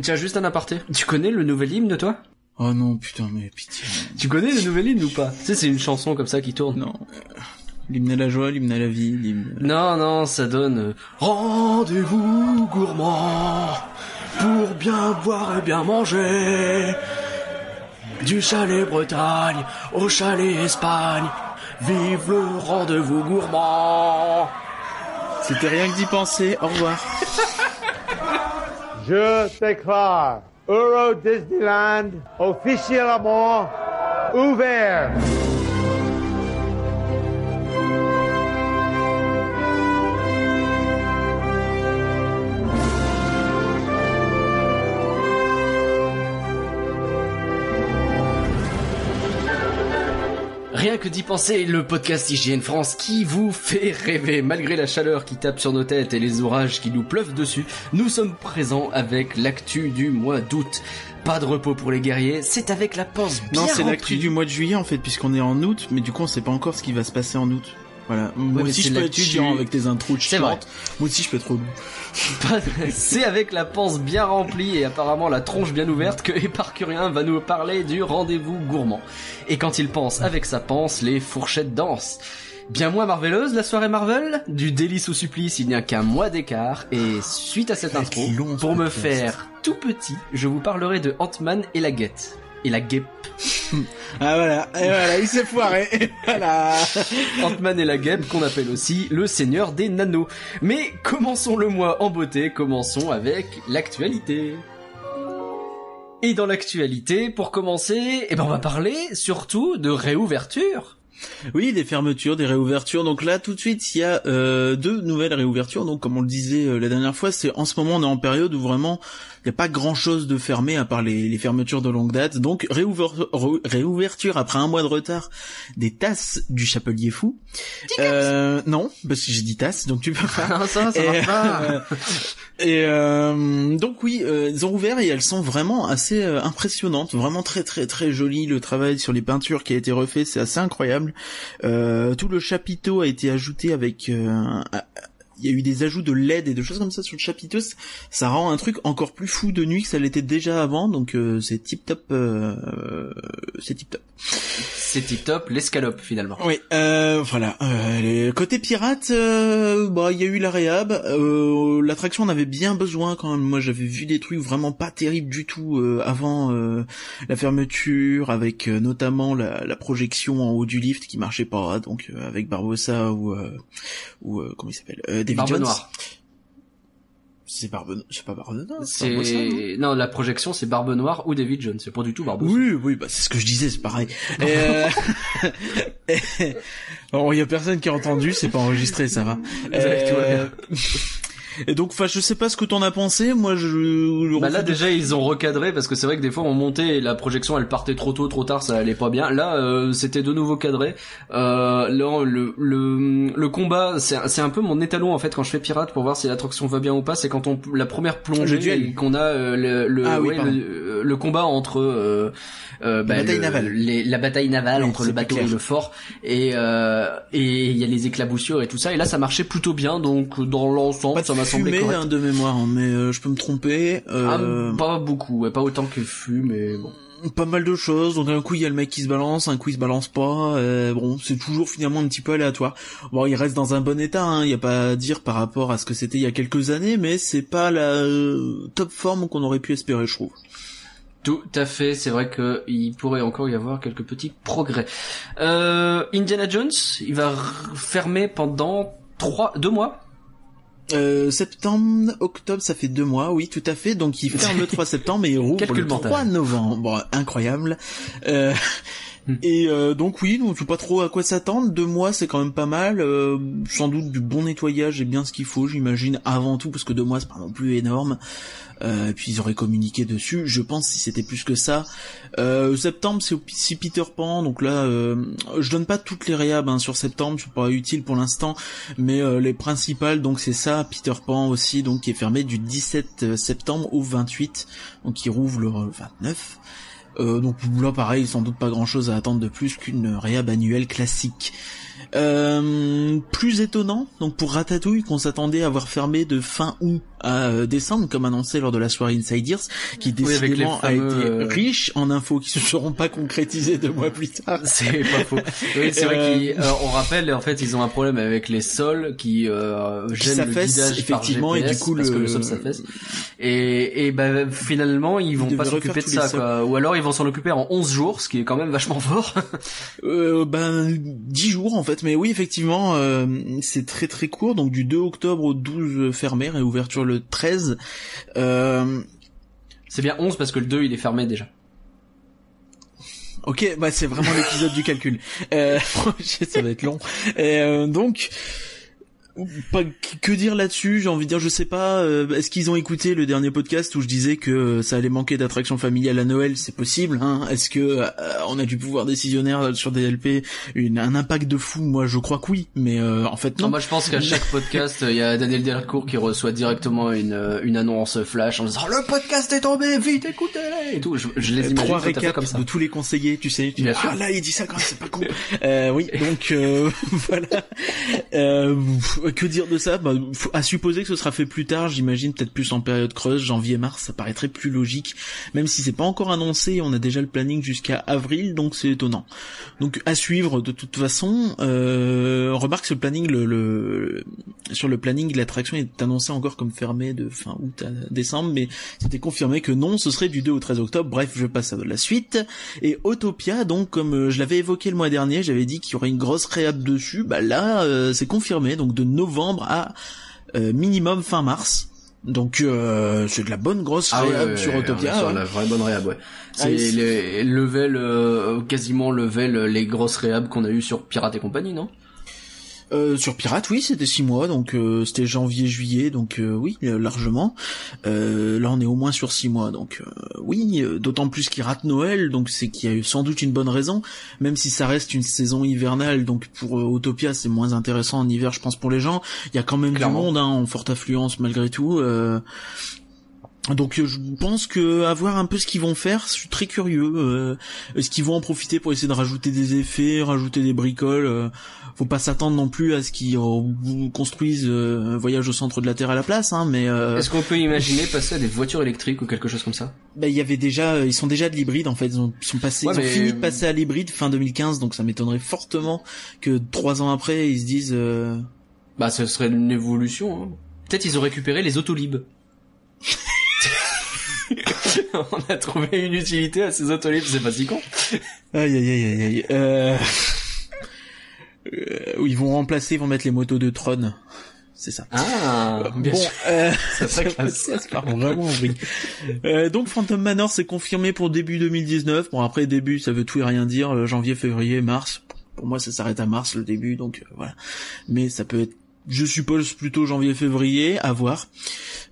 Tiens, juste un aparté. Tu connais le nouvel hymne, toi? Oh non, putain, mais pitié. Tu connais le nouvel hymne ou pas? Tu sais, c'est une chanson comme ça qui tourne. Non. euh, L'hymne à la joie, l'hymne à la vie, l'hymne... Non, non, ça donne euh, Rendez-vous gourmand pour bien boire et bien manger. Du chalet Bretagne au chalet Espagne, vive le rendez-vous gourmand. C'était rien que d'y penser, au revoir. Je déclare Euro Disneyland officiellement ouvert. Rien que d'y penser, le podcast Hygiène France qui vous fait rêver malgré la chaleur qui tape sur nos têtes et les orages qui nous pleuvent dessus. Nous sommes présents avec l'actu du mois d'août. Pas de repos pour les guerriers, c'est avec la panse bien Non, c'est l'actu du mois de juillet en fait, puisqu'on est en août, mais du coup on sait pas encore ce qui va se passer en août. Voilà. Moi aussi je peux être chiant avec tes intros C'est vrai. Moi aussi je peux être C'est avec la panse bien remplie et apparemment la tronche bien ouverte que Éparcurien va nous parler du rendez-vous gourmand. Et quand il pense avec sa panse, les fourchettes dansent. Bien moins marveleuse la soirée Marvel? Du délice au supplice, il n'y a qu'un mois d'écart. Et suite à cette intro, long, pour me faire tout petit, je vous parlerai de Ant-Man et la guette. Et la guêpe. Ah voilà, et voilà, il s'est foiré. Et voilà. Ant-Man et la guêpe qu'on appelle aussi le seigneur des nanos. Mais commençons le mois en beauté, commençons avec l'actualité. Et dans l'actualité, pour commencer, eh ben on va parler surtout de réouverture. Oui, des fermetures, des réouvertures. Donc là, tout de suite, il y a euh, deux nouvelles réouvertures. Donc, comme on le disait euh, la dernière fois, c'est en ce moment, on est en période où vraiment, il n'y a pas grand-chose de fermé à part les, les fermetures de longue date. Donc, réouver- re- réouverture après un mois de retard des tasses du Chapelier Fou. Euh, non, parce que j'ai dit tasses, donc tu peux pas. Ah, ça, ça Et, pas. euh, et euh, donc oui, euh, elles ont ouvert et elles sont vraiment assez euh, impressionnantes, vraiment très très très jolies. Le travail sur les peintures qui a été refait, c'est assez incroyable. Euh, tout le chapiteau a été ajouté avec euh, il y a eu des ajouts de LED et de choses comme ça sur le chapiteau. Ça rend un truc encore plus fou de nuit que ça l'était déjà avant. Donc euh, c'est tip top. Euh, c'est tip top. C'est tip top, l'escalope finalement. Oui, euh, voilà. Euh, les- côté pirate, euh, bah il y a eu la réhab. Euh, L'attraction en avait bien besoin quand même. Moi j'avais vu des trucs vraiment pas terribles du tout euh, avant euh, la fermeture, avec euh, notamment la, la projection en haut du lift qui marchait pas, donc euh, avec Barbossa ou euh, ou euh, comment il s'appelle, euh, David Barbe Jones. Noire. C'est Barbe, c'est pas Barbe Noire, c'est non? la projection c'est Barbe Noire ou David Jones. C'est pas du tout Barbe. Oui, oui, bah c'est ce que je disais, c'est pareil. Euh, il y a personne qui a entendu, c'est pas enregistré, ça va. Ouais, tout va bien. Et donc, enfin, je sais pas ce que t'en as pensé. Moi, je. Bah là déjà ils ont recadré parce que c'est vrai que des fois on montait et la projection elle partait trop tôt trop tard ça allait pas bien. Là euh, c'était de nouveau cadré. Euh, là le le le combat c'est c'est un peu mon étalon en fait quand je fais pirate pour voir si l'attraction va bien ou pas c'est quand on la première plongée qu'on a euh, le le, Ah oui, ouais, pardon. le euh, le combat entre euh, euh, bah, bataille le- navale. les- la bataille navale Oui, entre le bateau clair. et le fort et euh, et il y a les éclaboussures et tout ça et là ça marchait plutôt bien donc dans l'ensemble ça m'a semblé correct. hein, de mémoire, hein, mais euh, je peux me tromper. Ah, Euh, pas beaucoup, ouais, pas autant que fut, mais bon. pas mal de choses. Donc un coup il y a le mec qui se balance, un coup il se balance pas. euh, bon, c'est toujours finalement un petit peu aléatoire. Bon, il reste dans un bon état. Il y a pas à dire par rapport à ce que c'était il y a quelques années, mais c'est pas la euh, top forme qu'on aurait pu espérer, je trouve. Tout à fait, c'est vrai que il pourrait encore y avoir quelques petits progrès. Euh, Indiana Jones, il va fermer pendant trois, deux mois. Euh, septembre, octobre, ça fait deux mois, oui, tout à fait. Donc il ferme le 3 septembre et il rouvre le mental. 3 novembre. Bon, incroyable. Euh, Hmm. Et euh, donc oui, sait pas trop à quoi s'attendre. Deux mois, c'est quand même pas mal. Euh, sans doute du bon nettoyage et bien ce qu'il faut, j'imagine, avant tout, parce que deux mois, c'est pas non plus énorme. Euh, et puis ils auraient communiqué dessus. Je pense si c'était plus que ça. Septembre, c'est Peter Pan. Donc là, je donne pas toutes les réhab hein, sur septembre, c'est pas utile pour l'instant. Mais les principales, donc c'est ça, Peter Pan aussi, donc qui est fermé du 17 septembre au 28, donc il rouvre le 29. Euh, donc là pareil, sans doute pas grand chose à attendre de plus qu'une réhab annuelle classique. Euh, plus étonnant, donc pour Ratatouille, qu'on s'attendait à voir fermé de fin août à euh, décembre, comme annoncé lors de la soirée Inside Ears, qui décidément a été euh, riche en infos qui se seront pas concrétisées deux mois plus tard. C'est pas faux. Oui, c'est vrai qu'on rappelle, en fait, ils ont un problème avec les sols qui euh, gênent le guidage effectivement, par GPS, et du coup parce le que le sol s'affaisse. Et, et bah, finalement, ils vont Ils pas s'occuper de ça, quoi. Ou alors ils vont s'en occuper en 11 jours, ce qui est quand même vachement fort. Euh, ben 10 jours en fait, mais oui effectivement euh, c'est très très court, donc du 2 octobre au 12 fermé et ouverture le 13. Euh, c'est bien 11 parce que le 2 il est fermé déjà. ok, bah c'est vraiment l'épisode du calcul. Euh, ça va être long. Euh, donc pas que dire là-dessus, j'ai envie de dire, je sais pas, euh, est-ce qu'ils ont écouté le dernier podcast où je disais que ça allait manquer d'attraction familiale à Noël, c'est possible, hein Est-ce que euh, on a du pouvoir décisionnaire sur des LP, une, un impact de fou? Moi, je crois que oui, mais euh, en fait non. Non, moi je pense qu'à chaque podcast, il y a Daniel Delcourt qui reçoit directement une, euh, une annonce flash en disant le podcast est tombé, vite écoutez-les et tout. Je, je les imagine Trois récaps comme ça. de tous les conseillers, tu sais. Tu dis, ah là, il dit ça quand c'est pas con. euh, oui, donc euh, voilà. Que dire de ça bah, À supposer que ce sera fait plus tard, j'imagine peut-être plus en période creuse, janvier-mars, ça paraîtrait plus logique. Même si c'est pas encore annoncé, on a déjà le planning jusqu'à avril, donc c'est étonnant. Donc à suivre de toute façon. Euh, remarque ce planning, le, le sur le planning, l'attraction est annoncée encore comme fermée de fin août à décembre, mais c'était confirmé que non, ce serait du 2 au 13 octobre. Bref, je passe à la suite. Et Autopia, donc comme euh, je l'avais évoqué le mois dernier, j'avais dit qu'il y aurait une grosse réhab dessus. Bah là, euh, c'est confirmé, donc de novembre à euh, minimum fin mars. Donc euh, c'est de la bonne grosse Ah ouais, réhab sur Autopia. sur ouais. la vraie bonne réhab, ouais. Ah, C'est il- les level, euh, quasiment level les grosses réhab qu'on a eu sur Pirate et compagnie, non? Euh, sur Pirate, oui, c'était six mois, donc euh, c'était janvier-juillet, donc euh, oui, euh, largement. Euh, là, on est au moins sur six mois, donc euh, oui, d'autant plus qu'il rate Noël, donc c'est qu'il y a eu sans doute une bonne raison, même si ça reste une saison hivernale, donc pour Autopia, c'est moins intéressant en hiver, je pense, pour les gens. Il y a quand même Clairement. du monde hein, en forte affluence malgré tout. Donc euh, je pense que à voir un peu ce qu'ils vont faire, je suis très curieux. Euh, Est-ce qu'ils vont en profiter pour essayer de rajouter des effets, rajouter des bricoles euh, Faut pas s'attendre non plus à ce qu'ils euh, construisent euh, un voyage au centre de la Terre à la place, hein, mais euh, Est-ce qu'on peut imaginer passer à des voitures électriques ou quelque chose comme ça? Bah, il y avait déjà, ils sont déjà de l'hybride en fait, ils ont, ils sont passés, Ouais, ils ont fini de passer à l'hybride fin 2015, donc ça m'étonnerait fortement que trois ans après ils se disent. euh, Bah, ce serait une évolution. Hein. Peut-être ils ont récupéré les autolibes. On a trouvé une utilité à ces autolibes, c'est pas si con. Aïe aïe aïe aïe aïe. Euh... euh, Ils vont remplacer, ils vont mettre les motos de Tron. C'est ça. Ah, bien bon, sûr. euh, Ça ça se part vraiment en vrille. Euh, donc Phantom Manor c'est confirmé pour début 2019. Bon après début ça veut tout et rien dire. Euh, janvier, février, mars. Pour moi ça s'arrête à mars le début donc euh, voilà. Mais ça peut être je suppose plutôt janvier-février, à voir.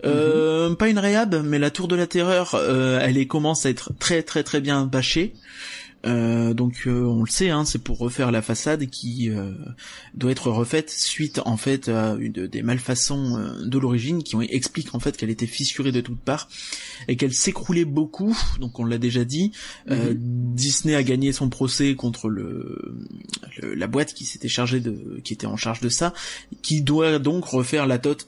Euh, Pas une réhab, mais la Tour de la Terreur, euh, elle est, commence à être très très très bien bâchée. Euh, donc euh, on le sait, hein, c'est pour refaire la façade qui euh, doit être refaite suite en fait à une des malfaçons de l'origine qui expliquent en fait qu'elle était fissurée de toutes parts et qu'elle s'écroulait beaucoup. Donc on l'a déjà dit. Euh, Disney a gagné son procès contre le, le- la boîte qui s'était chargée de qui était en charge de ça, qui doit donc refaire la tote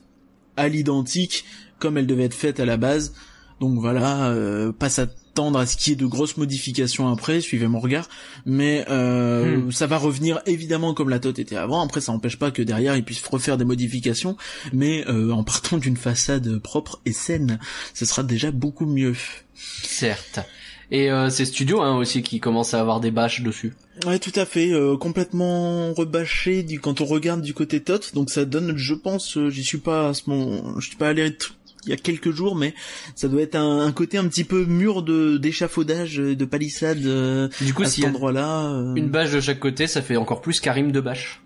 à l'identique comme elle devait être faite à la base. Donc voilà, euh, pas s'attendre à ce qu'il y ait de grosses modifications après, suivez mon regard, mais euh, ça va revenir évidemment comme la tote était avant. Après, ça n'empêche pas que derrière ils puissent refaire des modifications, mais euh, en partant d'une façade propre et saine, ce sera déjà beaucoup mieux. Certes. Et euh, c'est Studio hein, aussi qui commence à avoir des bâches dessus. Ouais, tout à fait, euh, complètement rebâché du quand on regarde du côté tot, donc ça donne, je pense, euh, j'y suis pas à ce moment, je suis pas allé il y a quelques jours, mais ça doit être un, un côté un petit peu mur de d'échafaudage, de palissade euh, Du coup, à cet endroit-là. euh. une bâche de chaque côté, ça fait encore plus Karim de bâche.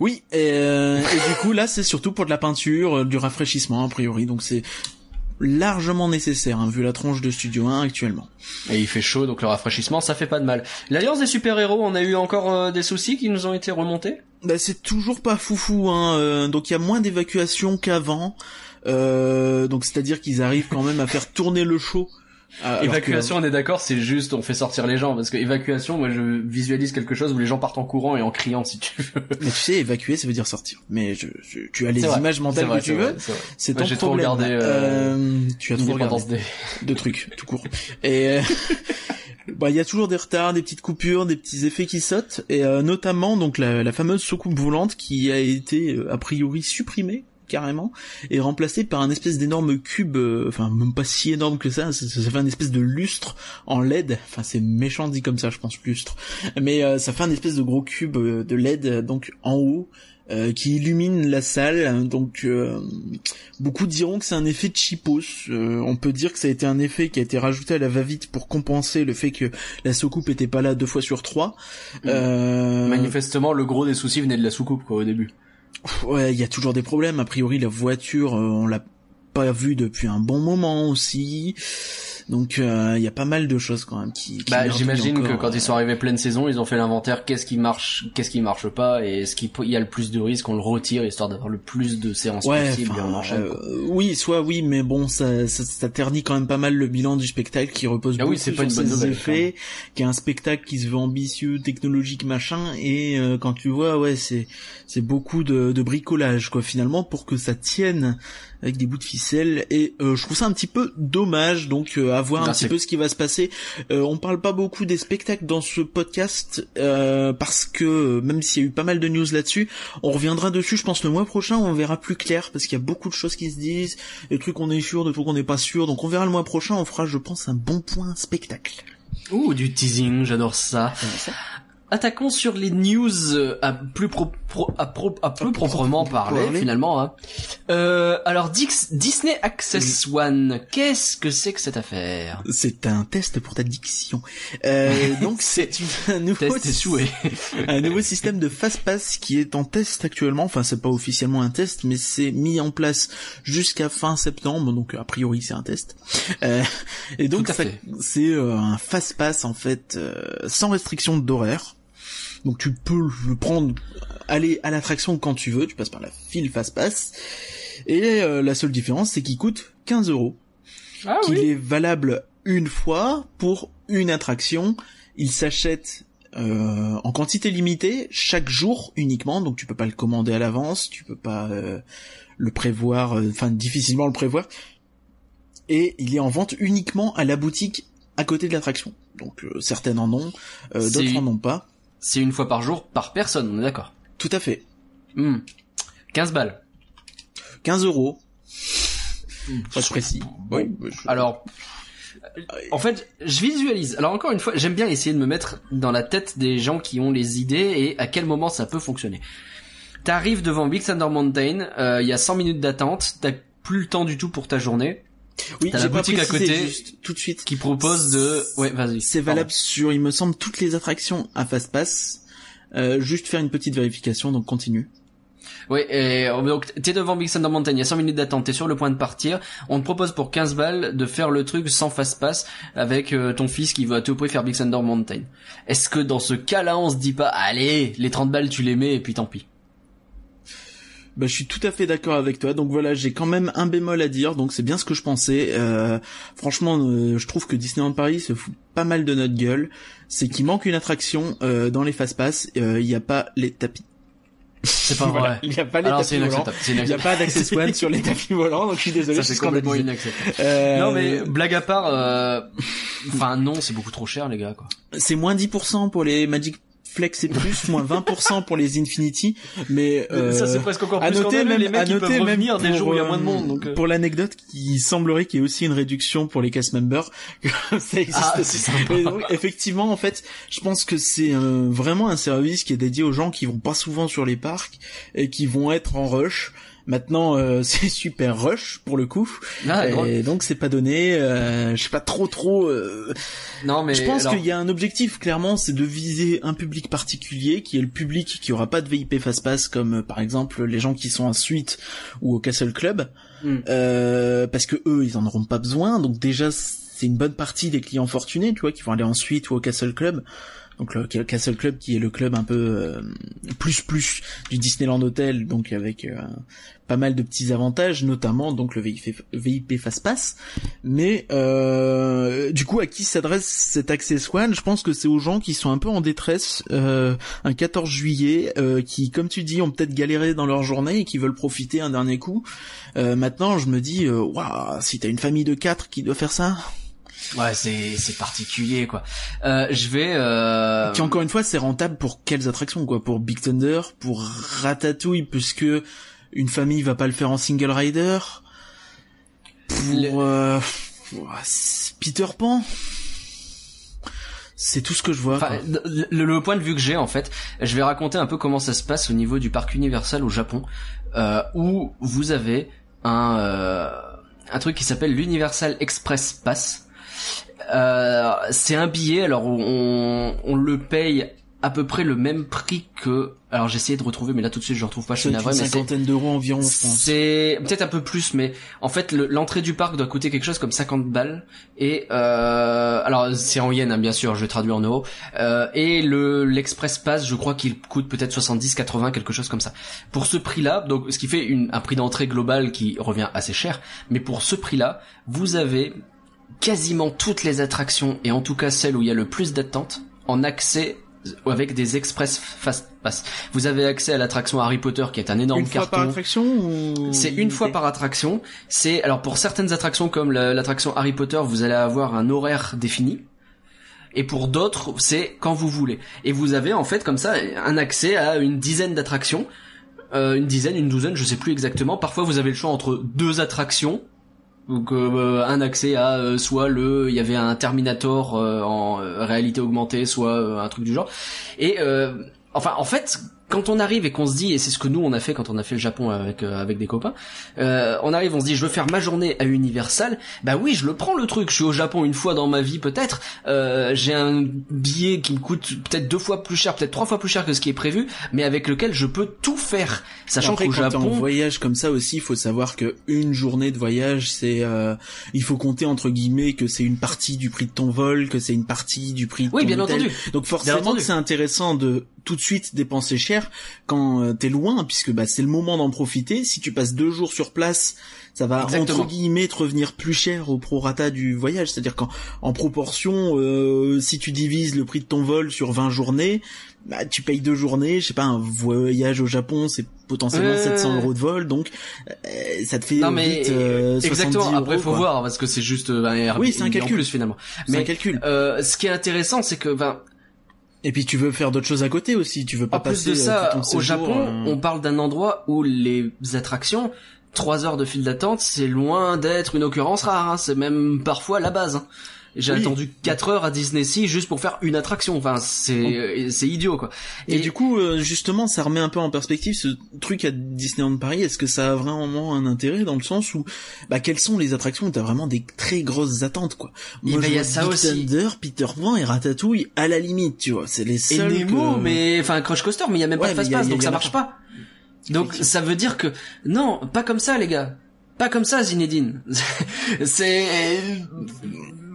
Oui, et, euh, et du coup là, c'est surtout pour de la peinture, euh, du rafraîchissement a priori, donc c'est largement nécessaire hein, vu la tronche de Studio 1 actuellement. Et il fait chaud, donc le rafraîchissement, ça fait pas de mal. L'Alliance des super-héros, on a eu encore euh, des soucis qui nous ont été remontés? Bah c'est toujours pas foufou, hein. euh, donc il y a moins d'évacuations qu'avant. Euh, donc c'est-à-dire qu'ils arrivent quand même à faire tourner le show Alors Évacuation, on est d'accord, c'est juste, on fait sortir les gens, parce que évacuation, moi, je visualise quelque chose où les gens partent en courant et en criant, si tu veux. mais tu sais, évacuer, ça veut dire sortir. Mais je, je- tu as les vrai, images mentales vrai, que tu veux. c'est ton j'ai trop problème. regardé, euh, Euh, tu as trop regardé Day. de trucs, tout court. Et euh, bah il y a toujours des retards, des petites coupures, des petits effets qui sautent, et euh, notamment donc la, la fameuse soucoupe volante qui a été a priori supprimée carrément et remplacée par un espèce d'énorme cube, euh, enfin même pas si énorme que ça, ça, ça fait un espèce de lustre en LED, enfin c'est méchant dit comme ça je pense lustre, mais euh, ça fait un espèce de gros cube euh, de LED euh, donc en haut euh, qui illumine la salle, donc euh, Beaucoup diront que c'est un effet cheapos. Euh, on peut dire que ça a été un effet qui a été rajouté à la va-vite pour compenser le fait que la soucoupe était pas là deux fois sur trois. Euh, Manifestement, le gros des soucis venait de la soucoupe, quoi, au début. Ouais, il y a toujours des problèmes. A priori, la voiture, euh, on l'a pas vue depuis un bon moment aussi. Donc, euh, il y a pas mal de choses quand même qui. qui Bah, j'imagine que quand ils sont arrivés pleine saison, ils ont fait l'inventaire, qu'est-ce qui marche, qu'est-ce qui marche pas, et ce qui, il y a le plus de risques, on le retire, histoire d'avoir le plus de séances Ouais, et on enchaîne. euh, oui, soit oui, mais bon, ça, ça, ça ternit quand même pas mal le bilan du spectacle qui repose Ah oui, beaucoup pas sur une bonne ses nouvelle, effets, qui est un spectacle qui se veut ambitieux, technologique, machin, et euh, quand tu vois, ouais, c'est c'est beaucoup de, de bricolage, quoi, finalement, pour que ça tienne avec des bouts de ficelle, et euh, je trouve ça un petit peu dommage, donc euh, à voir un petit peu ce qui va se passer. Euh, on parle pas beaucoup des spectacles dans ce podcast, euh, parce que euh, même s'il y a eu pas mal de news là-dessus, on reviendra dessus, je pense, le mois prochain, on verra plus clair, parce qu'il y a beaucoup de choses qui se disent, des trucs qu'on est sûr, des trucs qu'on n'est pas sûr, donc on verra le mois prochain, on fera, je pense, un bon point spectacle. Ouh, du teasing, j'adore ça. Attaquons sur les news euh, à plus pro, pro- à, pro- à peu proprement parler parler. finalement. Hein. Euh, alors Dix- Disney Access One, qu'est-ce que c'est que cette affaire? C'est un test pour ta diction. Euh, donc c'est un nouveau, Test un nouveau système de fast-pass qui est en test actuellement. Enfin, c'est pas officiellement un test, mais c'est mis en place jusqu'à fin septembre. Donc a priori c'est un test. Euh, et donc c'est euh, un fast-pass en fait euh, sans restriction d'horaire. Donc tu peux le prendre, aller à l'attraction quand tu veux, tu passes par la file fast-pass. Et euh, la seule différence, c'est qu'il coûte 15 euros. Ah qu'il est valable une fois pour une attraction. Il s'achète euh, en quantité limitée chaque jour uniquement, donc tu peux pas le commander à l'avance, tu peux pas euh, le prévoir, euh, enfin difficilement le prévoir. Et il est en vente uniquement à la boutique à côté de l'attraction. Donc euh, certaines en ont, euh, d'autres en ont pas. C'est une fois par jour par personne, on est d'accord. Tout à fait. Hmm. 15 balles. 15 euros. Hmm. Pas précis. Oui. je- Alors, en fait, je visualise. Alors encore une fois, j'aime bien essayer de me mettre dans la tête des gens qui ont les idées et à quel moment ça peut fonctionner. T'arrives devant Big Thunder Mountain, euh, il y a 100 minutes d'attente, t'as plus le temps du tout pour ta journée, oui, la j'ai pas boutique à côté juste, tout de suite. qui propose de... Ouais, vas-y. C'est valable sur, il me semble, toutes les attractions à Fastpass. Euh, juste faire une petite vérification, donc continue. Ouais, et euh, donc t'es devant Big Thunder Mountain, il y a 100 minutes d'attente, t'es sur le point de partir, on te propose pour 15 balles de faire le truc sans fast pass avec euh, ton fils qui va à tout prix faire Big Thunder Mountain. Est-ce que dans ce cas-là, on se dit pas, allez, les 30 balles tu les mets et puis tant pis Bah, je suis tout à fait d'accord avec toi. Donc voilà, j'ai quand même un bémol à dire. Donc c'est bien ce que je pensais. Euh, franchement, euh, je trouve que Disneyland Paris se fout pas mal de notre gueule. C'est qu'il manque une attraction euh, dans les fast-pass. Euh, Il n'y a pas les tapis. C'est pas Voilà. vrai. Il n'y a pas les Alors c'est tapis volants. Il n'y a pas d'access one sur les tapis volants. Donc je suis désolé. Ça c'est complètement inacceptable. Euh, Non mais blague à part, euh, enfin non, c'est beaucoup trop cher les gars quoi. c'est moins 10% pour les Magic Flex et plus, moins 20% pour les Infinity. Mais euh, ça c'est presque encore à noter même, les mecs à noter peuvent même des pour, jours où il y a moins de monde. Donc. Pour l'anecdote, il semblerait qu'il y ait aussi une réduction pour les cast members. ça existe Ah, aussi. Mais oui, effectivement, en fait, je pense que c'est euh, vraiment un service qui est dédié aux gens qui vont pas souvent sur les parcs et qui vont être en rush. Maintenant, euh, c'est super rush pour le coup, Ah, et drôle. donc c'est pas donné. Euh, je sais pas trop trop. euh, non mais je pense alors, qu'il y a un objectif clairement, c'est de viser un public particulier, qui est le public qui aura pas de VIP fast-pass, comme euh, par exemple les gens qui sont en suite ou au Castle Club, euh, parce que eux ils en auront pas besoin. Donc déjà c'est une bonne partie des clients fortunés, tu vois, qui vont aller en suite ou au Castle Club. Donc le Castle Club qui est le club un peu euh, plus plus du Disneyland Hotel, donc avec euh, pas mal de petits avantages, notamment donc le VIP, VIP Fast Pass. Mais euh, du coup, à qui s'adresse cet Access One Je pense que c'est aux gens qui sont un peu en détresse un 14 juillet, qui, comme tu dis, ont peut-être galéré dans leur journée et qui veulent profiter un dernier coup. maintenant, je me dis, waouh, si t'as une famille de quatre qui doit faire ça. Ouais, c'est c'est particulier quoi. Euh, je vais. Euh... Puis encore une fois, c'est rentable pour quelles attractions quoi? Pour Big Thunder, pour Ratatouille, puisque une famille va pas le faire en single rider. Pour euh... Peter Pan. C'est tout ce que je vois. le, point de vue que j'ai en fait, je vais raconter un peu comment ça se passe au niveau du parc Universal au Japon, euh, où vous avez un euh, un truc qui s'appelle l'Universal Express Pass. Euh, c'est un billet, alors on, on le paye à peu près le même prix que alors j'ai essayé de retrouver mais là tout de suite je retrouve pas chez Navré mais cinquantaine d'euros environ c'est peut-être un peu plus mais en fait l'entrée du parc doit coûter quelque chose comme 50 balles. Et euh, alors c'est en yens hein, bien sûr je vais traduire en euros. Euh, et le l'express pass je crois qu'il coûte peut-être 70 80 quelque chose comme ça. Pour ce prix là donc ce qui fait une, un prix d'entrée global qui revient assez cher mais pour ce prix là vous avez quasiment toutes les attractions, et en tout cas celles où il y a le plus d'attente, en accès avec des express fast pass. Vous avez accès à l'attraction Harry Potter qui est un énorme une carton. Fois par attraction C'est une fois par attraction. C'est alors pour certaines attractions comme l'attraction Harry Potter, vous allez avoir un horaire défini. Et pour d'autres, c'est quand vous voulez. Et vous avez en fait comme ça un accès à une dizaine d'attractions, euh, une dizaine, une douzaine, je sais plus exactement. Parfois vous avez le choix entre deux attractions donc euh, un accès à euh, soit le il y avait un Terminator euh, en réalité augmentée soit un truc du genre. Et enfin en fait quand on arrive et qu'on se dit, et c'est ce que nous on a fait quand on a fait le Japon avec euh, avec des copains, euh, on arrive, on se dit, je veux faire ma journée à Universal. Bah oui, je le prends le truc. Je suis au Japon une fois dans ma vie peut-être. Euh, j'ai un billet qui me coûte peut-être deux fois plus cher, peut-être trois fois plus cher que ce qui est prévu, mais avec lequel je peux tout faire. Sachant qu'au Japon, en voyage comme ça aussi, il faut savoir que une journée de voyage, c'est, il faut compter entre guillemets que c'est une partie du prix de ton vol, que c'est une partie du prix de oui, ton bien hôtel. entendu. Donc forcément, c'est intéressant de tout de suite dépenser cher quand euh, t'es loin, puisque bah, c'est le moment d'en profiter. Si tu passes deux jours sur place, ça va entre guillemets te revenir plus cher au prorata du voyage. C'est-à-dire qu'en en proportion, euh, si tu divises le prix de ton vol sur 20 journées, bah, tu payes deux journées. Je sais pas, un voyage au Japon, c'est potentiellement 700 euros de vol, donc euh, ça te fait non, mais vite exactement. Après, faut voir parce que c'est juste un oui, c'est un calcul plus, finalement. Mais un calcul. ce qui est intéressant, c'est que ben et puis tu veux faire d'autres choses à côté aussi, tu veux pas en passer plus de euh, ça, au Japon, euh, on parle d'un endroit où les attractions, trois heures de file d'attente, c'est loin d'être une occurrence rare, hein. c'est même parfois la base. Hein. J'ai attendu 4 heures à Disney Sea juste pour faire une attraction. Enfin, c'est c'est idiot quoi. Et, du coup, euh, justement, ça remet un peu en perspective ce truc à Disneyland Paris. Est-ce que ça a vraiment un intérêt dans le sens où, bah, quelles sont les attractions où t'as vraiment des très grosses attentes quoi? Moi, ben, y a ça aussi. Thunder, Peter Pan et Ratatouille à la limite, tu vois. C'est les seuls. Et Nemo, mais enfin Crush Coaster, mais il y a même pas de fast pass, donc ça marche pas. Donc ça veut dire que non, pas comme ça les gars. Pas comme ça Zinedine. c'est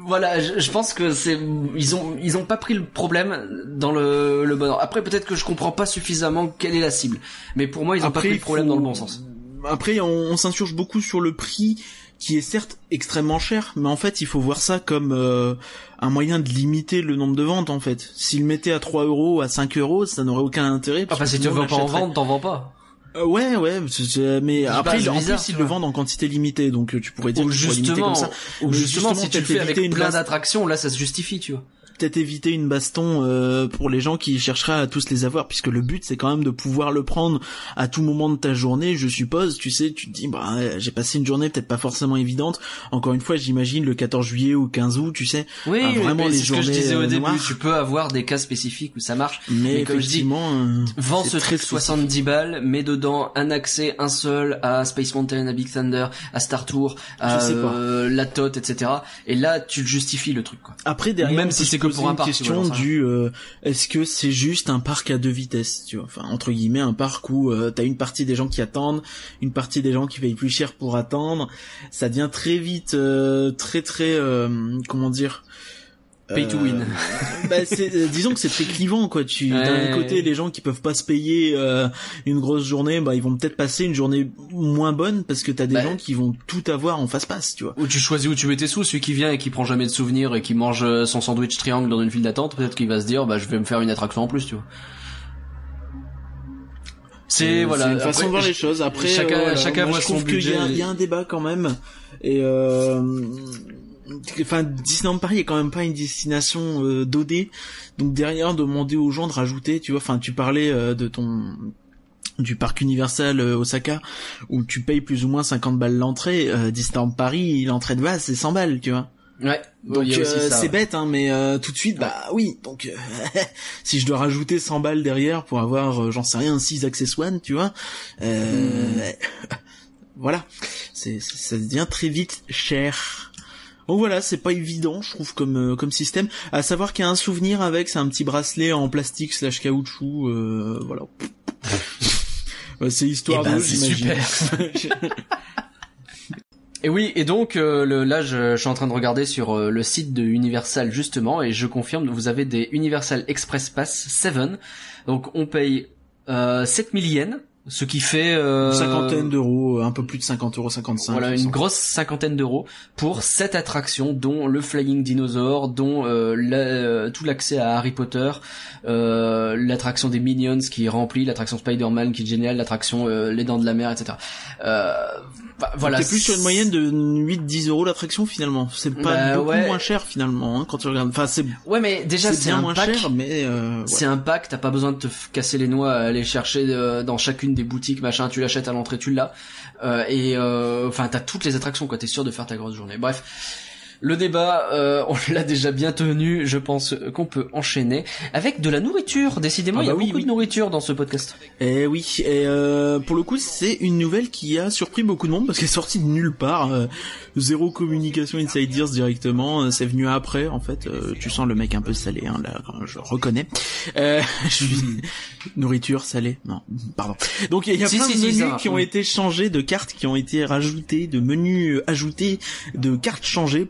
voilà, je, pense que c'est ils ont ils ont pas pris le problème dans le le bon. Après peut-être que je comprends pas suffisamment quelle est la cible, mais pour moi ils ont pas pris le problème dans le bon sens. Après on, on s'insurge beaucoup sur le prix qui est certes extrêmement cher, mais en fait il faut voir ça comme euh, un moyen de limiter le nombre de ventes en fait. S'ils mettaient à 3 euros, à 5 euros, ça n'aurait aucun intérêt. Parce ah, si tu veux pas en vendre, t'en vends pas. Euh, ouais, ouais, mais après, en plus, ils le vendent en quantité limitée, donc euh, tu pourrais dire ou que justement, comme ça. Ou justement, si tu le fais avec plein d'attractions, là, ça se justifie, tu vois peut-être éviter une baston euh, pour les gens qui chercheraient à tous les avoir, puisque le but c'est quand même de pouvoir le prendre à tout moment de ta journée, je suppose. Tu sais, tu te dis, bah, j'ai passé une journée peut-être pas forcément évidente. Encore une fois, j'imagine le 14 juillet ou 15 août, tu sais. Oui, vraiment les journées. Ce que je disais au début, tu peux avoir des cas spécifiques où ça marche. Mais, comme je dis, euh, vends ce truc 70 balles, mets dedans un accès, un seul à Space Mountain, à Big Thunder, à Star Tour, à euh, la Tot, etc. Et là, tu justifies le truc. Quoi. Après derrière, même si c'est que pour un parc, question du euh, est-ce que c'est juste un parc à deux vitesses, tu vois, enfin entre guillemets un parc où euh, t'as une partie des gens qui attendent, une partie des gens qui payent plus cher pour attendre, ça devient très vite euh, très très comment dire Pay to win. Euh, bah, c'est, euh, disons que c'est très clivant quoi. Tu d'un côté les gens qui peuvent pas se payer euh, une grosse journée, bah ils vont peut-être passer une journée moins bonne parce que t'as des bah. gens qui vont tout avoir en face passe, tu vois. Ou tu choisis où tu mets tes sous. Celui qui vient et qui prend jamais de souvenirs et qui mange son sandwich triangle dans une file d'attente, peut-être qu'il va se dire bah je vais me faire une attraction en plus, tu vois. C'est voilà une façon de voir les choses. Après, chacun, chacun voit son budget. Il y, y, a un débat quand même et euh, enfin Disneyland Paris est quand même pas une destination euh, d'OD donc derrière demander aux gens de rajouter tu vois. Enfin tu parlais euh, de ton du parc Universal euh, Osaka où tu payes plus ou moins 50 balles l'entrée. Disneyland Paris l'entrée de base c'est 100 balles tu vois. Ouais. Donc c'est bête hein mais tout de suite bah oui. Donc si je dois rajouter 100 balles derrière pour avoir j'en sais rien 6 accessoires tu vois euh, hmm. voilà. C'est ça devient très vite cher. Donc voilà, c'est pas évident, je trouve, comme euh, comme système. À savoir qu'il y a un souvenir avec, c'est un petit bracelet en plastique slash caoutchouc, euh, voilà. c'est histoire eh ben, de, super. Et oui, et donc euh, le, là je, je, suis en train de regarder sur euh, le site de Universal justement et je confirme, vous avez des Universal Express Pass 7. Donc on paye euh, 7000 yens ce qui fait euh, cinquantaine d'euros, un peu plus de 50 euros, 55. Voilà, une grosse cinquantaine d'euros pour cette attraction, dont le Flying Dinosaur, dont euh, euh, tout l'accès à Harry Potter, euh, l'attraction des Minions qui est remplie, l'attraction Spider-Man qui est géniale, l'attraction euh, Les Dents de la Mer, etc. Bah, voilà. T'es plus sur une moyenne de 8-10 euros l'attraction finalement. C'est pas bah, beaucoup moins cher finalement hein, quand tu regardes. Enfin c'est. Ouais mais déjà c'est un moins pack. Cher, mais euh, c'est un pack. T'as pas besoin de te casser les noix à aller chercher euh, dans chacune des boutiques machin. Tu l'achètes à l'entrée, tu l'as. Euh, et euh, enfin t'as toutes les attractions quoi. T'es sûr de faire ta grosse journée. Bref. Le débat, euh, on l'a déjà bien tenu, je pense qu'on peut enchaîner avec de la nourriture. Décidément, ah il y a bah beaucoup de nourriture dans ce podcast. Eh oui, et euh, pour le coup, c'est une nouvelle qui a surpris beaucoup de monde parce qu'elle est sortie de nulle part. Euh, zéro communication inside Ears directement, euh, c'est venu après en fait. Euh, tu sens le mec un peu salé, hein, là, je reconnais. Euh, je suis nourriture salée, non, pardon. Donc il y a plein de menus qui ont été changés, de cartes qui ont été rajoutées, de menus ajoutés, de cartes changées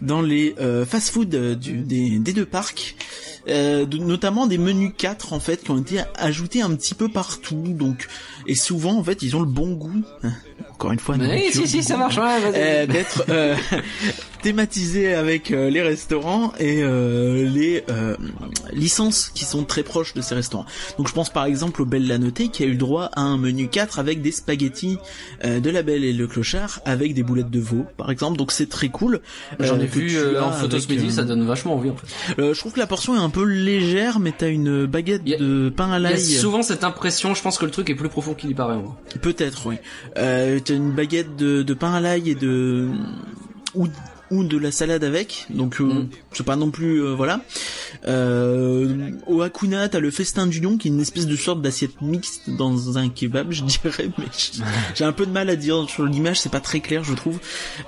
dans les fast-food des, des deux parcs. Euh, notamment des menus 4 en fait qui ont été ajoutés un petit peu partout. Donc et souvent en fait ils ont le bon goût. Hein, encore une fois oui, si si ça marche euh, d'être euh, thématisé avec euh, les restaurants et euh, les licences qui sont très proches de ces restaurants. Donc je pense par exemple au Belle Lanoté qui a eu le droit à un menu 4 avec des spaghettis de la Belle et le Clochard avec des boulettes de veau par exemple. Donc c'est très cool. J'en ai vu en photo ça donne vachement envie en fait je trouve que la portion est un peu légère, mais t'as une baguette de pain à l'ail. Il souvent cette impression, je pense que le truc est plus profond qu'il y paraît. Peut-être, oui. Euh, t'as une baguette de, de pain à l'ail et de ou ou de la salade avec, donc euh, mm. c'est pas non plus euh, voilà. Euh, au Hakuna, t'as le festin du lion qui est une espèce de sorte d'assiette mixte dans un kebab, je dirais, mais j'ai un peu de mal à dire sur l'image, c'est pas très clair, je trouve.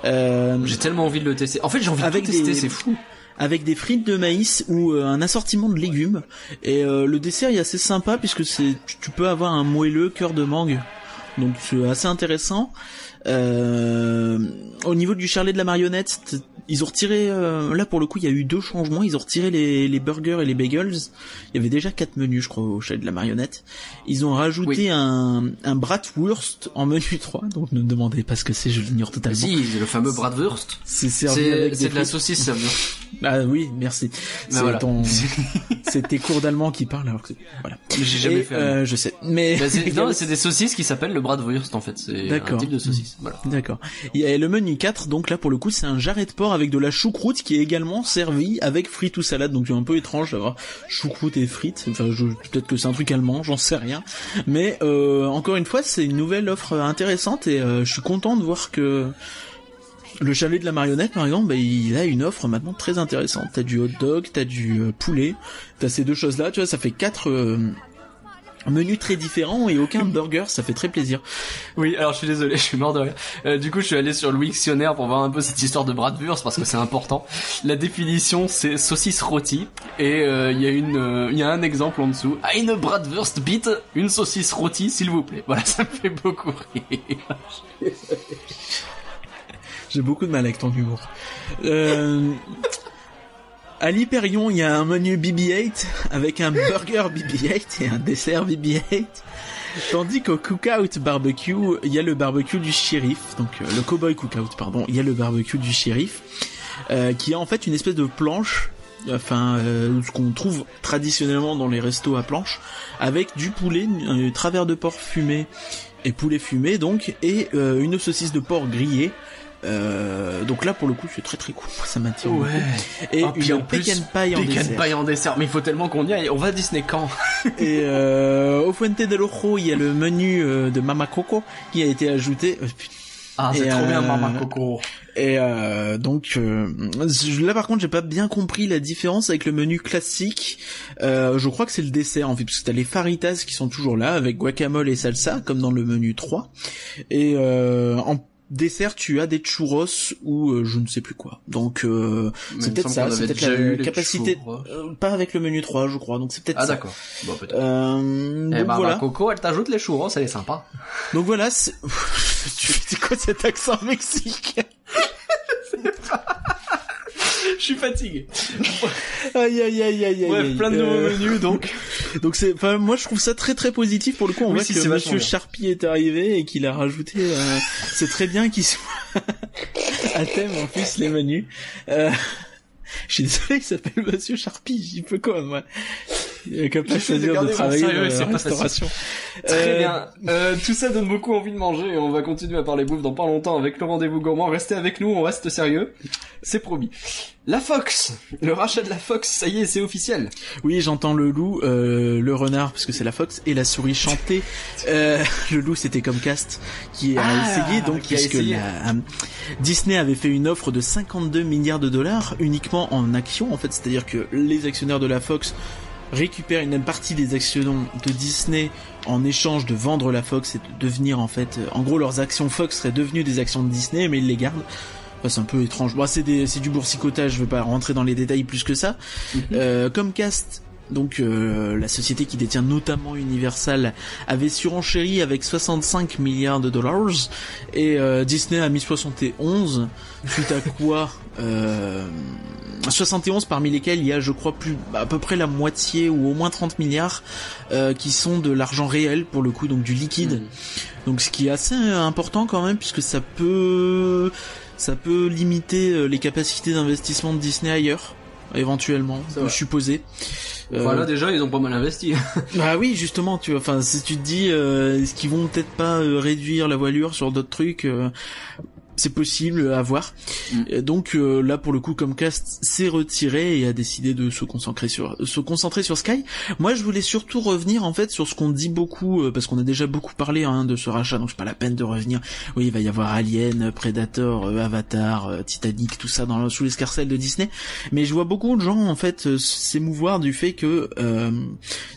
J'ai tellement envie de le tester. En fait, j'ai envie de le tester, c'est fou avec des frites de maïs ou euh, un assortiment de légumes. Et euh, le dessert est assez sympa puisque tu peux avoir un moelleux cœur de mangue. Donc c'est assez intéressant. Euh, au niveau du charlet de la marionnette, ils ont retiré. Euh, là pour le coup, il y a eu deux changements. Ils ont retiré les, les, burgers et les bagels. Il y avait déjà quatre menus, je crois, au charlet de la marionnette. Ils ont rajouté un, un bratwurst en menu 3. Donc ne me demandez pas ce que c'est, je l'ignore totalement. Si, le fameux bratwurst. C'est de la saucisse, ça Ah oui, merci. Bah c'est ton, tes cours d'allemand qui parlent alors que voilà. J'ai jamais fait. Euh, je sais. Mais bah, non, c'est des saucisses qui s'appellent le bratwurst en fait. C'est un type de saucisse. D'accord. Et le menu 4, donc là pour le coup, c'est un jarret de porc avec de la choucroute qui est également servi avec frites ou salade. Donc c'est un peu étrange d'avoir choucroute et frites. Enfin, peut-être que c'est un truc allemand, j'en sais rien. Mais euh, encore une fois, c'est une nouvelle offre intéressante et euh, je suis content de voir que le chalet de la marionnette, par exemple, bah, il a une offre maintenant très intéressante. T'as du hot dog, t'as du euh, poulet, t'as ces deux choses-là. Tu vois, ça fait quatre menu très différent et aucun burger, ça fait très plaisir. Oui, alors je suis désolé, je suis mort de rire. Euh, du coup, je suis allé sur le Wiktionnaire pour voir un peu cette histoire de bratwurst parce que c'est important. La définition, c'est saucisse rôtie et euh, il y a une, euh, y a un exemple en dessous. Ah, une bratwurst bite, une saucisse rôtie, s'il vous plaît. Voilà, ça me fait beaucoup rire. J'ai beaucoup de mal avec ton humour. Euh... À l'Hyperion, il y a un menu BB-8 avec un burger BB-8 et un dessert BB-8. Tandis qu'au Cookout Barbecue, il y a le barbecue du shérif, donc euh, le Cowboy Cookout, pardon, il y a le barbecue du shérif, euh, qui est en fait une espèce de planche, enfin euh, ce qu'on trouve traditionnellement dans les restos à planche, avec du poulet, un travers de porc fumé et poulet fumé donc, et euh, une saucisse de porc grillée. Euh, donc là pour le coup c'est très très cool, ça m'attire beaucoup. Et Ah, puis une en plus, pecan pie en Pecan dessert. pie en dessert. Mais il faut tellement qu'on y aille. On va à Disney quand? Et euh, au Fuente del Ojo, il y a le menu euh, de Mama Coco qui a été ajouté. Euh. Ah, c'est trop bien, Mama Coco. Et euh, donc euh, là par contre j'ai pas bien compris la différence avec le menu classique. Euh, je crois que c'est le dessert en fait parce que t'as les faritas qui sont toujours là avec guacamole et salsa comme dans le menu 3. Et euh, en dessert tu as des churros ou euh, je ne sais plus quoi. Donc euh, c'est peut-être ça, c'est peut-être la capacité. euh, pas avec le menu 3 je crois. Donc c'est peut-être Ah ça. d'accord. Bon peut-être. Euh, Eh donc ben, voilà. ma Coco, elle t'ajoute les churros, elle est sympa. Donc voilà, c'est quoi cet accent mexicain? Je suis fatigué. Aïe aïe aïe aïe aïe. Bref, aïe. plein de nouveaux Euh, menus donc. Donc c'est, enfin moi je trouve ça très très positif pour le coup. On Oui, voit si, que Monsieur bien. Sharpie est arrivé et qu'il a rajouté. euh, c'est très bien qu'il soit à thème en plus les menus. Euh, Je suis désolé, il s'appelle Monsieur Sharpie. J'y peux quoi moi? Il pas J'essaie de choisir de, travailler sérieux, dans la restauration. Très Euh, bien. Euh, tout ça donne beaucoup envie de manger et on va continuer à parler bouffe dans pas longtemps avec le rendez-vous gourmand. Restez avec nous, on reste sérieux. C'est promis. La Fox, le rachat de la Fox, ça y est, c'est officiel. Oui, j'entends le loup, euh, le renard, parce que c'est la fox, et la souris chanter. Euh, le loup, c'était Comcast qui a Ah, essayé, donc qui a puisque essayé. la- Disney avait fait une offre de 52 milliards de dollars uniquement en actions, en fait, c'est-à-dire que les actionnaires de la Fox récupèrent une partie des actions de Disney en échange de vendre la Fox et de devenir en fait, euh, en gros, leurs actions Fox seraient devenues des actions de Disney, mais ils les gardent. Enfin, c'est un peu étrange. Bon, c'est du boursicotage, je veux pas rentrer dans les détails plus que ça. Euh, Comcast, donc euh, la société qui détient notamment Universal, avait surenchéri avec 65 milliards de dollars et euh, Disney a mis 71. Suite à quoi euh, 71 parmi lesquels il y a je crois plus à peu près la moitié ou au moins 30 milliards euh, qui sont de l'argent réel pour le coup donc du liquide. Donc ce qui est assez important quand même puisque ça peut ça peut limiter euh, les capacités d'investissement de Disney ailleurs éventuellement supposer Euh, Voilà, déjà, ils ont pas mal investi. bah oui, justement, tu vois, enfin, si tu te dis, euh, est-ce qu'ils vont peut-être pas euh, réduire la voilure sur d'autres trucs euh, c'est possible à voir. Mm. Donc euh, là pour le coup Comcast s'est retiré et a décidé de se concentrer sur se concentrer sur Sky. Moi je voulais surtout revenir en fait sur ce qu'on dit beaucoup euh, parce qu'on a déjà beaucoup parlé hein, de ce rachat donc c'est pas la peine de revenir. Oui, il va y avoir Alien, Predator, euh, Avatar, euh, Titanic, tout ça dans sous l'escarcelle de Disney. Mais je vois beaucoup de gens en fait euh, s'émouvoir du fait que euh,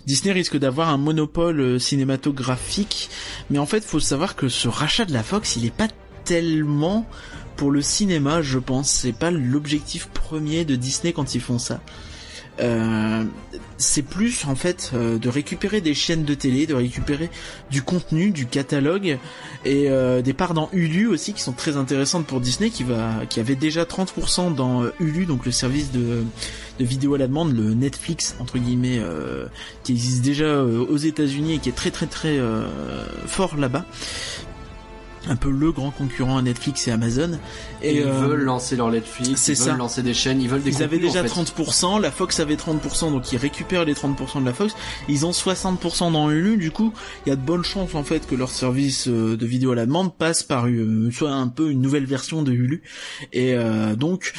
Disney risque d'avoir un monopole euh, cinématographique. Mais en fait, faut savoir que ce rachat de la Fox, il est pas tellement pour le cinéma, je pense. C'est pas l'objectif premier de Disney quand ils font ça. Euh, c'est plus en fait euh, de récupérer des chaînes de télé, de récupérer du contenu, du catalogue et euh, des parts dans Hulu aussi qui sont très intéressantes pour Disney qui va qui avait déjà 30% dans Hulu donc le service de vidéo à la demande le Netflix entre guillemets qui existe déjà aux États-Unis et qui est très très très fort là-bas un peu le grand concurrent à Netflix et Amazon Et ils euh, veulent lancer leur Netflix, c'est ils veulent ça. lancer des chaînes, ils veulent des ils avaient déjà en fait. 30%, la Fox avait 30%, donc ils récupèrent les 30% de la Fox. Ils ont 60% dans Hulu, du coup, il y a de bonnes chances en fait que leur service euh, de vidéo à la demande passe par euh, soit un peu une nouvelle version de Hulu. Et euh, donc,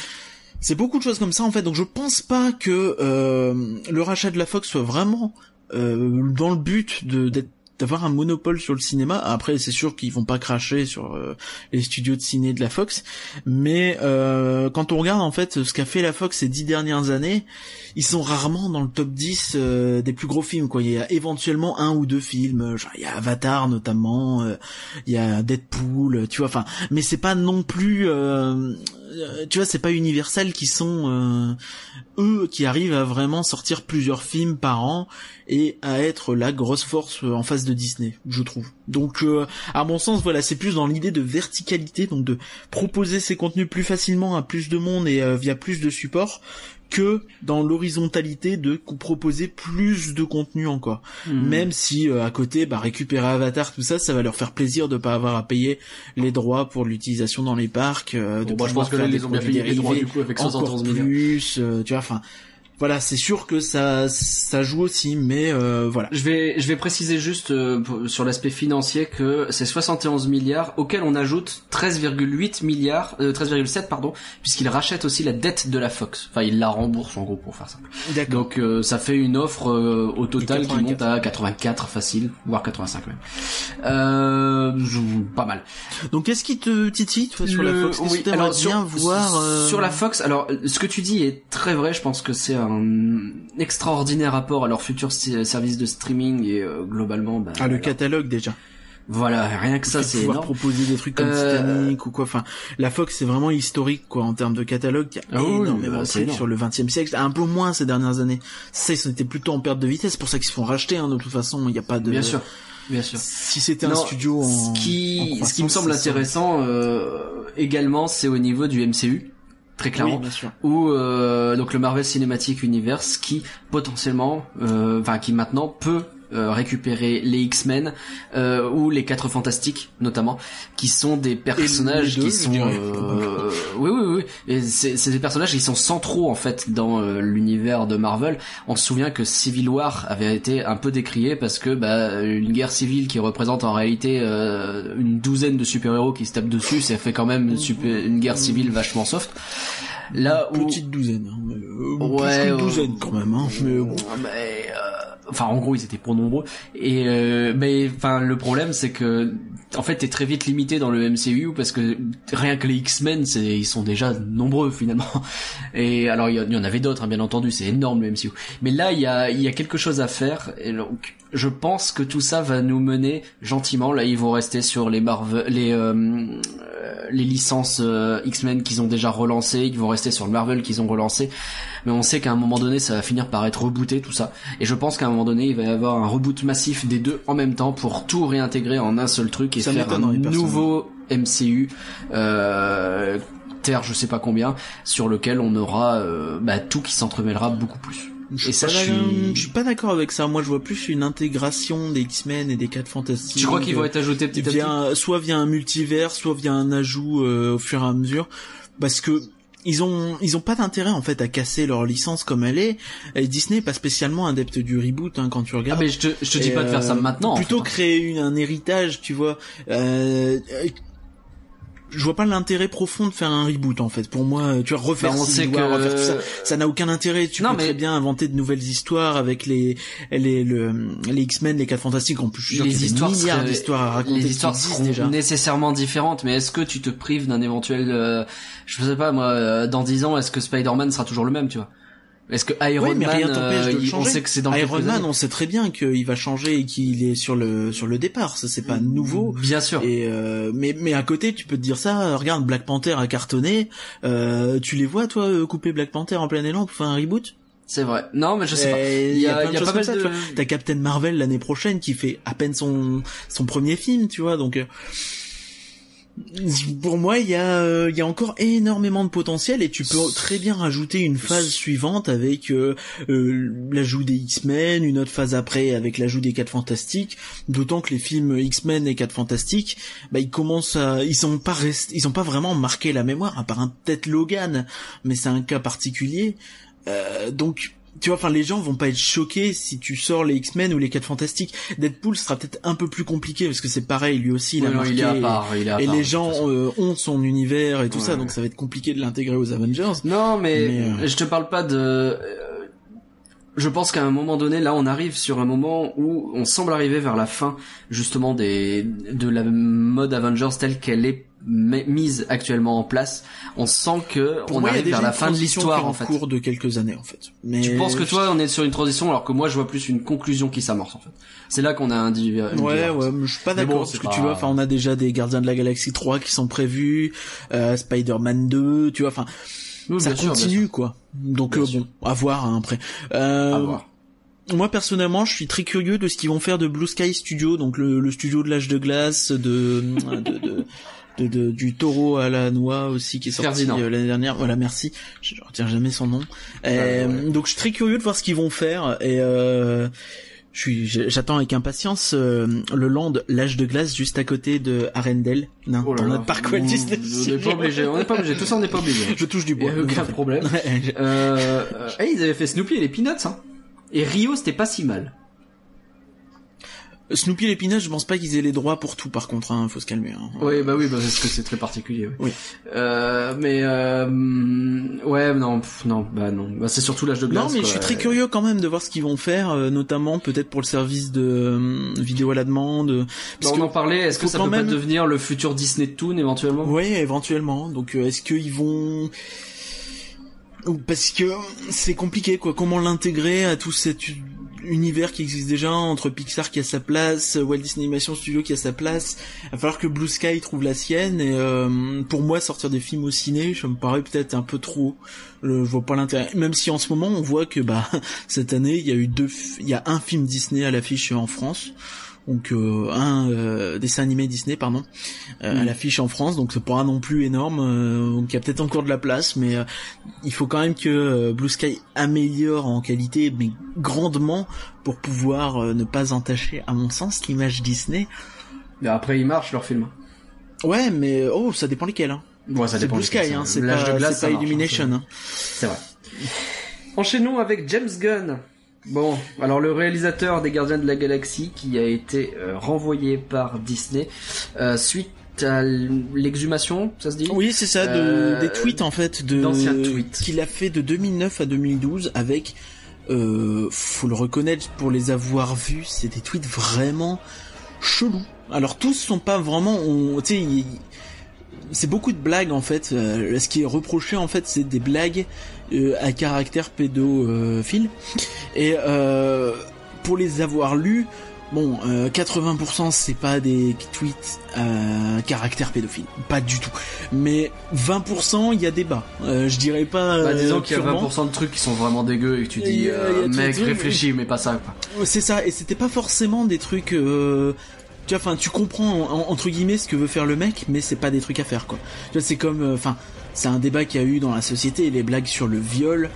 c'est beaucoup de choses comme ça en fait. Donc je pense pas que euh, le rachat de la Fox soit vraiment euh, dans le but de d'être d'avoir un monopole sur le cinéma. Après, c'est sûr qu'ils vont pas cracher sur euh, les studios de ciné de la Fox, mais euh, quand on regarde en fait ce qu'a fait la Fox ces dix dernières années, ils sont rarement dans le top 10 euh, des plus gros films. Quoi, il y a éventuellement un ou deux films, genre il y a Avatar notamment, euh, il y a Deadpool, tu vois. Enfin, mais c'est pas non plus, euh, euh, tu vois, c'est pas Universal qui sont euh, eux qui arrivent à vraiment sortir plusieurs films par an et à être la grosse force euh, en face de Disney, je trouve. Donc, euh, à mon sens, voilà, c'est plus dans l'idée de verticalité, donc de proposer ces contenus plus facilement à plus de monde et euh, via plus de supports, que dans l'horizontalité de proposer plus de contenu encore. Hmm. Même si euh, à côté, bah, récupérer Avatar, tout ça, ça va leur faire plaisir de pas avoir à payer les droits pour l'utilisation dans les parcs. euh, de Bon, bah, je pouvoir pense que là, faire ils des ont bien produits payé les droits, du coup, avec encore 71 millions. plus, euh, tu vois, enfin, voilà, c'est sûr que ça, ça joue aussi, mais euh, voilà. Je vais, je vais préciser juste euh, sur l'aspect financier que c'est 71 milliards auxquels on ajoute 13,8 milliards, euh, 13,7 pardon, puisqu'il rachète aussi la dette de la Fox. Enfin, il la rembourse en gros pour faire simple. D'accord. Donc euh, ça fait une offre euh, au total qui 84. monte à 84 facile, voire 85 même. Euh, pas mal. Donc, qu'est-ce qui te titille, toi, sur la Fox? Oui, alors, sur- bien voir sur la Fox. Alors, ce que tu dis est très vrai. Je pense que c'est un extraordinaire rapport à leur futur service de streaming et euh, globalement. bah, Ah, le alors, catalogue déjà. Voilà, rien que ça, c'est pouvoir énorme. proposer des trucs comme Euh, Titanic ou quoi. Enfin, la Fox c'est vraiment historique quoi en termes de catalogue. Il y a Ah oui, énormément mais bah, trucs sur le 20 e siècle, un peu moins ces dernières années. Ça, ils étaient plutôt en perte de vitesse. C'est pour ça qu'ils se font racheter. Hein, de toute façon, il n'y a pas de. Bien sûr, bien sûr. Si c'était un studio en. ce qui, en ce qui me semble intéressant euh, également, c'est au niveau du MCU, très clairement. Oui, bien sûr. ou euh, donc le Marvel Cinematic Universe qui potentiellement, euh, enfin qui maintenant peut euh, récupérer les X-Men euh, ou les Quatre Fantastiques notamment, qui sont des personnages deux, qui sont, euh, oui oui oui, et c'est c'est des personnages qui sont centraux en fait dans euh, l'univers de Marvel. On se souvient que Civil War avait été un peu décrié parce que bah, une guerre civile qui représente en réalité euh, une douzaine de super-héros qui se tapent dessus, ça fait quand même une, super- une guerre civile vachement soft. Là où Petite douzaine. hein, mais, euh, Ouais, plus qu'une douzaine quand même. Hein, mais bon. mais, euh, enfin en gros ils étaient pour nombreux et euh, mais enfin le problème c'est que en fait t'es très vite limité dans le MCU parce que rien que les X-Men c'est ils sont déjà nombreux finalement et alors il y, y en avait d'autres hein, bien entendu c'est énorme le MCU mais là il y a il y a quelque chose à faire et donc je pense que tout ça va nous mener gentiment. Là ils vont rester sur les Marvel les euh, euh, les licences euh, X-Men qu'ils ont déjà relancées ils vont rester sur le Marvel qu'ils ont relancé. Mais on sait qu'à un moment donné ça va finir par être rebooté tout ça. Et je pense qu'à un moment donné il va y avoir un reboot massif des deux en même temps pour tout réintégrer en un seul truc et Ça faire un nouveau MCU euh, terre je sais pas combien sur lequel on aura bah, tout qui s'entremêlera beaucoup plus Je et suis ça pas je d'accord- suis je suis pas d'accord avec ça. Moi, je vois plus une intégration des X-Men et des 4 Fantastiques. tu crois qu'ils vont être ajoutés petit à petit? soit via un multivers, soit via un ajout euh, au fur et à mesure, parce que ils ont ils ont pas d'intérêt en fait à casser leur licence comme elle est. Et Disney est pas spécialement adepte du reboot hein, quand tu ah regardes. mais je te, je te dis Et, pas de faire ça euh, maintenant en Plutôt fait, hein. créer une, un héritage, tu vois. Euh, je vois pas l'intérêt profond de faire un reboot en fait. Pour moi, tu vois, refaire Bah, on Civil sait War, que- refaire tout ça, ça n'a aucun intérêt. Tu Non, peux mais- très bien inventer de nouvelles histoires avec les les le, les X-Men, les 4 fantastiques. En plus, y a des histoires milliards d'histoires à raconter. les histoires seront déjà. nécessairement différentes mais est-ce que tu te prives d'un éventuel euh, je sais pas moi euh, dans 10 ans est-ce que Spider-Man sera toujours le même tu vois? Est-ce que Iron mais Man rien euh, de le il- on sait que c'est dans Iron Man, années. on sait très bien qu'il va changer et qu'il est sur le sur le départ. Ça, c'est pas nouveau. bien sûr Et euh, mais mais à côté, tu peux te dire ça. Regarde, Black Panther a cartonné. Euh, tu les vois, toi, euh, couper Black Panther en plein élan pour faire un reboot? C'est vrai non mais je sais pas Et il y a, plein de il y a choses pas comme mal ça, de tu vois. T'as Captain Marvel l'année prochaine qui fait à peine son son premier film, tu vois. Donc euh, pour moi, il y a euh, il y a encore énormément de potentiel et tu peux très bien rajouter une phase suivante avec euh, euh, l'ajout des X-Men, une autre phase après avec l'ajout des 4 Fantastiques. D'autant que les films X-Men et 4 Fantastiques, bah ils commencent à ils sont pas rest... ils ont pas vraiment marqué la mémoire à part un peut-être Logan, mais c'est un cas particulier. Euh, donc tu vois, enfin, les gens vont pas être choqués si tu sors les X-Men ou les 4 Fantastiques. Deadpool sera peut-être un peu plus compliqué parce que c'est pareil, lui aussi, il a marqué. il est à part il est à et part, les gens euh, ont son univers et tout ça, donc ça va être compliqué de l'intégrer aux Avengers. Non, mais, Mais, euh, je te parle pas de. euh, Je pense qu'à un moment donné, là, on arrive sur un moment où on semble arriver vers la fin, justement, des de la mode Avengers telle qu'elle est mise actuellement en place. On sent que Pour on moi, arrive vers la fin de l'histoire, en fait. cours de quelques années, en fait. Mais Tu penses que toi, on est sur une transition, alors que moi, je vois plus une conclusion qui s'amorce, en fait. C'est là qu'on a un div- une Ouais, ouais, je suis pas d'accord bon, parce que pas- tu vois, enfin, on a déjà des Gardiens de la Galaxie 3 qui sont prévus, euh, Spider-Man 2, tu vois, enfin, Oui, ça sûr, continue quoi. Donc euh, bon, à voir hein, après. Euh, À voir. moi personnellement, je suis très curieux de ce qu'ils vont faire de Blue Sky Studio, donc le, le studio de l'âge de glace, de, de, de, de, de- du taureau à la noix aussi qui est sorti Ferdinand. euh, l'année dernière. Voilà, merci. Je, je retiens jamais son nom. Euh, ouais. Donc je suis très curieux de voir ce qu'ils vont faire et euh, je suis, j'attends avec impatience euh, le land l'âge de glace juste à côté de Arendelle, non, Oh là dans là. notre parc Walt Disney. On n'est pas obligé, on n'est pas obligé, tout ça on n'est pas obligé. Je touche du Il y bois. a aucun problème. Euh, euh, eh, ils avaient fait Snoopy et les Peanuts, hein. Et Rio, c'était pas si mal. Snoopy et les Peanuts, je pense pas qu'ils aient les droits pour tout par contre, hein, faut se calmer. Hein. Oui, bah oui, bah, parce que c'est très particulier. Oui. Oui. Euh, mais euh, ouais, non, pff, non, bah non, bah, c'est surtout l'âge de glace. Non, mais quoi. je suis très curieux quand même de voir ce qu'ils vont faire, euh, notamment peut-être pour le service de euh, vidéo à la demande. euh, Bah, Parce on en parlait. Est-ce que ça peut même- pas devenir le futur Disney Toon éventuellement? Oui, éventuellement. Donc est-ce qu'ils vont parce que c'est compliqué quoi, comment l'intégrer à tout cet univers qui existe déjà entre Pixar qui a sa place, Walt Disney Animation Studio qui a sa place, il va falloir que Blue Sky trouve la sienne et euh, pour moi sortir des films au ciné, ça me paraît peut-être un peu trop. Euh, je vois pas l'intérêt. Même si en ce moment on voit que bah cette année il y a eu deux, il y a un film Disney à l'affiche en France. Donc euh, un euh, dessin animé Disney pardon euh, à Mm. l'affiche en France, donc c'est pas non plus énorme, euh, donc il y a peut-être encore de la place, mais euh, il faut quand même que euh, Blue Sky améliore en qualité, mais grandement, pour pouvoir ne pas entacher, à mon sens, l'image Disney. Mais après, ils marchent leur film. Ouais, mais oh, ça dépend lesquels. Hein. Bon, ça C'est dépend Blue Sky, hein, c'est pas, de glace, pas marche, Illumination. hein. C'est vrai. Enchaînons avec James Gunn. Bon, alors le réalisateur des Gardiens de la Galaxie qui a été euh, renvoyé par Disney euh, suite à l'exhumation, ça se dit? Oui, c'est ça, de, Euh, des tweets en fait, de d'anciens tweets. qu'il a fait de 2009 à 2012 avec, faut le reconnaître pour les avoir vus, c'est des tweets vraiment chelous. Alors tous sont pas vraiment, tu sais, c'est beaucoup de blagues en fait. Ce qui est reproché en fait, c'est des blagues à caractère pédophile. Et euh, pour les avoir lus, bon, euh, 80% c'est pas des tweets à caractère pédophile, pas du tout. Mais 20% il y a débat. Euh, je dirais pas. Bah, euh, disons qu'il y a purement. 20% de trucs qui sont vraiment dégueux et que tu dis, euh, mec, réfléchis, mais pas ça. C'est ça, et c'était pas forcément des trucs. Euh... Tu vois, enfin, tu comprends en- entre guillemets ce que veut faire le mec, mais c'est pas des trucs à faire, quoi. Tu vois, c'est comme, euh, enfin, c'est un débat qu'il y a eu dans la société. Les blagues sur le viol,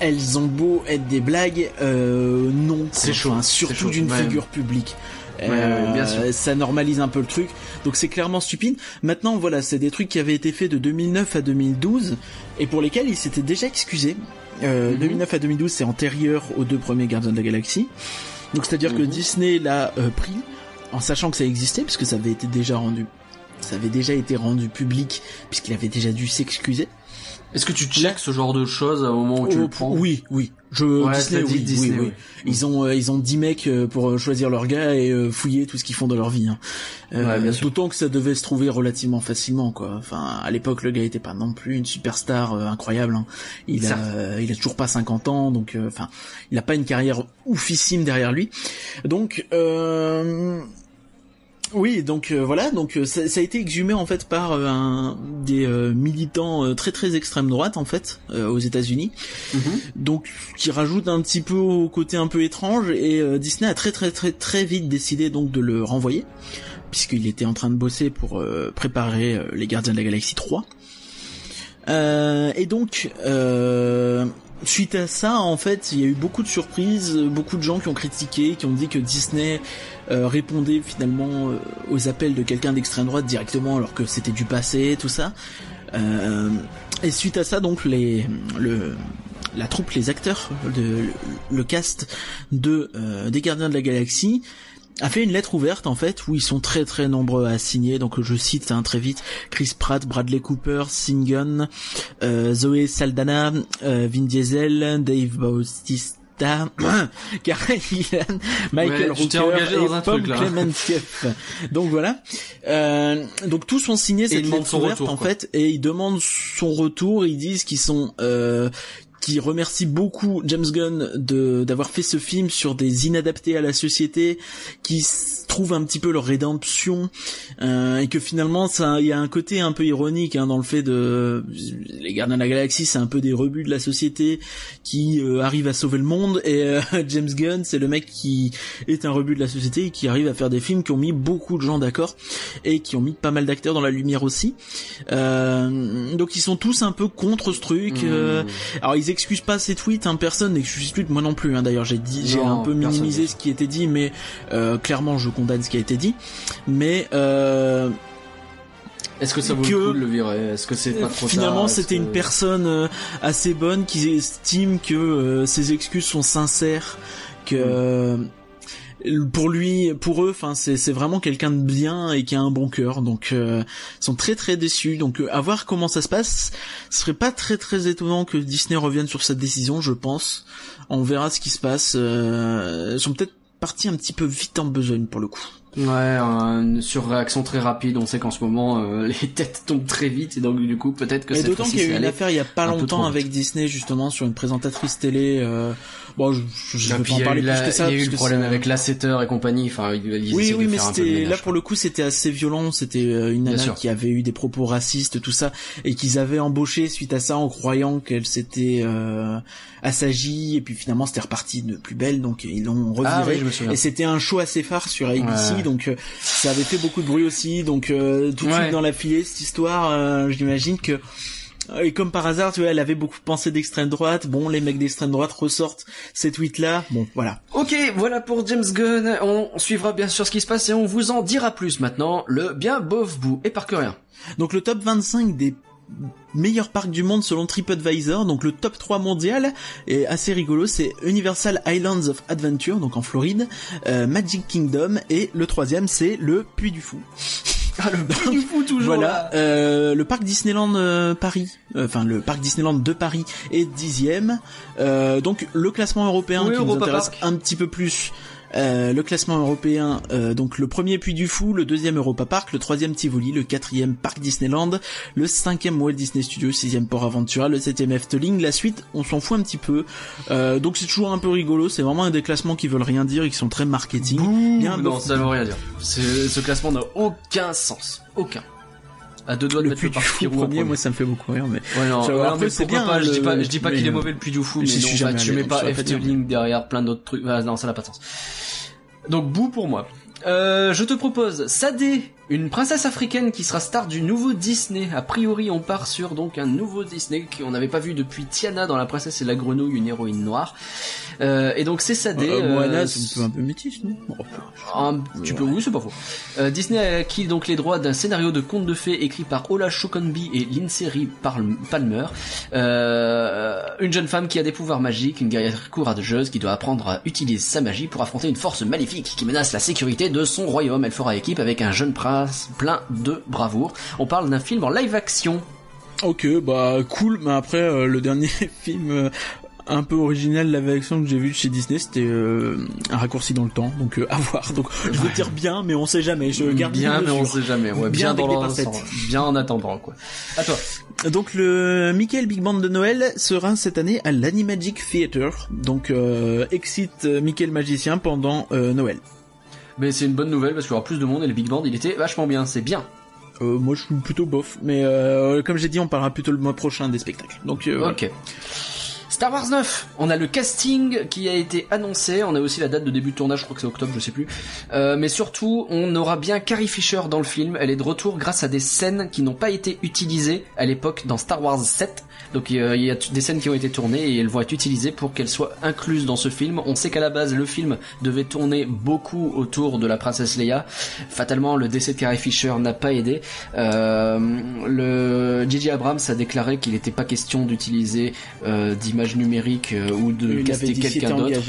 elles ont beau être des blagues, euh, non. C'est chaud, Enfin, surtout d'une ouais. figure publique. Ouais, ouais, bien sûr. Ça normalise un peu le truc, donc c'est clairement stupide. Maintenant, voilà, c'est des trucs qui avaient été faits de 2009 à 2012 et pour lesquels il s'était déjà excusé. Euh, Mhm. 2009 à 2012, c'est antérieur aux deux premiers Gardiens de la Galaxie. Donc c'est-à-dire que Mhm. Disney l'a euh, pris en sachant que ça existait puisque ça avait été déjà rendu ça avait déjà été rendu public puisqu'il avait déjà dû s'excuser. Est-ce que tu checks ce genre de choses au moment où tu Oh, le prends? oui, oui. Je Ouais, Disney, oui, Disney, oui, oui. oui. Ils ont euh, ils ont 10 mecs euh, pour euh, choisir leur gars et euh, fouiller tout ce qu'ils font dans leur vie. Hein. Euh, Ouais. D'autant que ça devait se trouver relativement facilement quoi. Enfin, à l'époque le gars était pas non plus une superstar incroyable. hein. Il a il a toujours pas 50 ans donc enfin, il a pas une carrière oufissime derrière lui. Donc euh, oui, donc euh, voilà, donc euh, ça, ça a été exhumé en fait par euh, un des euh, militants euh, très très extrême droite en fait euh, aux États-Unis Mhm. donc qui rajoute un petit peu au côté un peu étrange et euh, Disney a très très très très vite décidé donc de le renvoyer puisqu'il était en train de bosser pour euh, préparer euh, les Gardiens de la Galaxie 3 Euh, et donc euh, suite à ça en fait il y a eu beaucoup de surprises beaucoup de gens qui ont critiqué qui ont dit que Disney euh, répondait finalement euh, aux appels de quelqu'un d'extrême droite directement alors que c'était du passé tout ça. Euh, et suite à ça donc les le la troupe, les acteurs, de, le, le cast de euh, des Gardiens de la Galaxie a fait une lettre ouverte en fait où ils sont très très nombreux à signer donc je cite hein, très vite Chris Pratt, Bradley Cooper, Singon, euh, Zoé Saldana, euh, Vin Diesel, Dave Bautista, Karen Gillan, Michael Ouais, Rooker dans et un. Clementieff. donc voilà. Euh, donc tous ont signé Et cette lettre ouverte en fait et ils demandent son retour. Ils disent qu'ils sont euh, qui remercie beaucoup James Gunn de d'avoir fait ce film sur des inadaptés à la société qui trouvent un petit peu leur rédemption euh, et que finalement ça il y a un côté un peu ironique hein, dans le fait de les Gardiens de la Galaxie c'est un peu des rebuts de la société qui euh, arrivent à sauver le monde et euh, James Gunn c'est le mec qui est un rebut de la société et qui arrive à faire des films qui ont mis beaucoup de gens d'accord et qui ont mis pas mal d'acteurs dans la lumière aussi euh, donc ils sont tous un peu contre ce truc Mmh. alors ils excusent pas ces tweets hein, personne n'excuse tweet moi non plus hein. d'ailleurs j'ai dit j'ai un peu minimisé ce qui était dit mais euh, clairement je condamne ce qui a été dit. Mais euh, Est-ce que ça vaut que- le coup de le virer? Est-ce que c'est pas trop finalement c'était que- une personne euh, assez bonne qui estime que euh, ses excuses sont sincères que euh, pour lui pour eux enfin c'est c'est vraiment quelqu'un de bien et qui a un bon cœur donc euh, ils sont très très déçus donc euh, à voir comment ça se passe ce serait pas très très étonnant que Disney revienne sur cette décision je pense on verra ce qui se passe euh, ils sont peut-être partis un petit peu vite en besogne pour le coup Ouais, une surréaction très rapide. On sait qu'en ce moment, euh, les têtes tombent très vite et donc du coup, peut-être que Et d'autant qu'il y a eu une affaire il y a pas longtemps avec. Disney justement sur une présentatrice télé. Euh... Bon, je, je, vais pas en parler plus la- que ça. il y a eu le problème avec l'assetteur et compagnie. Enfin, ils, ils Oui, oui, de mais c'était là pour le coup c'était assez violent. C'était euh, une nana qui avait eu des propos racistes, tout ça, et qu'ils avaient embauché suite à ça en croyant qu'elle s'était euh, assagie, et puis finalement c'était reparti de plus belle, donc ils l'ont reviré. Ah oui, je me souviens. Et c'était un show assez phare sur ABC, Ouais. donc euh, ça avait fait beaucoup de bruit aussi. Donc euh, tout de Ouais. suite dans la filée cette histoire, euh, j'imagine que et comme par hasard, tu vois, elle avait beaucoup pensé d'extrême droite. Bon, les mecs d'extrême droite ressortent ces tweets-là. Bon, voilà. Ok, voilà pour James Gunn. On suivra bien sûr ce qui se passe et on vous en dira plus maintenant. Le bien bof bout et par que rien. Donc le top 25 des meilleurs parcs du monde selon TripAdvisor. Donc le top 3 mondial est assez rigolo. C'est Universal Islands of Adventure, donc en Floride, euh, Magic Kingdom et le troisième c'est le Puy du Fou. Ah, le prix du fou toujours Voilà, euh, le parc Disneyland euh, Paris, euh, enfin le parc Disneyland de Paris est dixième. Euh, donc le classement européen Oui, qui nous Europa intéresse Park. un petit peu plus. Euh, le classement européen, euh, donc le premier Puy du Fou, le deuxième Europa Park, le troisième Tivoli, le quatrième Parc Disneyland, le cinquième Walt Disney Studios, sixième Port Aventura, le septième Efteling. La suite, on s'en fout un petit peu. Euh, donc c'est toujours un peu rigolo. C'est vraiment un des classements qui veulent rien dire et qui sont très marketing. Bien non, ça veut rien dire. Ce classement n'a aucun sens. Aucun. À deux doigts de Le mettre le Fou en premier, moi premier. ça me fait beaucoup rire, mais Ouais, non, Ça, ouais, après, c'est bien, pas, je dis le- pas, je dis pas qu'il est mauvais le Puy du Fou, mais j'y non, suis bah, tu mets pas dire. Efteling derrière plein d'autres trucs. Ah, non, ça n'a pas de sens. Donc, bout pour moi. Euh, je te propose Sadé, une princesse africaine qui sera star du nouveau Disney. A priori, on part sur donc un nouveau Disney qu'on n'avait pas vu depuis Tiana dans La Princesse et la Grenouille, une héroïne noire. Euh, et donc c'est Sadé. Euh, euh, Moana, c'est un peu métis, non un petit peu, oui, c'est pas faux. Euh, Disney a acquis donc les droits d'un scénario de conte de fées écrit par Ola Shokonbi et Lindsay Palmer. Euh, une jeune femme qui a des pouvoirs magiques, une guerrière courageuse qui doit apprendre à utiliser sa magie pour affronter une force maléfique qui menace la sécurité de son royaume. Elle fera équipe avec un jeune prince plein de bravoure. On parle d'un film en live action. Ok, bah cool, mais après euh, le dernier film euh, un peu original live action que j'ai vu chez Disney, c'était euh, un raccourci dans le temps, donc à voir. Donc je veux dire bien, mais on sait jamais. Je garde bien, mais on sait jamais. Ouais, Bien bien, avec dans des bien en attendant quoi. À toi. Donc le Michael Big Band de Noël sera cette année à l'Animagic Theater, donc excite Michael Magicien pendant Noël. Mais c'est une bonne nouvelle parce qu'il y aura plus de monde et le Big Band il était vachement bien. C'est bien. Euh, moi je suis plutôt bof, mais euh, comme j'ai dit, on parlera plutôt le mois prochain des spectacles. Donc euh, voilà. Ok. Star Wars 9, on a le casting qui a été annoncé, on a aussi la date de début de tournage, je crois que c'est octobre, je sais plus. Euh, mais surtout, on aura bien Carrie Fisher dans le film, elle est de retour grâce à des scènes qui n'ont pas été utilisées à l'époque dans Star Wars 7. Donc euh, il y a des scènes qui ont été tournées et elles vont être utilisées pour qu'elles soient incluses dans ce film. On sait qu'à la base, le film devait tourner beaucoup autour de la princesse Leia. Fatalement, le décès de Carrie Fisher n'a pas aidé. Euh, le J.J. Abrams a déclaré qu'il n'était pas question d'utiliser euh, d'images numériques euh, ou de caster quelqu'un d'autre.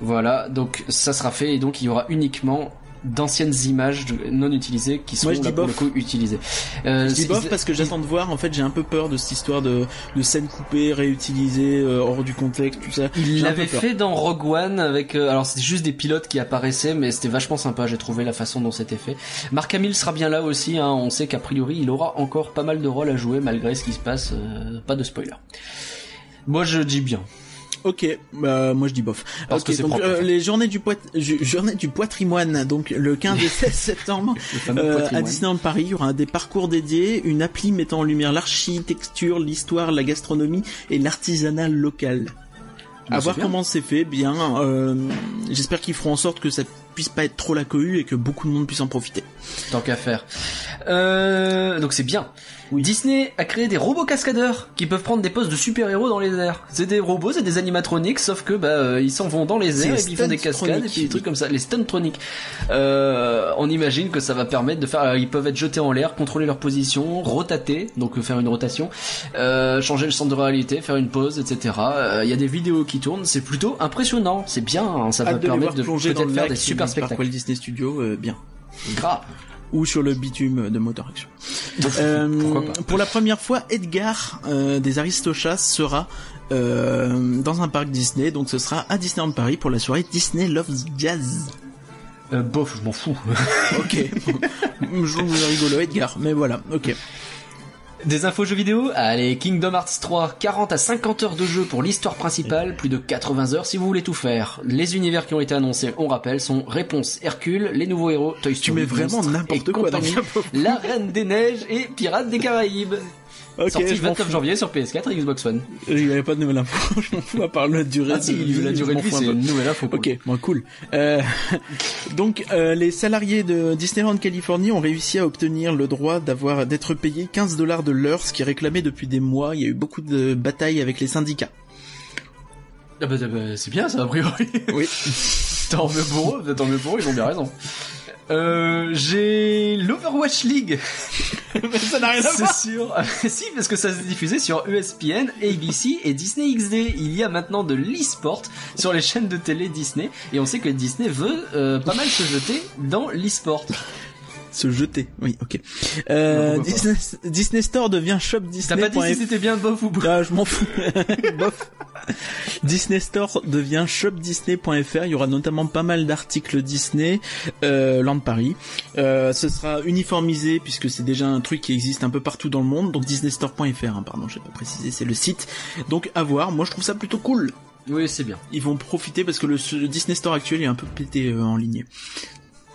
Voilà, donc ça sera fait et donc il y aura uniquement d'anciennes images non utilisées qui je dis le bof. coup utilisées. Euh, Je dis bof parce que j'attends de voir. En fait, j'ai un peu peur de cette histoire de, de scènes coupées, réutilisées euh, hors du contexte, tout ça. Il l'avait fait dans Rogue One avec euh, alors c'était juste des pilotes qui apparaissaient mais c'était vachement sympa j'ai trouvé la façon dont c'était fait. Mark Hamill sera bien là aussi hein, on sait qu'a priori il aura encore pas mal de rôles à jouer malgré ce qui se passe euh, pas de spoiler. Moi, je dis bien. Ok, bah, moi je dis bof. Parce Ok, que c'est donc, propre, euh, les journées du, poit- journée du patrimoine, donc le 15 et 16 septembre, euh, à. Disneyland Paris, il y aura des parcours dédiés, une appli mettant en lumière l'architecture, l'histoire, la gastronomie et l'artisanat local. Bah, à voir bien. comment c'est fait, bien. euh, J'espère qu'ils feront en sorte que ça puisse pas être trop la cohue et que beaucoup de monde puisse en profiter. Tant qu'à faire. Euh, donc c'est bien. Disney a créé des robots cascadeurs qui peuvent prendre des postes de super-héros dans les airs. C'est des robots, c'est des animatroniques, sauf que bah euh, ils s'en vont dans les airs et puis ils font des cascades et puis des trucs comme ça, les stuntroniques. Euh, on imagine que ça va permettre de faire, euh, ils peuvent être jetés en l'air, contrôler leur position, rotater, donc euh, faire une rotation, euh, changer le centre de réalité, faire une pause, etc. Euh, Il y a des vidéos qui tournent, c'est plutôt impressionnant, c'est bien, hein, ça va de permettre de peut-être faire des super spectacles. Disney Studios, euh, bien. Grave. ou sur le bitume de Motor Action. Euh, pour la première fois, Edgar euh, des Aristochats sera euh, dans un parc Disney, donc ce sera à Disneyland Paris pour la soirée Disney Loves Jazz. Euh, bof, je m'en fous. Ok, je vous rigolo Edgar, mais voilà, ok. Des infos jeux vidéo Allez, Kingdom Hearts 3, 40 à 50 heures de jeu pour l'histoire principale, plus de 80 heures si vous voulez tout faire. Les univers qui ont été annoncés, on rappelle, sont Réponse Hercule, les nouveaux héros, Toy Story, mets vraiment n'importe quoi dans. La Reine des Neiges et Pirates des Caraïbes. Ok, Sorti m'en 29 fous. janvier sur PS4 et Xbox One. Il n'y avait pas de nouvelle info, je m'en fous à part la durée Ah si, de vie, la durée de vie, c'est une nouvelle info. Ok, bon, cool. Euh, donc, euh, les salariés de Disneyland Californie ont réussi à obtenir le droit d'avoir d'être payés 15 dollars de l'heure, ce qui est réclamé depuis des mois. Il y a eu beaucoup de batailles avec les syndicats. Ah bah, bah, c'est bien ça, a priori. Oui. tant mieux pour eux, tant mieux pour eux, ils ont bien raison. Euh, j'ai l'Overwatch League. ça n'a rien C'est sûr. si, parce que ça se diffusait sur ESPN, ABC et Disney XD. Il y a maintenant de l'e-sport sur les chaînes de télé Disney. Et on sait que Disney veut euh, pas mal se jeter dans l'e-sport. Se jeter. Oui, ok. Euh, Disney, Disney Store devient shop T'as pas dit si Disney. c'était bien bof ou bof Ah, je m'en fous. Bof. Disney Store devient shopdisney.fr. Il y aura notamment pas mal d'articles Disney, euh, Land Paris. Euh, ce sera uniformisé puisque c'est déjà un truc qui existe un peu partout dans le monde. Donc disneystore.fr, hein, pardon, j'ai pas précisé, c'est le site. Donc à voir. Moi, je trouve ça plutôt cool. Oui, c'est bien. Ils vont profiter parce que le, le Disney Store actuel est un peu pété euh, en ligne.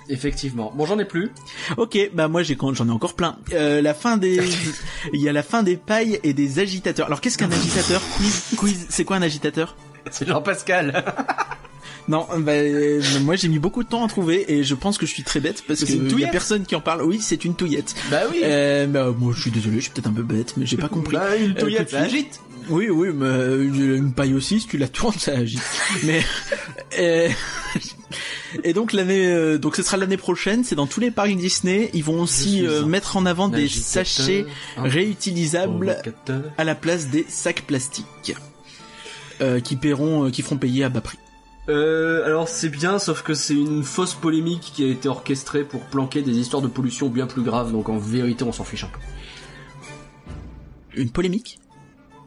Effectivement. Bon, j'en ai plus. Ok, bah moi j'ai j'en ai encore plein. Euh, la fin des, il y a la fin des pailles et des agitateurs. Alors qu'est-ce qu'un agitateur? Quiz, quiz. C'est quoi un agitateur? C'est Jean-Pascal. Non, bah, euh, moi j'ai mis beaucoup de temps à trouver et je pense que je suis très bête parce Mais que c'est une il y a personne qui en parle. Oui, c'est une touillette. bah oui. Euh, bah moi je suis désolé, je suis peut-être un peu bête, mais j'ai pas compris. Bah, une Euh, touillette, ça agite. Oui, oui, mais une paille aussi, si tu la tournes, ça agit. mais euh, et donc l'année, euh, donc ce sera l'année prochaine. C'est dans tous les parcs Disney. Ils vont aussi euh, mettre en avant des sachets réutilisables à la place des sacs plastiques. Euh, qui paieront, qui feront payer à bas prix. Alors c'est bien, sauf que c'est une fausse polémique qui a été orchestrée pour planquer des histoires de pollution bien plus graves, donc en vérité on s'en fiche un peu. Une polémique?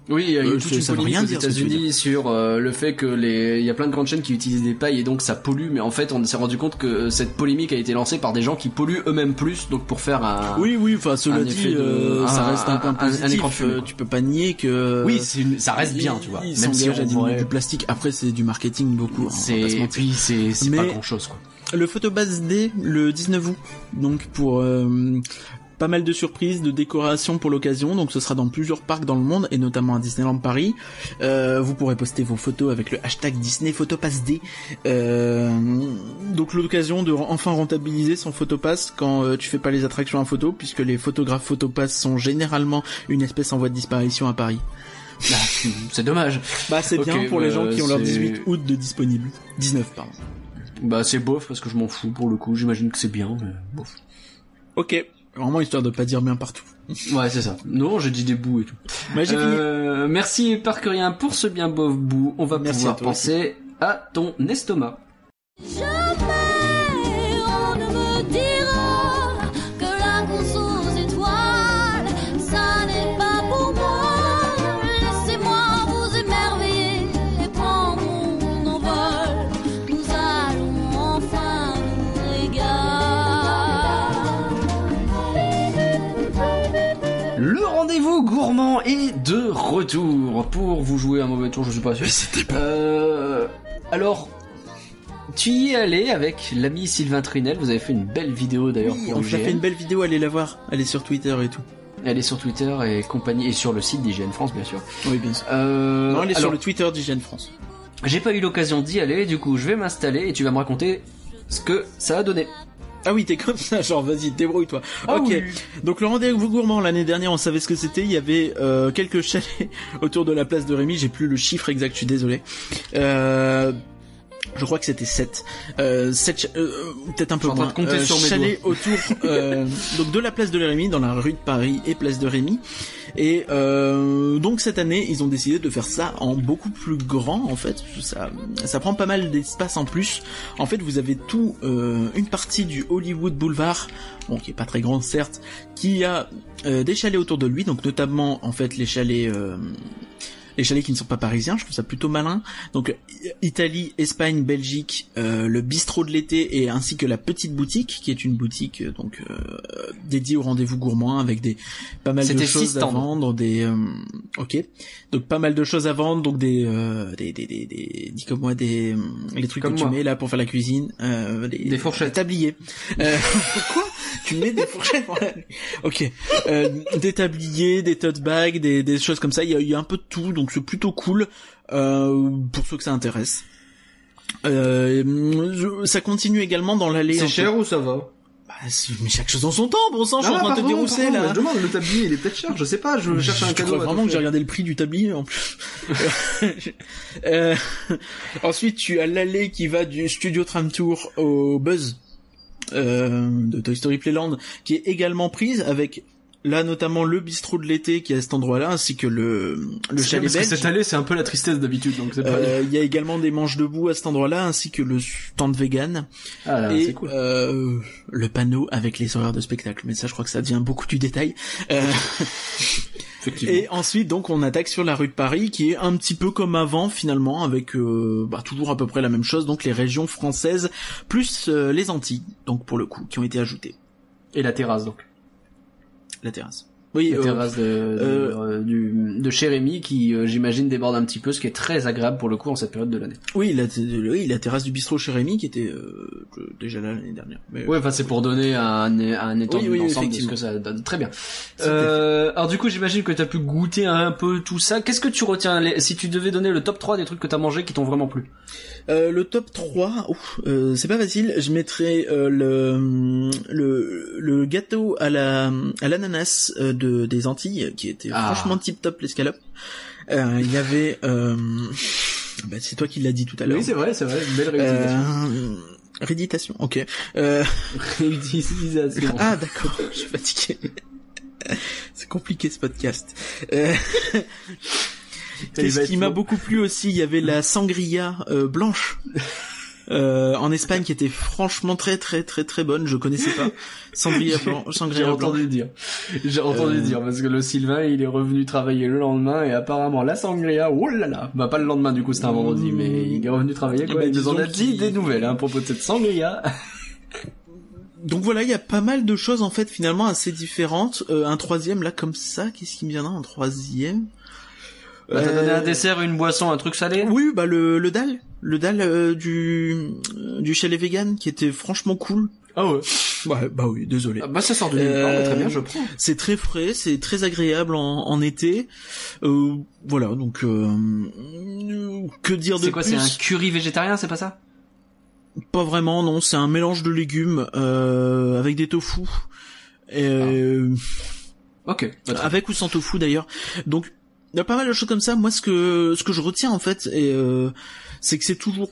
Oui, il y a Euh, eu toute ça- une polémique aux États-Unis sur euh, le fait que les, il y a plein de grandes chaînes qui utilisent des pailles et donc ça pollue, mais en fait on s'est rendu compte que euh, cette polémique a été lancée par des gens qui polluent eux-mêmes plus, donc pour faire un. Oui, oui. Enfin, cela un dit, effet de- euh, ça un- reste un point un- un positif. euh, quoi. tu peux pas nier que. Oui, c'est une- ça reste bien, tu vois. Ils Même si on à du plastique. Après, c'est du marketing beaucoup. hein, c'est, et mentir. puis c'est, c'est pas grand chose quoi. Le Photobase D, le 19 août. Donc pour euh, pas mal de surprises, de décorations pour l'occasion. Donc ce sera dans plusieurs parcs dans le monde et notamment à Disneyland Paris. Euh, vous pourrez poster vos photos avec le hashtag Disney Photopass D. Euh, donc l'occasion de enfin rentabiliser son Photopass quand euh, tu fais pas les attractions en photo, puisque les photographes Photopass sont généralement une espèce en voie de disparition à Paris. Bah, c'est dommage. Bah c'est bien pour les bah, gens qui ont leur c'est- 18 août de disponible. 19 pardon. Bah c'est bof parce que je m'en fous pour le coup. J'imagine que c'est bien, mais bof. Ok. Vraiment histoire de pas dire bien partout. Ouais, c'est ça. Non, j'ai dit des bouts et tout. Bah. Euh, merci Parkerien pour ce bien beau bout. On va Merci pouvoir à penser à ton estomac. Jamais retour pour vous jouer un mauvais tour, je suis pas sûr. Euh, alors, tu y es allé avec l'ami Sylvain Trinel, vous avez fait une belle vidéo d'ailleurs Oui, on a fait une belle vidéo, allez la voir. Elle est sur Twitter et tout. Elle est sur Twitter et compagnie, et sur le site d'IGN France bien sûr. Oui, bien sûr. Euh, non, elle est sur le Twitter d'Hygiène France. J'ai pas eu l'occasion d'y aller, du coup je vais m'installer et tu vas me raconter ce que ça a donné. Ah oui, t'es comme ça, genre vas-y, débrouille-toi. Ah ok. oui. Donc le rendez-vous gourmand l'année dernière, on savait ce que c'était. Il y avait euh, quelques chalets autour de la place de Rémy. J'ai plus le chiffre exact, je suis désolé. Euh, je crois que c'était 7. Euh, sept cha- euh, peut-être un peu moins. de compter Euh, sur mes chalets autour euh, donc de la place de Rémy, dans la rue de Paris et place de Rémy. Et euh, donc cette année, ils ont décidé de faire ça en beaucoup plus grand en fait. Ça, ça prend pas mal d'espace en plus. En fait, vous avez tout euh, une partie du Hollywood Boulevard, bon qui est pas très grand certes, qui a euh, des chalets autour de lui, donc notamment en fait les chalets. Euh, les chalets qui ne sont pas parisiens, je trouve ça plutôt malin. Donc Italie, Espagne, Belgique, euh, le bistrot de l'été et ainsi que la petite boutique qui est une boutique euh, donc euh, dédiée au rendez-vous gourmand avec des pas mal de choses à vendre, des euh, ok, donc pas mal de choses à vendre, donc des euh, des des des, des dis comme moi des euh, les trucs Comme que tu mets là pour faire la cuisine, euh, des, Des fourchettes. tabliers. Euh, quoi? Tu mets des fourchettes pour la- Ok, euh, des tabliers, des tote bags, des des choses comme ça. Il y a, a un peu de tout, donc c'est plutôt cool euh, pour ceux que ça intéresse. Euh, je- ça continue également dans l'allée. C'est cher ou ça va? Bah, c'est- mais chaque chose en son temps, bon sang, je suis en train de te pardon, là. mais Je demande, le tablier il est peut-être cher, je sais pas, je cherche un cadeau. crois à vraiment que j'ai regardé le prix du tablier en plus. Euh, ensuite, tu as l'allée qui va du Studio Tram Tour au Buzz de Toy Story Playland, qui est également prise avec là notamment le bistrot de l'été qui est à cet endroit-là, ainsi que le le chalet parce que belge. cette allée c'est un peu la tristesse d'habitude, donc c'est pas. Euh, Il y a également des manches debout à cet endroit-là, ainsi que le stand vegan Ah là, et cool. euh, le panneau avec les horaires de spectacle. Mais ça, je crois que ça devient beaucoup du détail. Euh. et ensuite, donc, on attaque sur la rue de Paris, qui est un petit peu comme avant, finalement, avec euh, bah, toujours à peu près la même chose. Donc, les régions françaises plus euh, les Antilles, donc pour le coup, qui ont été ajoutées. Et la terrasse donc. La terrasse. Oui, La euh, terrasse de, de, euh, euh, du, de chez Rémi qui, euh, j'imagine, déborde un petit peu, ce qui est très agréable pour le coup en cette période de l'année. oui, la, oui, la terrasse du bistrot chez Rémi, qui était euh, déjà là l'année dernière. Mais, Ouais, enfin c'est pour donner un, un étendue Oui, oui, d'ensemble de ce effectivement. que ça donne. Très bien. Euh, alors du coup, j'imagine que tu as pu goûter un peu tout ça. Qu'est-ce que tu retiens les- si tu devais donner le top 3 des trucs que tu as mangé qui t'ont vraiment plu? Euh, le top 3, ouf, euh, c'est pas facile. Je mettrais euh, le, le le gâteau à la à l'ananas euh, de des Antilles qui était Ah. franchement tip top l'escalope. Euh, Il y avait euh, bah, c'est toi qui l'as dit tout à l'heure. Oui, c'est vrai, c'est vrai, une belle réutilisation. Rééditation, ok. Euh, Réutilisation. ah d'accord, je suis fatigué. C'est compliqué ce podcast. Qu'est-ce qui m'a beaucoup plu aussi, il y avait la sangria euh, blanche euh, en Espagne qui était franchement très très très très bonne. Je connaissais pas sangria blanc, J'ai entendu dire. J'ai entendu Euh. dire parce que le Sylvain, il est revenu travailler le lendemain et apparemment la sangria, oh là là, bah pas le lendemain du coup, c'était un vendredi, Mmh. mais il est revenu travailler quoi. Bah, il nous en a dit des nouvelles hein, à propos de cette sangria. Donc voilà, il y a pas mal de choses en fait finalement assez différentes. Euh, un troisième là comme ça, qu'est-ce qui me viendra un troisième? Bah, T'as donné Euh, un dessert, une boisson, un truc salé? Oui, bah le le dalle, le dalle euh, du euh, du chalet vegan qui était franchement cool. Ah ouais. Ouais, bah oui, désolé. Ah, Bah ça sort de nulle part, mais très bien, je prends. C'est très frais, c'est très agréable en, en été. Euh, voilà, donc euh, que dire de C'est quoi, plus c'est un curry végétarien, c'est pas ça? Pas vraiment, non. C'est un mélange de légumes euh, avec des tofu, Et, euh, Ok. bah, avec ou sans tofu d'ailleurs. Donc il y a pas mal de choses comme ça. Moi, ce que ce que je retiens en fait, et, euh, c'est que c'est toujours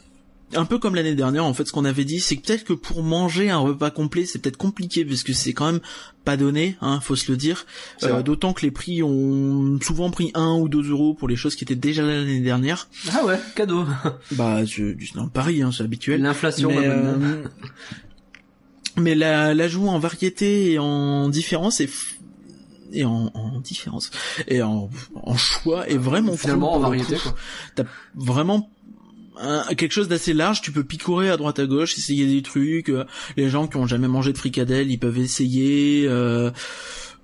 un peu comme l'année dernière en fait ce qu'on avait dit c'est que peut-être que pour manger un repas complet c'est peut-être compliqué parce que c'est quand même pas donné hein faut se le dire. Euh, d'autant que les prix ont souvent pris 1 ou 2 euros pour les choses qui étaient déjà là l'année dernière. Ah ouais, cadeau. bah du dans Paris hein, c'est habituel. L'inflation, mais, euh, mais la l'ajout en variété et en différence est et en, en différence et en, en choix est vraiment Finalement, cool en variété, quoi. T'as vraiment un- quelque chose d'assez large, tu peux picorer à droite à gauche, essayer des trucs. euh, les gens qui ont jamais mangé de fricadelle, ils peuvent essayer. euh,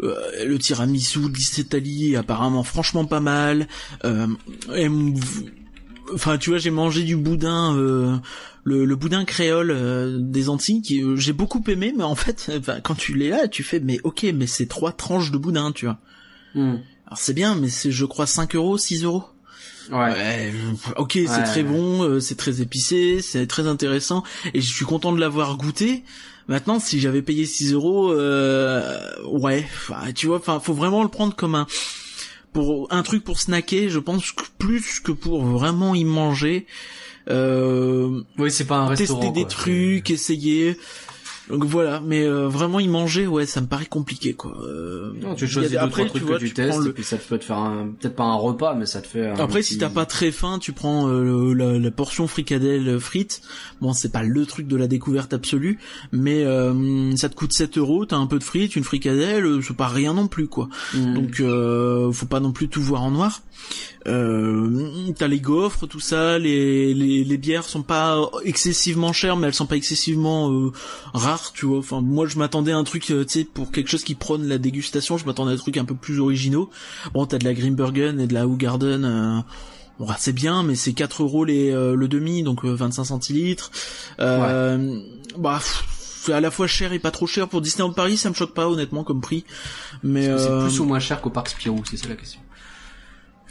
Euh, le tiramisu d'Italie est apparemment franchement pas mal. Euh, et enfin, tu vois, j'ai mangé du boudin, euh, le, le boudin créole euh, des Antilles, qui euh, j'ai beaucoup aimé, mais en fait, enfin, quand tu l'es là, tu fais, mais ok, mais c'est trois tranches de boudin, tu vois. Hmm. Alors c'est bien, mais c'est, je crois, 5 euros, 6 euros. Ouais. Ouais, ok, c'est Ouais. très bon, euh, c'est très épicé, c'est très intéressant, et je suis content de l'avoir goûté. Maintenant, si j'avais payé 6 euros, euh, ouais, tu vois, enfin, faut vraiment le prendre comme un pour un truc pour snacker. Je pense que plus que pour vraiment y manger. Euh, Oui, c'est pas un restaurant. tester des quoi. trucs, essayer. Donc voilà, mais euh, vraiment y manger, ouais, ça me paraît compliqué, quoi. Euh, Non, tu choisis des- deux, après, trois trucs tu vois, que tu, tu testes, le- et puis ça te peut te faire un, peut-être pas un repas, mais ça te fait un Après, petit- si t'as pas très faim, tu prends euh, la, la portion fricadelle frites. Bon, c'est pas le truc de la découverte absolue, mais euh, ça te coûte 7 euros, t'as un peu de frites, une fricadelle, euh, c'est pas rien non plus, quoi. Hmm. Donc, euh, faut pas non plus tout voir en noir. Euh, t'as les gaufres, tout ça, les, les, les bières sont pas excessivement chères, mais elles sont pas excessivement euh, tu vois. Enfin, moi, je m'attendais à un truc, euh, tu sais, pour quelque chose qui prône la dégustation, je m'attendais à un truc un peu plus originaux. Bon, t'as de la Greenbergen et de la Hougarden. Euh, bon, c'est bien, mais c'est 4 euros les, euh, le demi, donc euh, 25 centilitres. Euh, Bah, pff, c'est à la fois cher et pas trop cher pour Disneyland Paris, ça me choque pas honnêtement comme prix. Mais c'est plus ou moins cher qu'au parc Spirou, c'est ça la question.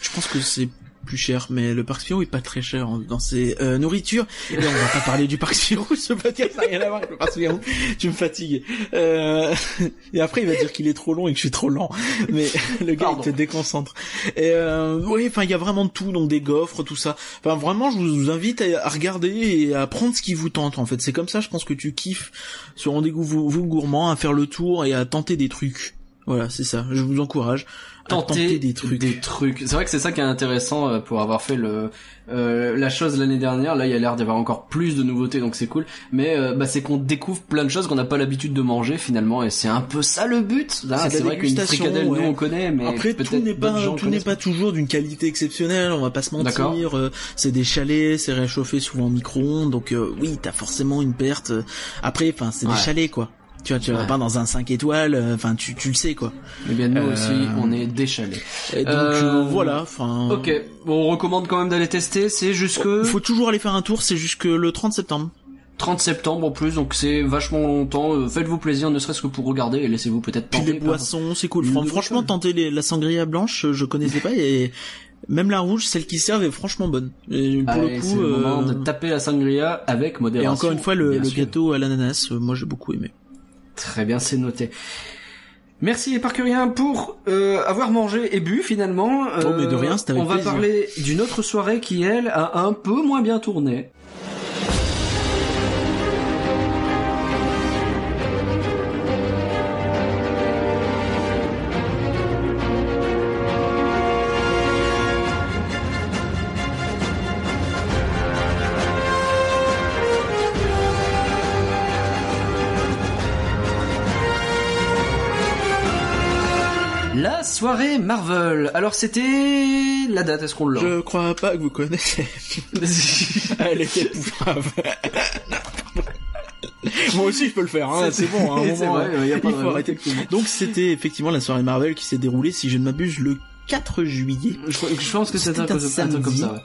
je pense que c'est plus cher, mais le parc Spirou est pas très cher en- dans ses euh, nourritures. Et là, on va pas parler du parc Spirou, ce podcast n'a rien à voir avec le parc Spirou. Tu me fatigues. Euh, et après, il va dire qu'il est trop long et que je suis trop lent. Mais le gars, Pardon. il te déconcentre. Et euh, oui, enfin, il y a vraiment de tout, donc des gaufres, tout ça. Enfin, vraiment, je vous invite à, regarder et à prendre ce qui vous tente. En fait, c'est comme ça, je pense que tu kiffes ce rendez-vous vous, vous gourmand, à faire le tour et à tenter des trucs. Voilà, c'est ça. Je vous encourage Tenter, des trucs. Des trucs. C'est vrai que c'est ça qui est intéressant euh, pour avoir fait le euh, la chose l'année dernière. Là, il y a l'air d'y avoir encore plus de nouveautés, donc c'est cool. Mais euh, bah, c'est qu'on découvre plein de choses qu'on n'a pas l'habitude de manger finalement, et c'est un peu ça le but. Là, C'est vrai qu'une fricadelle, ouais. nous on connaît, mais Après, tout n'est pas, tout n'est pas toujours d'une qualité exceptionnelle, on va pas se mentir. c'est des chalets, c'est réchauffé souvent au micro-ondes, donc euh, oui, t'as forcément une perte. Après, enfin, c'est Ouais. des chalets, quoi. Tu vois, tu vas pas dans un 5 étoiles, euh, enfin, tu, tu le sais, quoi. Eh bien, nous Euh, aussi, on est déchalés. Et donc, Euh, euh, voilà, enfin... Ok, bon, on recommande quand même d'aller tester. C'est jusque Il faut toujours aller faire un tour, c'est jusque le 30 septembre. 30 septembre en plus, donc c'est vachement longtemps. Euh, Faites-vous plaisir, ne serait-ce que pour regarder, et laissez-vous peut-être Puis tenter. les par- boissons, c'est cool. Franchement, tenter les- la sangria blanche, euh, je connaissais pas, et même la rouge, celle qui servent est franchement bonne. Et pour Allez, le coup... le moment euh, de taper la sangria avec modération. Et encore une fois, le, le gâteau à l'ananas, euh, moi j'ai beaucoup aimé. Très bien, c'est noté. Merci les parcuriens pour euh, avoir mangé et bu finalement. Oh, mais de rien, c'était avec On va plaisir. parler d'une autre soirée qui elle a un peu moins bien tourné. Soirée Marvel. Alors c'était la date, est-ce qu'on l'a Je crois pas que vous connaissez. Elle était épouvantable. Moi aussi je peux le faire, hein, c'est bon. hein, moment, vrai, y a pas il faut arrêter. Donc c'était effectivement la soirée Marvel qui s'est déroulée, si je ne m'abuse, le 4 juillet. Je, je pense que c'était un, truc comme ça. ouais.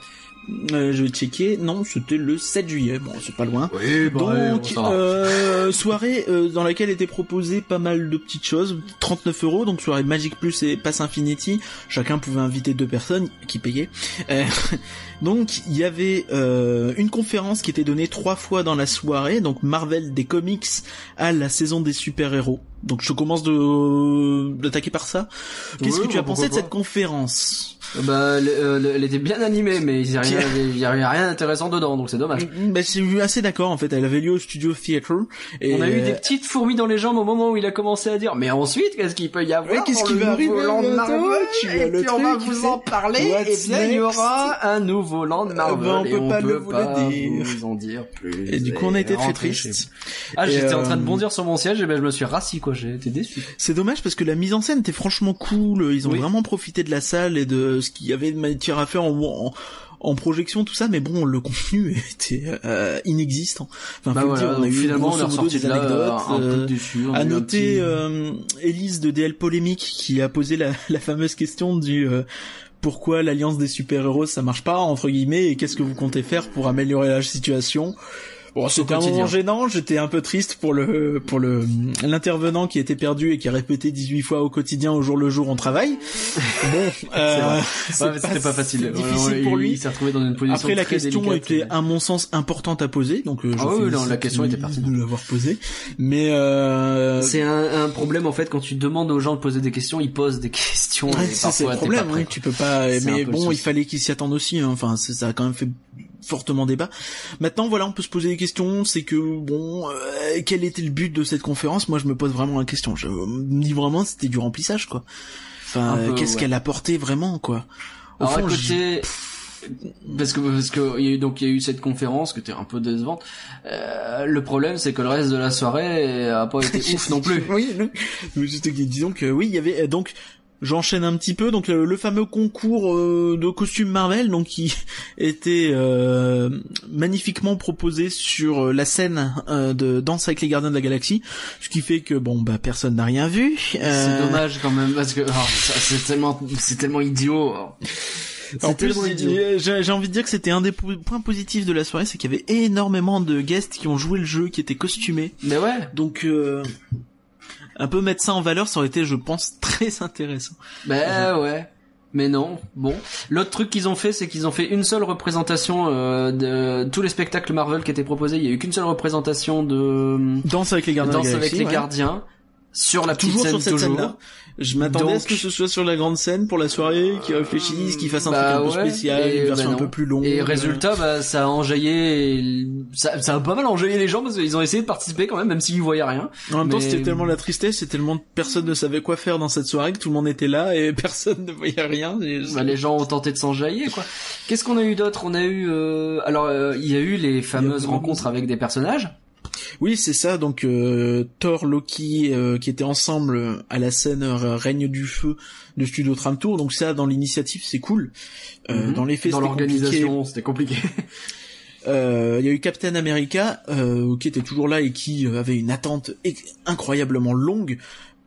Euh, je vais checker. Non, c'était le 7 juillet. Bon, c'est pas loin. Oui, Donc, euh, soirée euh, dans laquelle étaient proposées pas mal de petites choses. 39 euros, donc soirée Magic Plus et Pass Infinity. Chacun pouvait inviter deux personnes qui payaient. Euh, donc, il y avait euh, une conférence qui était donnée trois fois dans la soirée. Donc, Marvel des comics à la saison des super-héros. Donc, je commence de d'attaquer par ça. Qu'est-ce Oui, que tu as pensé de cette conférence? Bah, elle, euh, elle était bien animée, mais il y a rien, il y a rien rien d'intéressant dedans, donc c'est dommage. bah, Je suis assez d'accord en fait. Elle avait lieu au Studio Theatre. Et On a eu euh, des petites fourmis dans les jambes au moment où il a commencé à dire. Mais ensuite, qu'est-ce qu'il peut y avoir Ouais, qu'est-ce qui va arriver Marvel Tu vois Et le puis on va vous en parler. What's et bien, il y aura un nouveau land Marvel. ben, on et peut on pas peut le pas dire. vous en dire plus. Et du coup, on a été très vous. Ah, Et, j'étais en train de euh, bondir sur mon siège et ben je me suis rassis quoi. J'ai été déçu. C'est dommage parce que la mise en scène était franchement cool. Ils ont Oui. vraiment profité de la salle et de ce qu'il y avait de matière à faire en, en, en projection tout ça, mais bon, le contenu était euh, inexistant. Enfin, Bah faut voilà, dire, on a eu finalement, on modo ressorti des de là, anecdotes. un peu euh, on a à noter petit- euh, Elise de DL Polémique qui a posé la, la fameuse question du euh, pourquoi l'alliance des super-héros ça marche pas entre guillemets et qu'est-ce que vous comptez faire pour améliorer la situation? Bon, c'était un moment gênant, j'étais un peu triste pour le pour le l'intervenant qui était perdu et qui a répété 18 fois au quotidien au jour le jour on travaille. Bon, euh, c'était pas facile. difficile ouais, pour lui. Il s'est retrouvé dans une position Après la très question délicate. était à mon sens importante à poser, donc euh, je Ah oui, non, la question était pertinente. de l'avoir posée. Mais euh, C'est un, un problème en fait quand tu demandes aux gens de poser des questions, ils posent des questions Ouais, c'est le problème, pas prêt. oui, tu peux pas. Mais bon, il fallait qu'ils s'y attendent aussi. hein. Enfin, ça a quand même fait fortement débat. Maintenant, voilà, on peut se poser des questions. C'est que bon, euh, quel était le but de cette conférence? Moi, je me pose vraiment la question. Je me dis vraiment, c'était du remplissage, quoi. Enfin, euh, qu'est-ce ouais. qu'elle apportait vraiment, quoi? Au Alors fond, côté, parce que parce que il y a eu donc il y a eu cette conférence qui était un peu décevante. Euh, le problème c'est que le reste de la soirée a pas été ouf non plus. oui, disons que oui, il y avait euh, donc j'enchaîne un petit peu donc le, le fameux concours euh, de costumes Marvel donc qui était euh, magnifiquement proposé sur euh, la scène euh, de Danse avec les Gardiens de la Galaxie, ce qui fait que bon bah personne n'a rien vu. C'est Euh, dommage quand même parce que oh, c'est tellement c'est tellement idiot. C'est En plus, j'ai envie de dire que c'était un des po- points positifs de la soirée, c'est qu'il y avait énormément de guests qui ont joué le jeu, qui étaient costumés. Mais ouais, Donc, euh, un peu mettre ça en valeur, ça aurait été, je pense, très intéressant. ben ouais. Mais non, bon. L'autre truc qu'ils ont fait, c'est qu'ils ont fait une seule représentation euh, de tous les spectacles Marvel qui étaient proposés. Il y a eu qu'une seule représentation de Danse avec les gardiens Danse de la avec les ouais. gardiens sur la petite Toujours scène sur cette toujours. Je m'attendais à ce que ce soit sur la grande scène pour la soirée, qu'ils réfléchissent, qu'ils fassent un Bah truc un peu spécial, et une version bah un peu plus longue. Et résultat, bah, ça a enjaillé, ça, ça a pas mal enjaillé les gens parce qu'ils ont essayé de participer quand même, même s'ils voyaient rien. En même temps, c'était tellement la tristesse et tellement personne ne savait quoi faire dans cette soirée que tout le monde était là et personne ne voyait rien. Et Bah, les gens ont tenté de s'enjailler, quoi. Qu'est-ce qu'on a eu d'autre? On a eu, euh, alors, euh, il y a eu les fameuses eu- rencontres avec des personnages. Oui, c'est ça. Donc euh, Thor, Loki, euh, qui étaient ensemble à la scène euh, Règne du Feu de Studio Tram Tour. Donc ça, dans l'initiative, c'est cool. Euh, Mhm. Dans les faits, Dans l'organisation, c'était compliqué. Euh, Il y a eu Captain America euh, qui était toujours là et qui avait une attente incroyablement longue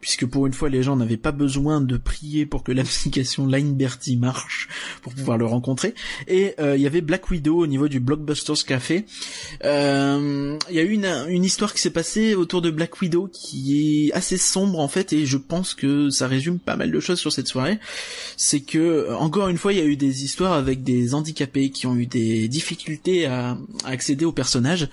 puisque pour une fois les gens n'avaient pas besoin de prier pour que l'application Line Bertie marche pour pouvoir le rencontrer. Et euh, il y avait Black Widow au niveau du Blockbusters Café. Euh, il y a eu une, une histoire qui s'est passée autour de Black Widow qui est assez sombre en fait et je pense que ça résume pas mal de choses sur cette soirée. C'est que encore une fois il y a eu des histoires avec des handicapés qui ont eu des difficultés à, à accéder au personnage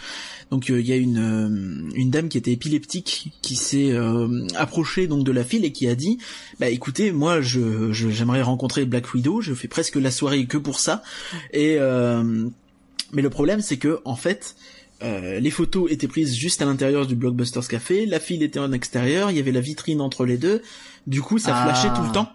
donc euh, il y a une euh, une dame qui était épileptique qui s'est euh, approchée donc de la file et qui a dit bah écoutez moi je je- j'aimerais rencontrer Black Widow je fais presque la soirée que pour ça et euh, mais le problème c'est que en fait euh, les photos étaient prises juste à l'intérieur du Blockbusters Café, la file était en extérieur, il y avait la vitrine entre les deux, du coup ça Ah. flashait tout le temps.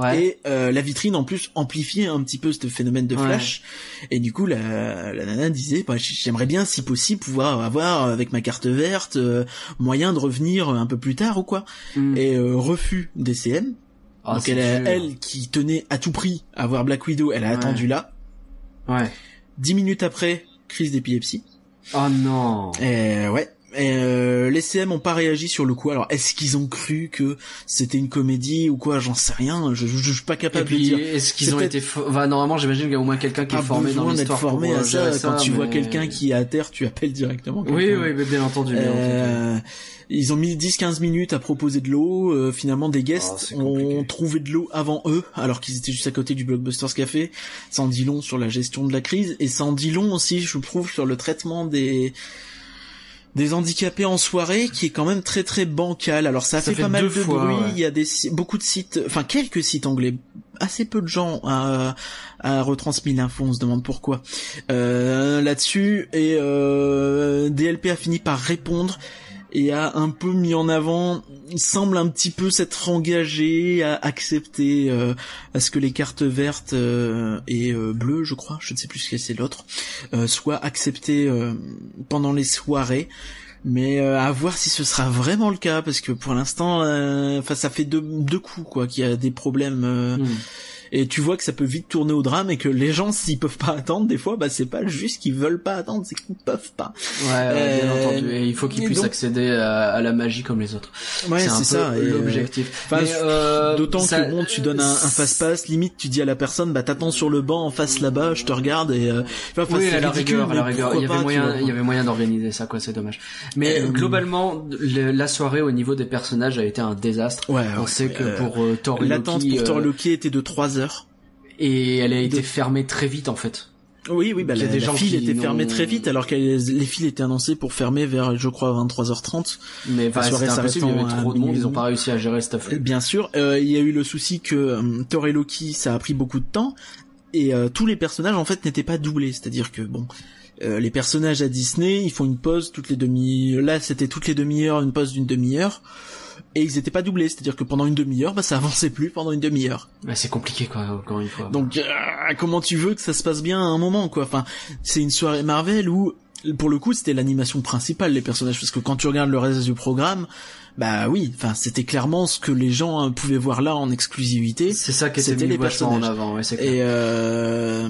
Ouais. Et euh, la vitrine en plus amplifiait un petit peu ce phénomène de Ouais. flash. Et du coup la, la nana disait bah, j'aimerais bien si possible pouvoir avoir avec ma carte verte euh, moyen de revenir un peu plus tard ou quoi. Mm. Et euh, refus DCM. Ah, Donc elle, a- elle qui tenait à tout prix à voir Black Widow, elle a Ouais. attendu là. Ouais. Dix minutes après, crise d'épilepsie. Oh non. Et ouais. Et euh, les CM ont pas réagi sur le coup. Alors est-ce qu'ils ont cru que c'était une comédie ou quoi? J'en sais rien. Je, je, je suis pas Et capable puis, de dire. est-ce qu'ils ont été, fo- enfin, normalement, j'imagine qu'il y a au moins quelqu'un qui est formé dans l'histoire pour formé euh, à ça. Quand tu vois quelqu'un qui est à terre, tu appelles directement. Oui, oui, mais bien entendu. bien entendu. Euh, ils ont mis 10-15 minutes à proposer de l'eau. euh, finalement, des guests c'est ont compliqué. trouvé de l'eau avant eux, alors qu'ils étaient juste à côté du Blockbusters Café. Ça en dit long sur la gestion de la crise et ça en dit long aussi, je trouve, sur le traitement des des handicapés en soirée qui est quand même très très bancal. Alors ça fait, fait pas mal de fois, bruit, ouais. il y a des beaucoup de sites, enfin quelques sites anglais, assez peu de gens à, à retransmis l'info, on se demande pourquoi. Euh, là-dessus. Et euh, DLP a fini par répondre et a un peu mis en avant, semble un petit peu s'être engagé à accepter euh, à ce que les cartes vertes euh, et euh, bleues, je crois, je ne sais plus ce que c'est l'autre, euh, soient acceptées euh, pendant les soirées. Mais euh, à voir si ce sera vraiment le cas parce que pour l'instant, enfin ça fait deux, deux coups quoi qu'il y a des problèmes Hmm. Et tu vois que ça peut vite tourner au drame et que les gens s'ils peuvent pas attendre des fois bah c'est pas juste qu'ils veulent pas attendre c'est qu'ils peuvent pas Ouais, ouais, bien Euh, entendu. Et il faut qu'ils puissent donc- accéder à, à la magie comme les autres. ouais c'est ça et, euh, l'objectif. euh, D'autant ça- que bon, tu donnes un, un fast-pass, limite tu dis à la personne, bah t'attends sur le banc en face là-bas, je te regarde et euh, enfin, oui, à la ridicule, rigueur, à la mais rigueur, il y avait pas, moyen, vois. il y avait moyen d'organiser ça, quoi. C'est dommage. Mais Euh, globalement, le- la soirée au niveau des personnages a été un désastre. Ouais, On sait que pour et L'attente pour Thor euh, Loki était de 3 heures. et elle a été de- fermée très vite en fait. Oui, oui, bah, la, des la file était fermée très vite alors que les, les files étaient annoncées pour fermer vers, je crois, 23h30. Mais La soirée impossible, il y avait trop de monde, ils ont pas réussi à gérer cette afflux. Bien sûr, euh, il y a eu le souci que euh, Thor et Loki, ça a pris beaucoup de temps et euh, tous les personnages en fait n'étaient pas doublés, c'est-à-dire que bon, les personnages à Disney, ils font une pause toutes les demi, là c'était toutes les demi-heures, une pause d'une demi-heure. Et ils étaient pas doublés, c'est-à-dire que pendant une demi-heure, bah ça avançait plus pendant une demi-heure. Ouais, c'est compliqué quoi, encore une fois. Donc euh, comment tu veux que ça se passe bien à un moment quoi? Enfin, c'est une soirée Marvel où pour le coup, c'était l'animation principale les personnages parce que quand tu regardes le reste du programme, bah oui, enfin, c'était clairement ce que les gens hein, pouvaient voir là en exclusivité. c'est ça qui était c'était mis les vachement en personnages. avant, ouais, c'est clair. Et euh,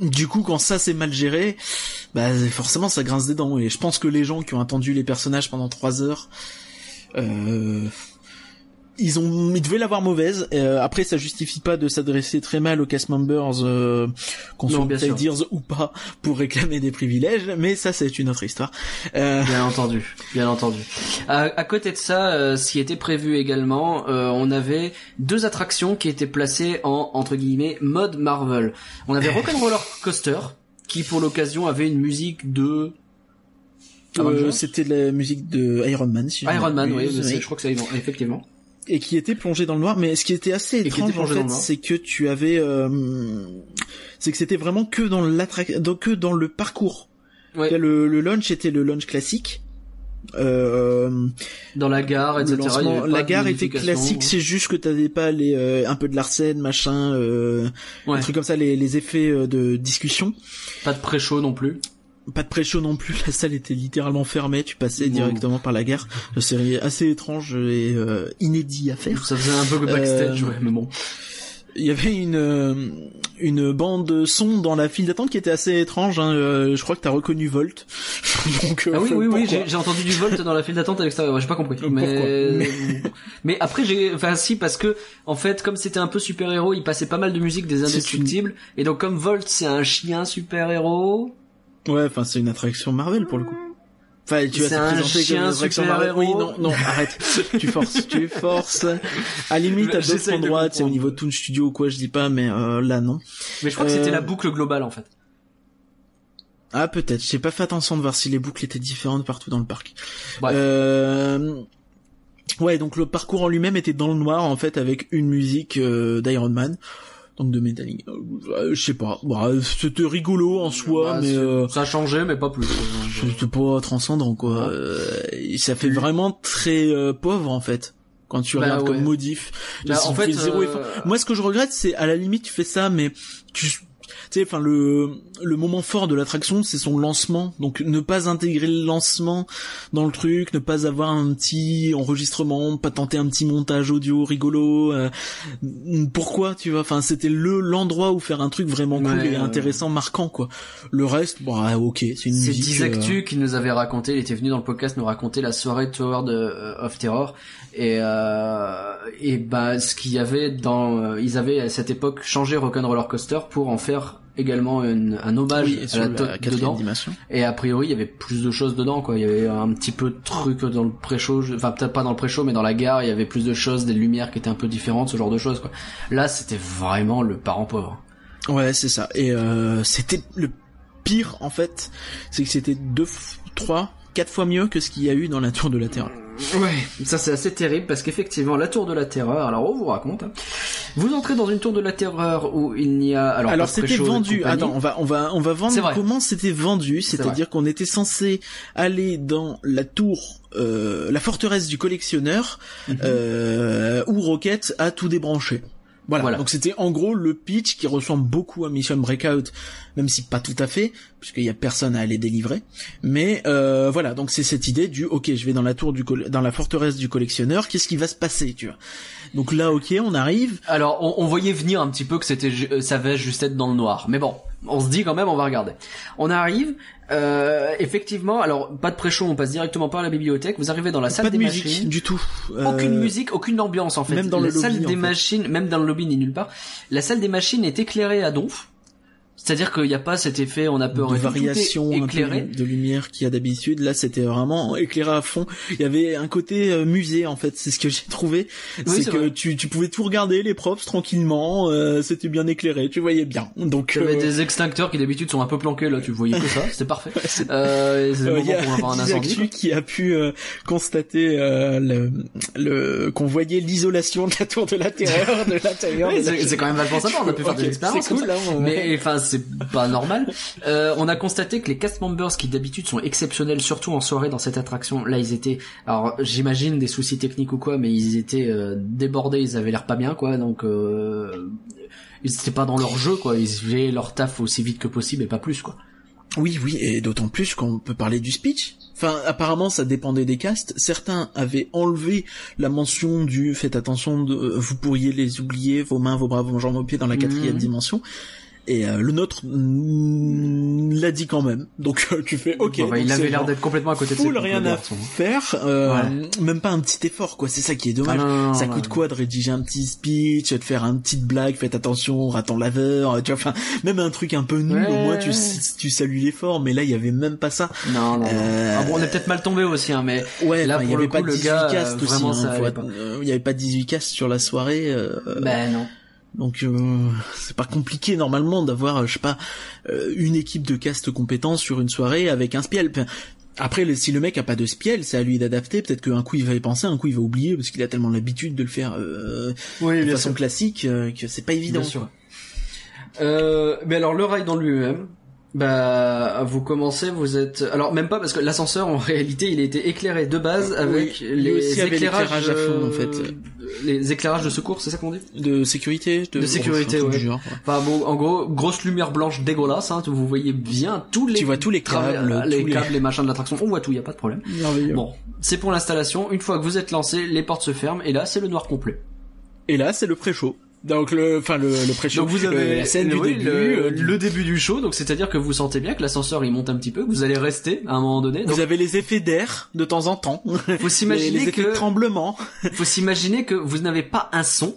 du coup, quand ça c'est mal géré, bah forcément ça grince des dents. Et je pense que les gens qui ont attendu les personnages pendant trois heures, euh, ils ont, ils devaient l'avoir mauvaise. Euh, après, ça justifie pas de s'adresser très mal aux cast members, euh, qu'on soit. Outsiders ou pas, pour réclamer des privilèges. Mais ça, c'est une autre histoire. Euh, Bien entendu, bien entendu. À, à côté de ça, euh, ce qui était prévu également, euh, on avait deux attractions qui étaient placées en entre guillemets mode Marvel. On avait Rock'n'Roller Coaster qui pour l'occasion avait une musique de euh, c'était de la musique de Iron Man. Si je Iron Man, oui, c'est- je crois que ça effectivement. et qui était plongé dans le noir. Mais ce qui était assez était étrange en fait, c'est que tu avais, euh, c'est que c'était vraiment que dans l'attrac, donc que dans le parcours. Ouais. Là, Le, le launch était le launch classique. Euh, Dans la gare, etc. la gare était classique, c'est juste que t'avais pas les euh, un peu de l'arsène, machin, euh, Ouais. des trucs comme ça, les, les effets euh, de discussion. Pas de pré-show non plus. Pas de pré-show non plus, la salle était littéralement fermée, tu passais directement par la gare. C'est assez étrange et euh, inédit à faire. Ça faisait un peu backstage, Euh, ouais, mais bon. Il y avait une euh, une bande son dans la file d'attente qui était assez étrange. Hein. euh, je crois que t'as reconnu Volt. Donc, euh, Ah oui, oui, oui, j'ai entendu du volt dans la file d'attente à l'extérieur. J'ai pas compris. Mais... mais après, j'ai, enfin, si, parce que, en fait, comme c'était un peu super-héros, il passait pas mal de musique des indestructibles. Et donc, comme Volt, c'est un chien super-héros. Ouais, enfin c'est une attraction Marvel pour le coup. Enfin, tu vas C'est te présenter comme une attraction Marvel. Oui, non, non, arrête. tu forces, tu forces. À limite, à d'autres endroits, sais, au niveau de Toon Studio ou quoi, je dis pas, mais euh, là, non. Mais je crois que Euh, c'était la boucle globale, en fait. Ah, peut-être. J'ai pas fait attention de voir si les boucles étaient différentes partout dans le parc. Ouais. Euh... Ouais, donc le parcours en lui-même était dans le noir, en fait, avec une musique euh, d'Iron Man. Donc de Metallica. Euh, je sais pas. Bah, c'était rigolo en soi, Bah, mais c'est- euh, Ça changé, mais pas plus. c'était pas transcendant, quoi. Ouais. Euh, ça fait vraiment très euh, pauvre, en fait. Quand tu Bah, regardes ouais. comme modif. Bah, en fait, zéro effort. Moi, ce que je regrette, c'est à la limite, tu fais ça, mais tu sais, enfin le le moment fort de l'attraction, c'est son lancement. Donc, ne pas intégrer le lancement dans le truc, ne pas avoir un petit enregistrement, pas tenter un petit montage audio rigolo. euh, pourquoi, tu vois? Enfin, c'était le l'endroit où faire un truc vraiment cool Ouais, et intéressant, marquant, quoi. Le reste, bah, ok, c'est une C'est musique. Diz euh, Actu qui nous avait raconté, il était venu dans le podcast nous raconter la soirée Tower de, euh, of Terror et euh, et bah ce qu'il y avait dans euh, ils avaient à cette époque changé Rock'n'Roller Coaster pour en faire également une- un hommage oui, à la, la dedans dimension. et a priori il y avait plus de choses dedans quoi il y avait un petit peu de trucs dans le pré-show enfin peut-être pas dans le pré-show mais dans la gare il y avait plus de choses des lumières qui étaient un peu différentes ce genre de choses quoi là c'était vraiment le parent pauvre Ouais, c'est ça. Et euh, c'était le pire en fait, c'est que c'était deux, trois, quatre fois mieux que ce qu'il y a eu dans la Tour de la Terreur. Ouais, ça c'est assez terrible parce qu'effectivement la tour de la terreur, alors on vous raconte, hein. vous entrez dans une tour de la terreur où il n'y a alors, Alors c'était vendu. Attends, on va on va on va vendre comment c'était vendu, c'est-à-dire qu'on était censé aller dans la tour, euh, la forteresse du collectionneur, Mhm. euh, où Rocket a tout débranché. Voilà. Voilà. Donc c'était en gros le pitch qui ressemble beaucoup à Mission Breakout, même si pas tout à fait, puisqu'il y a personne à aller délivrer. Mais euh, voilà, donc c'est cette idée du ok, je vais dans la tour du dans la forteresse du collectionneur, qu'est-ce qui va se passer, tu vois? Donc là, ok, on arrive. Alors, on, on voyait venir un petit peu que c'était, euh, ça va juste être dans le noir. Mais bon, on se dit quand même, on va regarder. On arrive, euh, effectivement. Alors, pas de pré-show, on passe directement par la bibliothèque. Vous arrivez dans la salle Pas de des musique machines. du tout. Aucune Euh, musique, aucune ambiance en fait. même dans la le salle en des fait. machines, même dans le lobby ni nulle part. La salle des machines est éclairée à donf. C'est-à-dire qu'il n'y a pas cet effet, on a peur de variation un peu éclairé. de lumière qu'il y a d'habitude. Là, c'était vraiment éclairé à fond. Il y avait un côté euh, musée en fait. C'est ce que j'ai trouvé. Oui, c'est que tu, tu pouvais tout regarder les props tranquillement. euh, c'était bien éclairé. Tu voyais bien. Donc Il y avait euh, des extincteurs qui d'habitude sont un peu planqués là, tu voyais que ça, c'est parfait. Euh, c'est le Euh, y moment a pour avoir un incendie. Qui a pu euh, constater euh, le, le qu'on voyait l'isolation de la tour de la terreur de l'intérieur. C'est quand même vachement sympa, on a pu faire des expériences. Cool, hein, ouais. Mais enfin, c'est pas normal. Euh, on a constaté que les cast members qui d'habitude sont exceptionnels, surtout en soirée dans cette attraction, là ils étaient, alors j'imagine des soucis techniques ou quoi, mais ils étaient euh, débordés, ils avaient l'air pas bien quoi, donc euh, ils étaient pas dans leur jeu quoi, ils faisaient leur taf aussi vite que possible et pas plus quoi. Oui, oui, et d'autant plus qu'on peut parler du speech. Enfin, apparemment, ça dépendait des castes. Certains avaient enlevé la mention du faites attention, de, euh, vous pourriez les oublier, vos mains, vos bras, vos jambes, vos pieds dans la quatrième Mhm. dimension. Et euh, le nôtre mm, l'a dit quand même. Donc euh, tu fais ok. Bon, bah, il avait l'air d'être complètement à côté de full rien à faire, euh, Ouais. même pas un petit effort quoi. C'est ça qui est dommage. Ah, non, non, ça non, coûte quoi de rédiger un petit speech, de faire une petite blague, faites attention, raton laveur, tu vois, enfin, même un truc un peu nul, Ouais. au moins tu, tu salues l'effort, mais là il y avait même pas ça. Non, non. Euh, Ah bon, on est peut-être mal tombé aussi, hein, mais Ouais, Là, il y avait pas coup, le 18 gars, castes euh, aussi, euh, il y avait pas 18 castes sur la soirée, euh, ben non. Donc euh, c'est pas compliqué normalement d'avoir, euh, je sais pas, euh, une équipe de cast compétents sur une soirée avec un spiel. Après, si le mec a pas de spiel, c'est à lui d'adapter. Peut-être qu'un coup il va y penser, un coup il va oublier parce qu'il a tellement l'habitude de le faire euh, Oui, de façon classique euh, que c'est pas évident. Bien sûr. Euh, mais alors le ride en lui-même, bah vous commencez, vous êtes alors même pas parce que l'ascenseur en réalité il était éclairé de base avec Oui, lui les éclairages à fond, en euh, fait. les éclairages de secours, c'est ça qu'on dit? De sécurité, de, De sécurité, ouais. du genre, ouais. Enfin bon, en gros, grosse lumière blanche dégueulasse, hein, vous voyez bien tous les Tu vois tous les câbles, les tous les- câbles, les machins de l'attraction, on voit tout, y a pas de problème. Bon, c'est pour l'installation. Une fois que vous êtes lancé, les portes se ferment et là c'est le noir complet. Et là, c'est le pré-show. Donc le, enfin le, le pré-show. Donc vous avez le- la scène du oui, début. le, euh, du- le début du show, donc c'est-à-dire que vous sentez bien que l'ascenseur il monte un petit peu, que vous allez rester à un moment donné. Donc Vous avez les effets d'air de temps en temps. faut les, s'imaginer les effets de que tremblement. faut s'imaginer que vous n'avez pas un son.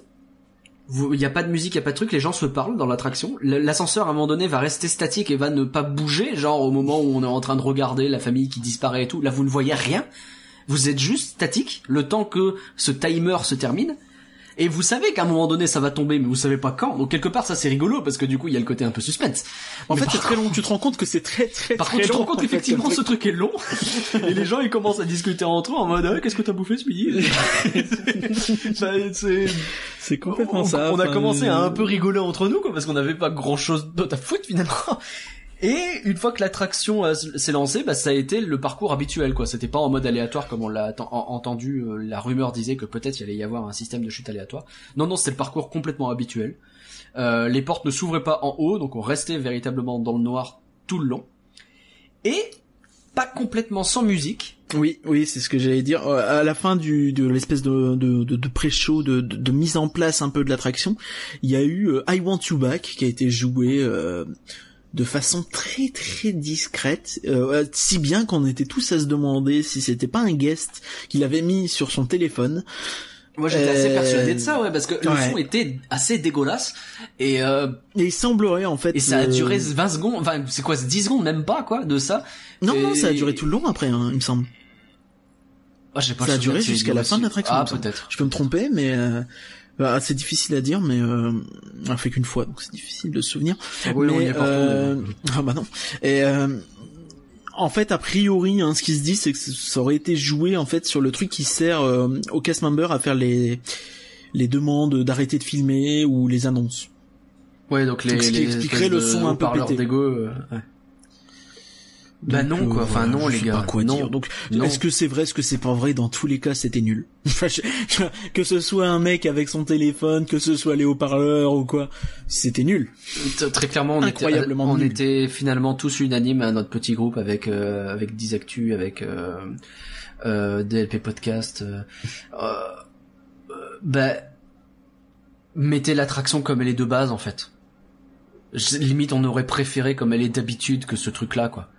Il n'y a pas de musique, il y a pas de truc, les gens se parlent dans l'attraction. L'ascenseur à un moment donné va rester statique et va ne pas bouger, genre au moment où on est en train de regarder la famille qui disparaît et tout. Là vous ne voyez rien. Vous êtes juste statique le temps que ce timer se termine. Et vous savez qu'à un moment donné ça va tomber, mais vous savez pas quand. Donc quelque part ça c'est rigolo parce que du coup il y a le côté un peu suspense. En Mais fait, c'est très long. Tu te rends compte que c'est très très Par très contre, tu te rends compte qu'effectivement ce truc. est long et les gens ils commencent à discuter entre eux en mode ah, qu'est-ce que t'as bouffé ce midi? Bah, c'est- complètement on, ça. on a commencé à un peu rigoler entre nous quoi parce qu'on n'avait pas grand chose d'autre à foutre finalement. Et une fois que l'attraction s'est lancée, bah, ça a été le parcours habituel quoi. C'était pas en mode aléatoire comme on l'a entendu. euh, la rumeur disait que peut-être il allait y avoir un système de chute aléatoire. Non non, c'était le parcours complètement habituel. Euh, les portes ne s'ouvraient pas en haut, donc on restait véritablement dans le noir tout le long. Et pas complètement sans musique. Oui, oui, c'est ce que j'allais dire. Euh, À la fin de l'espèce de pré-show, de, de, de mise en place un peu de l'attraction, il y a eu euh, I Want You Back qui a été joué euh, de façon très très discrète, euh, si bien qu'on était tous à se demander si c'était pas un guest qu'il avait mis sur son téléphone. Moi j'étais assez Euh, persuadé de ça, ouais, parce que le ouais. son était assez dégueulasse et euh, Et il semblerait en fait. et ça a euh, duré 20 secondes, enfin c'est quoi, 10 secondes même pas quoi de ça. Non, Et- non, ça a duré tout le long après, hein, il me semble. Ah, pas Ça a duré jusqu'à la fin de l'attraction, Ah peut-être. Je peux me tromper, mais euh, bah, c'est difficile à dire, mais euh, on fait qu'une fois, donc c'est difficile de se souvenir. Ah oui, on y mais est pas euh, ah bah non. Et euh, en fait, a priori, hein, ce qui se dit, c'est que ça aurait été joué en fait sur le truc qui sert euh, aux cast members à faire les les demandes d'arrêter de filmer ou les annonces. Ouais, donc les Donc, ce qui les expliquerait le son un peu pété. ouais. Bah Donc, non, quoi. euh, Enfin, non, les gars. Pas quoi Non. dire. Donc, est-ce que c'est vrai, est-ce que c'est pas vrai? Dans tous les cas, c'était nul. Que ce soit un mec avec son téléphone, que ce soit les haut-parleurs ou quoi, c'était nul. Très clairement, on Incroyablement était, on nul. était finalement tous unanimes à notre petit groupe avec euh, avec 10 actus, avec euh, euh, DLP podcast. Euh, euh, bah mettez l'attraction comme elle est de base en fait. Limite, on aurait préféré comme elle est d'habitude que ce truc-là, quoi.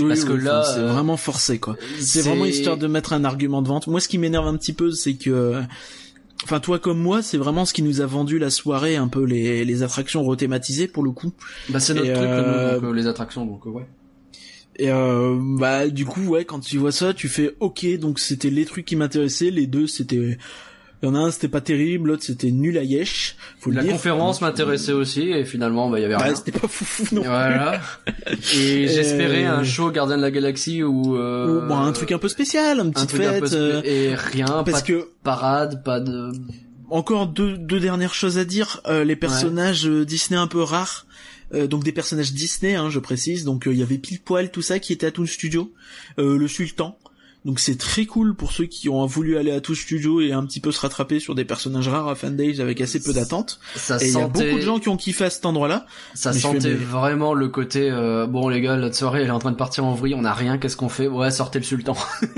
Oui, Parce que là, c'est euh, vraiment forcé quoi. C'est vraiment histoire de mettre un argument de vente. Moi, ce qui m'énerve un petit peu, c'est que, enfin, toi comme moi, c'est vraiment ce qui nous a vendu la soirée, un peu les, les attractions rethématisées pour le coup. Bah c'est notre Et, truc, euh, nous, donc, euh, les attractions, donc ouais. Et euh, bah du coup, ouais, quand tu vois ça, tu fais OK. Donc c'était les trucs qui m'intéressaient. Les deux, c'était, il y en a un, c'était pas terrible, l'autre c'était nul à yesh. Faut le La dire. conférence m'intéressait aussi, et finalement, bah, il y avait Bah, rien. c'était pas foufou non. Voilà. Et j'espérais Euh, un show Gardien de la Galaxie ou, euh, Ou, bon, un truc un peu spécial, une un petite truc un peu fête. spé- euh, et rien, parce pas que de parade, pas de... encore deux, deux dernières choses à dire. Euh, les personnages euh, Disney un peu rares. Euh, donc des personnages Disney, hein, je précise. Donc euh, il y avait pile poil tout ça qui était à Toon Studio, euh, le Sultan. Donc c'est très cool pour ceux qui ont voulu aller à Toon Studio et un petit peu se rattraper sur des personnages rares à Fan Days avec assez peu d'attente. Ça Et il y a beaucoup de gens qui ont kiffé à cet endroit-là. ça fais, sentait mais- vraiment le côté, euh, bon les gars, notre soirée elle est en train de partir en vrille, on a rien, qu'est-ce qu'on fait? Ouais, sortez le sultan.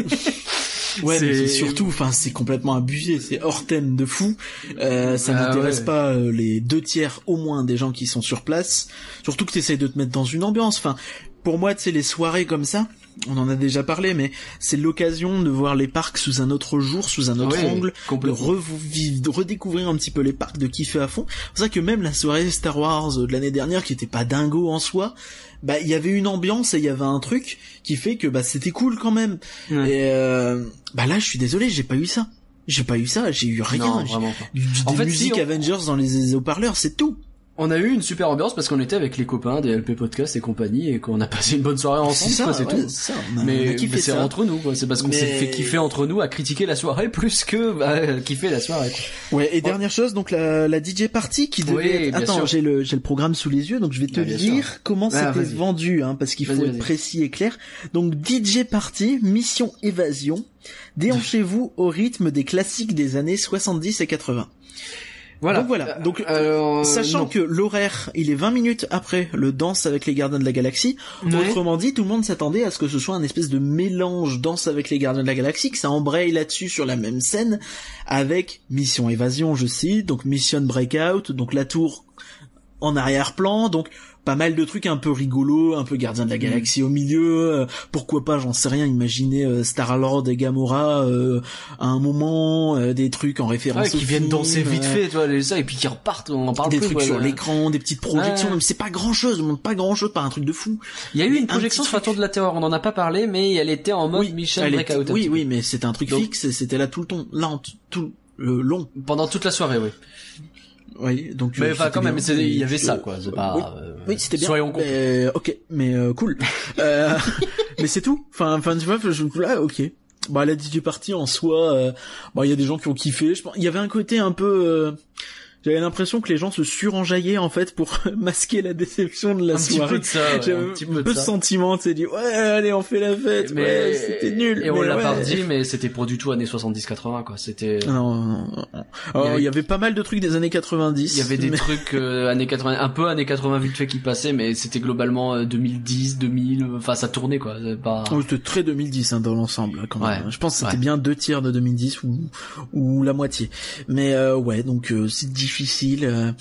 Ouais, mais surtout, enfin, c'est complètement abusé, c'est hors thème de fou. Euh, ça Ah n'intéresse ouais. pas euh, les deux tiers au moins des gens qui sont sur place. Surtout que t'essayes de te mettre dans une ambiance. Enfin, pour moi, tu sais, les soirées comme ça, on en a déjà parlé, mais c'est l'occasion de voir les parcs sous un autre jour, sous un autre angle, de, revivre, de redécouvrir un petit peu les parcs, de kiffer à fond. C'est ça que même la soirée Star Wars de l'année dernière, qui était pas dingo en soi, bah il y avait une ambiance et il y avait un truc qui fait que bah c'était cool quand même. Ouais. Et euh, bah là, je suis désolé, j'ai pas eu ça. J'ai pas eu ça, j'ai eu rien. Non, J'ai- vraiment pas. Des En fait, musiques si, on- Avengers dans les haut-parleurs, c'est tout. On a eu une super ambiance parce qu'on était avec les copains des LP Podcast et compagnie et qu'on a passé une bonne soirée ensemble, C'est ça, quoi, c'est ouais, tout. ça. On a, Mais, mais c'est entre nous, quoi. C'est parce qu'on s'est Mais- fait kiffer entre nous à critiquer la soirée plus que bah, kiffer la soirée. Quoi. Ouais, et dernière chose, donc la, la DJ party qui devait Oui, être... Attends, sûr. j'ai le, j'ai le programme sous les yeux, donc je vais te bien lire sûr. comment Ah, c'était vas-y. vendu, hein, parce qu'il faut Vas-y, être vas-y. précis et clair. Donc DJ party, mission évasion, déhanchez-vous au rythme des classiques des années 70 et 80. Voilà. Donc voilà. Donc, Alors, Sachant non. que l'horaire, il est 20 minutes après le Danse avec les Gardiens de la Galaxie. Ouais. Autrement dit, tout le monde s'attendait à ce que ce soit un espèce de mélange Danse avec les Gardiens de la Galaxie, que ça embraye là-dessus sur la même scène, avec Mission Évasion, je cite, donc Mission Breakout, donc la tour en arrière-plan, donc pas mal de trucs un peu rigolos, un peu Gardien de la Galaxie au milieu, euh, pourquoi pas, j'en sais rien, imaginer euh, Star-Lord et Gamora euh, à un moment, euh, des trucs en référence Ouais, qui viennent danser vite fait, tu vois, les ça, et puis qui repartent, on en parle des plus, trucs sur l'écran, des petites projections, même c'est pas grand chose, pas grand chose, pas un truc de fou. Il y a eu une Un projection sur la tour de la terreur, on en a pas parlé, mais elle était en mode Mission elle Breakout. oui, oui, mais c'était un truc Donc- fixe c'était là tout le temps, là, en t- tout le long. Pendant toute la soirée, oui. Oui, donc. Mais euh, enfin, quand même, il y avait ça, euh, quoi. C'est oui. pas, euh, Oui, c'était bien. Soyons. Mais, ok, mais euh, cool. euh, mais c'est tout. Enfin, enfin, tu vois, je, là, ok. Bah, la DJ party en soi, euh, bah, il y a des gens qui ont kiffé. Je pense, il y avait un côté un peu. Euh, j'avais l'impression que les gens se surenjaillaient en fait pour masquer la déception de la un petit peu de ça, J'avais un petit peu de peu ça. ce sentiment, tu sais, dit ouais, allez, on fait la fête. ouais, c'était nul. Et on mais l'a ouais. pas dit, mais c'était pour du tout années 70-80, quoi. C'était, Non, non, non, non. Alors, Il y avait- il y avait pas mal de trucs des années 90. il y avait des mais- trucs euh, années 80, un peu années 80 vite fait qui passaient, mais c'était globalement euh, 2010, 2000, enfin ça tournait quoi. C'est pas. Oh, c'était très 2010 hein, dans l'ensemble quand même. Ouais. Je pense que c'était bien deux tiers de 2010 ou ou la moitié. Mais euh, ouais, donc euh, c'est difficile. Euh.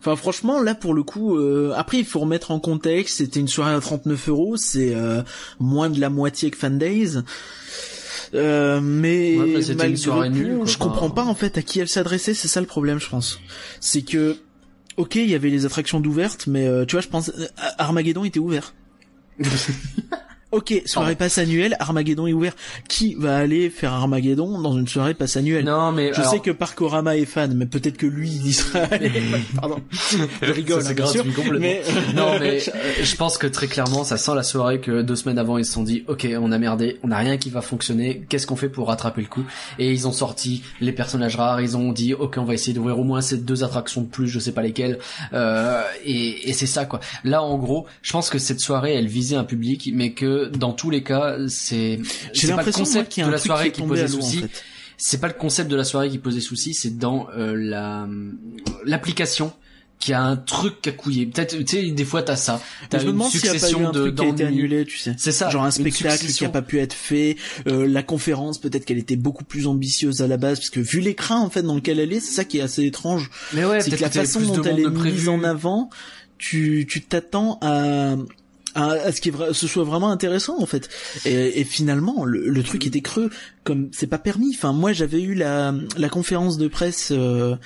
Enfin franchement là pour le coup, euh, après il faut remettre en contexte. C'était une soirée à 39 euros, c'est euh, moins de la moitié que Fan Days. Euh, mais Ouais, mais c'était une malgré soirée tout, nulle, quoi. je comprends pas en fait à qui elle s'adressait. C'est ça le problème, je pense. C'est que ok, il y avait les attractions d'ouvertes, mais euh, tu vois, je pense euh, Armageddon était ouvert. Ok, soirée passe annuelle, Armageddon est ouvert. Qui va aller faire Armageddon dans une soirée passe annuelle? Non, mais Je alors, sais que Parkorama est fan, mais peut-être que lui, il y sera allé. Pardon. Je rigole, hein, c'est sûr. gratuit complètement. Mais... non mais je pense que très clairement ça sent la soirée que deux semaines avant ils se sont dit ok on a merdé on a rien qui va fonctionner qu'est-ce qu'on fait pour rattraper le coup? Et ils ont sorti les personnages rares ils ont dit ok on va essayer d'ouvrir au moins ces deux attractions de plus je sais pas lesquelles euh, et, et c'est ça quoi là en gros je pense que cette soirée elle visait un public mais que dans tous les cas c'est c'est pas le moi, concept de la soirée qui posait en souci fait. c'est pas le concept de la soirée qui posait souci, c'est dans euh, la l'application qui a un truc à couiller. Peut-être, tu sais, des fois t'as ça. T'as une s'il y a pas eu succession un de truc qui a été annulé, tu sais. C'est ça. Genre un spectacle qui succession. a pas pu être fait, euh, la conférence peut-être qu'elle était beaucoup plus ambitieuse à la base parce que vu l'écran en fait dans lequel elle est, c'est ça qui est assez étrange. Mais ouais, c'est que la façon dont elle est mise en avant, tu tu t'attends à à, à ce qui ce soit vraiment intéressant en fait. Et, et finalement, le, le truc était creux, comme c'est pas permis. Enfin, moi j'avais eu la la conférence de presse euh,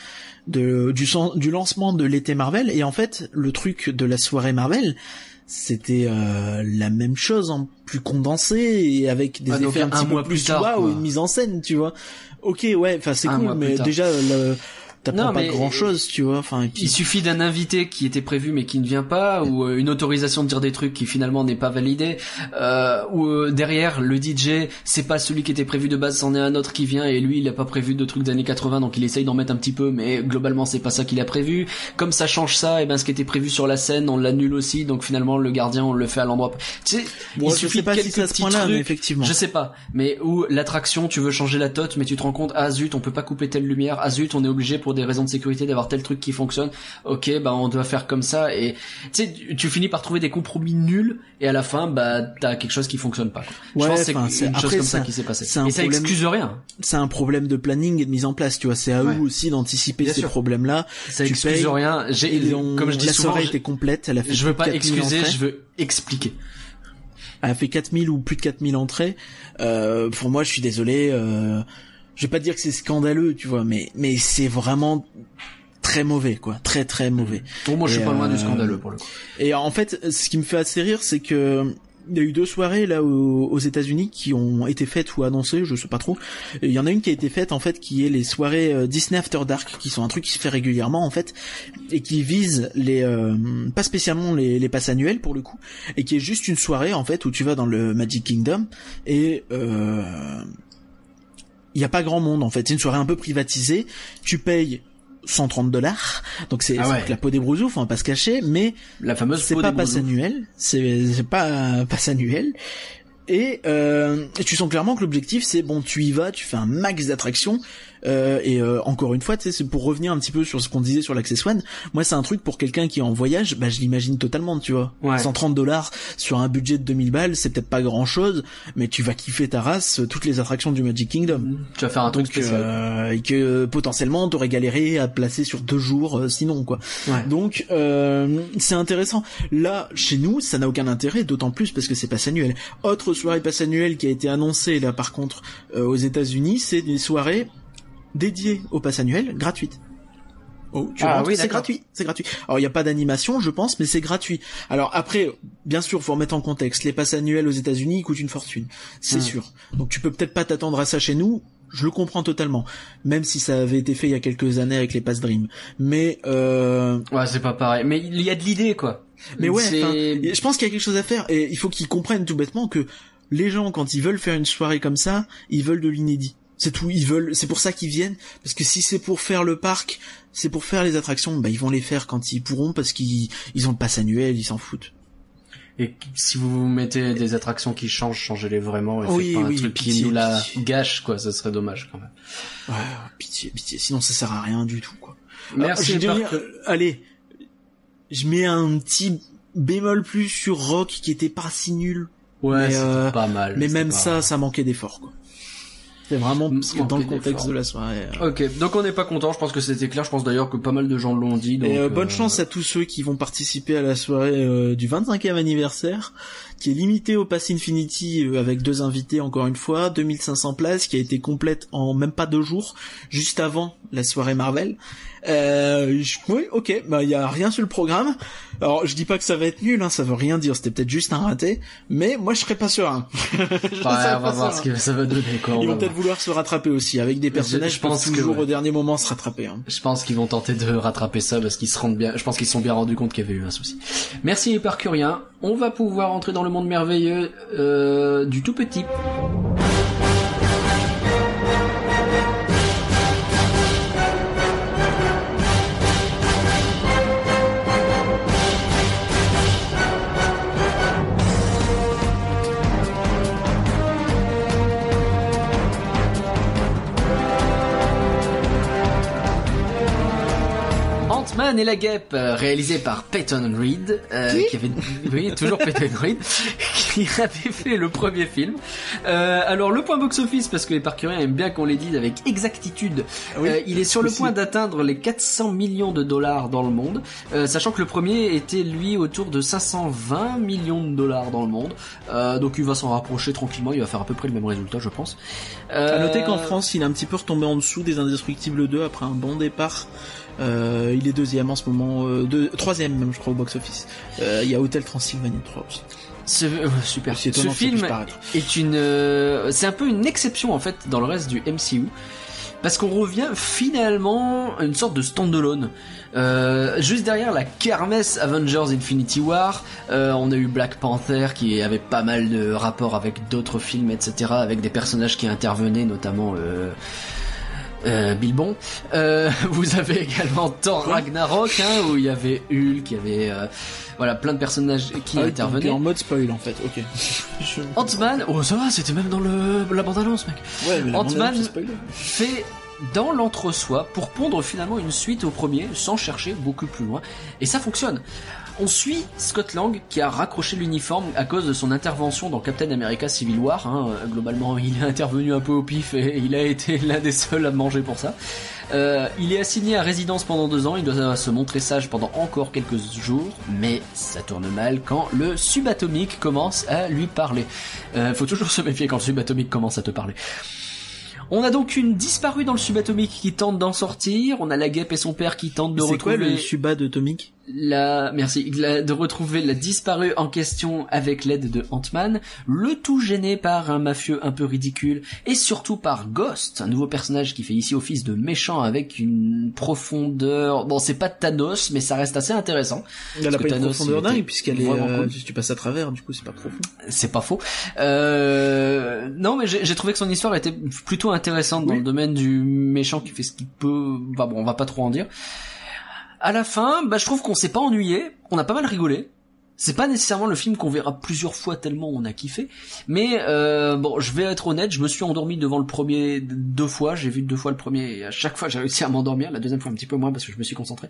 de du du lancement de l'été Marvel et en fait le truc de la soirée Marvel. C'était euh, la même chose en plus condensé et avec des Ah, effets un un petit mois peu plus tard, quoi. une mise en scène, tu vois. Ok, ouais, enfin c'est cool, mais déjà le, t'apprends pas grand chose, tu vois. Enfin, puis- Il suffit d'un invité qui était prévu mais qui ne vient pas, ou euh, une autorisation de dire des trucs qui finalement n'est pas validée, euh, ou euh, derrière le DJ, c'est pas celui qui était prévu de base, c'en est un autre qui vient et lui il a pas prévu de trucs d'années 80 donc il essaye d'en mettre un petit peu, mais globalement c'est pas ça qu'il a prévu. Comme ça change ça, et ben ce qui était prévu sur la scène on l'annule aussi, donc finalement le gardien on le fait à l'endroit. Tu sais, Bon, il je suffit sais pas si quelques c'est à ce petits point-là, mais effectivement. Je sais pas, mais où l'attraction, tu veux changer la tote, mais tu te rends compte, ah zut, on peut pas couper telle lumière, ah zut, on est obligé pour des raisons de sécurité d'avoir tel truc qui fonctionne. Ok, bah on doit faire comme ça, et tu sais, tu- finis par trouver des compromis nuls, et à la fin, bah t'as quelque chose qui fonctionne pas. Quoi. Je Ouais, pense c'est une chose comme ça qui s'est passé. Et ça problème- excuse rien. c'est un problème de planning et de mise en place, tu vois. C'est à Ouais. eux aussi d'anticiper ces problèmes-là. Ça Tu excuse payes, rien. J'ai, Ils ont- comme je dis la souvent, soirée je, était complète, elle a fait je veux pas 4000 excuser, je veux expliquer. Elle a fait 4000 ou plus de 4000 entrées. Euh, pour moi, je suis désolé. Euh, je vais pas dire que c'est scandaleux, tu vois, mais mais c'est vraiment très mauvais, quoi. Très très mauvais. Pour moi, je suis pas loin euh, du scandaleux pour le coup. Et en fait, ce qui me fait assez rire, c'est que il y a eu deux soirées là aux, États-Unis qui ont été faites ou annoncées, je sais pas trop. Il y en a une qui a été faite en fait, qui est les soirées euh, Disney After Dark, qui sont un truc qui se fait régulièrement en fait, et qui vise les euh, pas spécialement les, les passes annuelles pour le coup, et qui est juste une soirée en fait où tu vas dans le Magic Kingdom et euh, il y a pas grand monde en fait. C'est une soirée un peu privatisée. Tu payes 130 dollars, donc c'est Ah ouais. la peau des brousoufs, on va pas se cacher, mais La fameuse c'est pas passe annuel, c'est c'est pas passe annuel. Et euh, tu sens clairement que l'objectif c'est bon, tu y vas, tu fais un max d'attractions. Euh, et euh, encore une fois, tu sais, c'est pour revenir un petit peu sur ce qu'on disait sur l'Access One. Moi, c'est un truc pour quelqu'un qui est en voyage, bah je l'imagine totalement, tu vois. Ouais. 130 dollars sur un budget de 2000 balles, c'est peut-être pas grand chose, mais tu vas kiffer ta race euh, toutes les attractions du Magic Kingdom. Tu vas faire un truc Donc, spécial. euh, et que euh, potentiellement t'aurais galéré à placer sur deux jours, euh, sinon quoi. Ouais. Donc euh, c'est intéressant. Là, chez nous, ça n'a aucun intérêt, d'autant plus parce que c'est passe annuel. Autre soirée passe annuelle qui a été annoncée là par contre euh, aux États-Unis, c'est des soirées dédiées au pass annuel, gratuites. Oh, tu Ah rentres, oui, c'est gratuit, c'est gratuit. Alors il n'y a pas d'animation, je pense, mais c'est gratuit. Alors après, bien sûr, faut remettre en contexte. Les passes annuels aux États-Unis coûtent une fortune, c'est Hmm. sûr. Donc tu peux peut-être pas t'attendre à ça chez nous. Je le comprends totalement, même si ça avait été fait il y a quelques années avec les Pass Dream. Mais euh, Ouais, c'est pas pareil. Mais il y a de l'idée, quoi. mais ouais, je pense qu'il y a quelque chose à faire et il faut qu'ils comprennent tout bêtement que les gens quand ils veulent faire une soirée comme ça, ils veulent de l'inédit. C'est tout, ils veulent, c'est pour ça qu'ils viennent parce que si c'est pour faire le parc, c'est pour faire les attractions, bah ils vont les faire quand ils pourront parce qu'ils ils ont le pass annuel, ils s'en foutent. Et si vous mettez des attractions qui changent, changez-les vraiment et Oui, faites pas un oui, truc qui nous la pitié. gâche, quoi. Ça serait dommage, quand même. Ouais, pitié, pitié, sinon ça sert à rien du tout quoi. Merci, Alors, je vais par- dire, allez, je mets un petit bémol plus sur Rock qui était pas si nul. Ouais, c'était euh, pas mal. Mais même pas- ça, ça manquait d'effort, quoi. C'est vraiment parce que dans le contexte de la soirée. euh. Ok, donc on n'est pas content. Je pense que c'était clair. Je pense d'ailleurs que pas mal de gens l'ont dit. Donc, Et euh, bonne euh, chance à tous ceux qui vont participer à la soirée euh, du 25e anniversaire, qui est limitée au Pass Infinity euh, avec deux invités encore une fois, 2500 places, qui a été complète en même pas deux jours, juste avant la soirée Marvel. Euh, je- oui, ok, bah il y a rien sur le programme. Alors je dis pas que ça va être nul, hein, ça veut rien dire, c'était peut-être juste un raté, mais moi je serais pas serein. Je Ouais, on va voir serein. ce que ça va donner. Quoi, Ils vont peut-être vouloir se rattraper aussi, avec des personnages je qui peuvent pense que toujours au dernier moment se rattraper. Hein. Je pense qu'ils vont tenter de rattraper ça parce qu'ils se rendent bien. Je pense qu'ils se sont bien rendus compte qu'il y avait eu un souci. Merci Hypercurien. On va pouvoir entrer dans le monde merveilleux euh, du tout petit. Ant-Man Ant-Man et la guêpe, euh, réalisé par Peyton Reed, euh, qui avait, oui, toujours Peyton Reed, qui avait fait le premier film. Euh, alors le point box-office, parce que les parcuriens aiment bien qu'on les dise avec exactitude, Oui, euh, il est sur le aussi. point d'atteindre les 400 millions de dollars dans le monde, euh, sachant que le premier était lui autour de 520 millions de dollars dans le monde. Euh, donc il va s'en rapprocher tranquillement, il va faire à peu près le même résultat, je pense. Euh, À noter qu'en France, il est un petit peu retombé en dessous des Indestructibles 2 après un bon départ. Euh, il est deuxième en ce moment, euh, deux, troisième même je crois au box-office. Euh, Il y a Hotel Transylvania 3 aussi. Ce, euh, super. Ce film est une, euh, c'est un peu une exception en fait dans le reste du MCU. Parce qu'on revient finalement à une sorte de standalone. Euh, juste derrière la kermesse Avengers Infinity War, euh, on a eu Black Panther qui avait pas mal de rapports avec d'autres films, etc. Avec des personnages qui intervenaient, notamment euh, euh, Bilbon. Euh, vous avez également Thor Ragnarok, hein, où il y avait Hulk, il y avait euh, voilà plein de personnages qui Ah intervenaient. en mode spoil en fait, ok. Je- Ant-Man, oh ça va, c'était même dans le la bande-annonce, mec. Ouais, Ant-Man-. Fait dans l'entre-soi pour pondre finalement une suite au premier sans chercher beaucoup plus loin. Et ça fonctionne. On suit Scott Lang qui a raccroché l'uniforme à cause de son intervention dans Captain America Civil War. hein. Globalement, il est intervenu un peu au pif et il a été l'un des seuls à manger pour ça. Euh, il est assigné à résidence pendant deux ans, il doit se montrer sage pendant encore quelques jours, mais ça tourne mal quand le subatomique commence à lui parler. Euh, faut toujours se méfier quand le subatomique commence à te parler. On a donc une disparue dans le subatomique qui tente d'en sortir, on a la guêpe et son père qui tentent de C'est quoi retrouver le suba de Tomic la, merci, la- de retrouver la disparue en question avec l'aide de Ant-Man, le tout gêné par un mafieux un peu ridicule, et surtout par Ghost, un nouveau personnage qui fait ici office de méchant avec une profondeur, bon c'est pas Thanos, mais ça reste assez intéressant, Elle a pas une Thanos, profondeur dingue puisqu'elle est, vraiment euh, cool. si tu passes à travers, du coup c'est pas profond. c'est pas faux. Euh, non mais j'ai trouvé que son histoire était plutôt intéressante dans le domaine du méchant qui fait ce qu'il peut, bah bon on va pas trop en dire. À la fin, bah je trouve qu'on s'est pas ennuyé, on a pas mal rigolé. C'est pas nécessairement le film qu'on verra plusieurs fois tellement on a kiffé, mais euh, bon, je vais être honnête, je me suis endormi devant le premier deux fois, j'ai vu deux fois le premier et à chaque fois j'ai réussi à m'endormir, la deuxième fois un petit peu moins parce que je me suis concentré.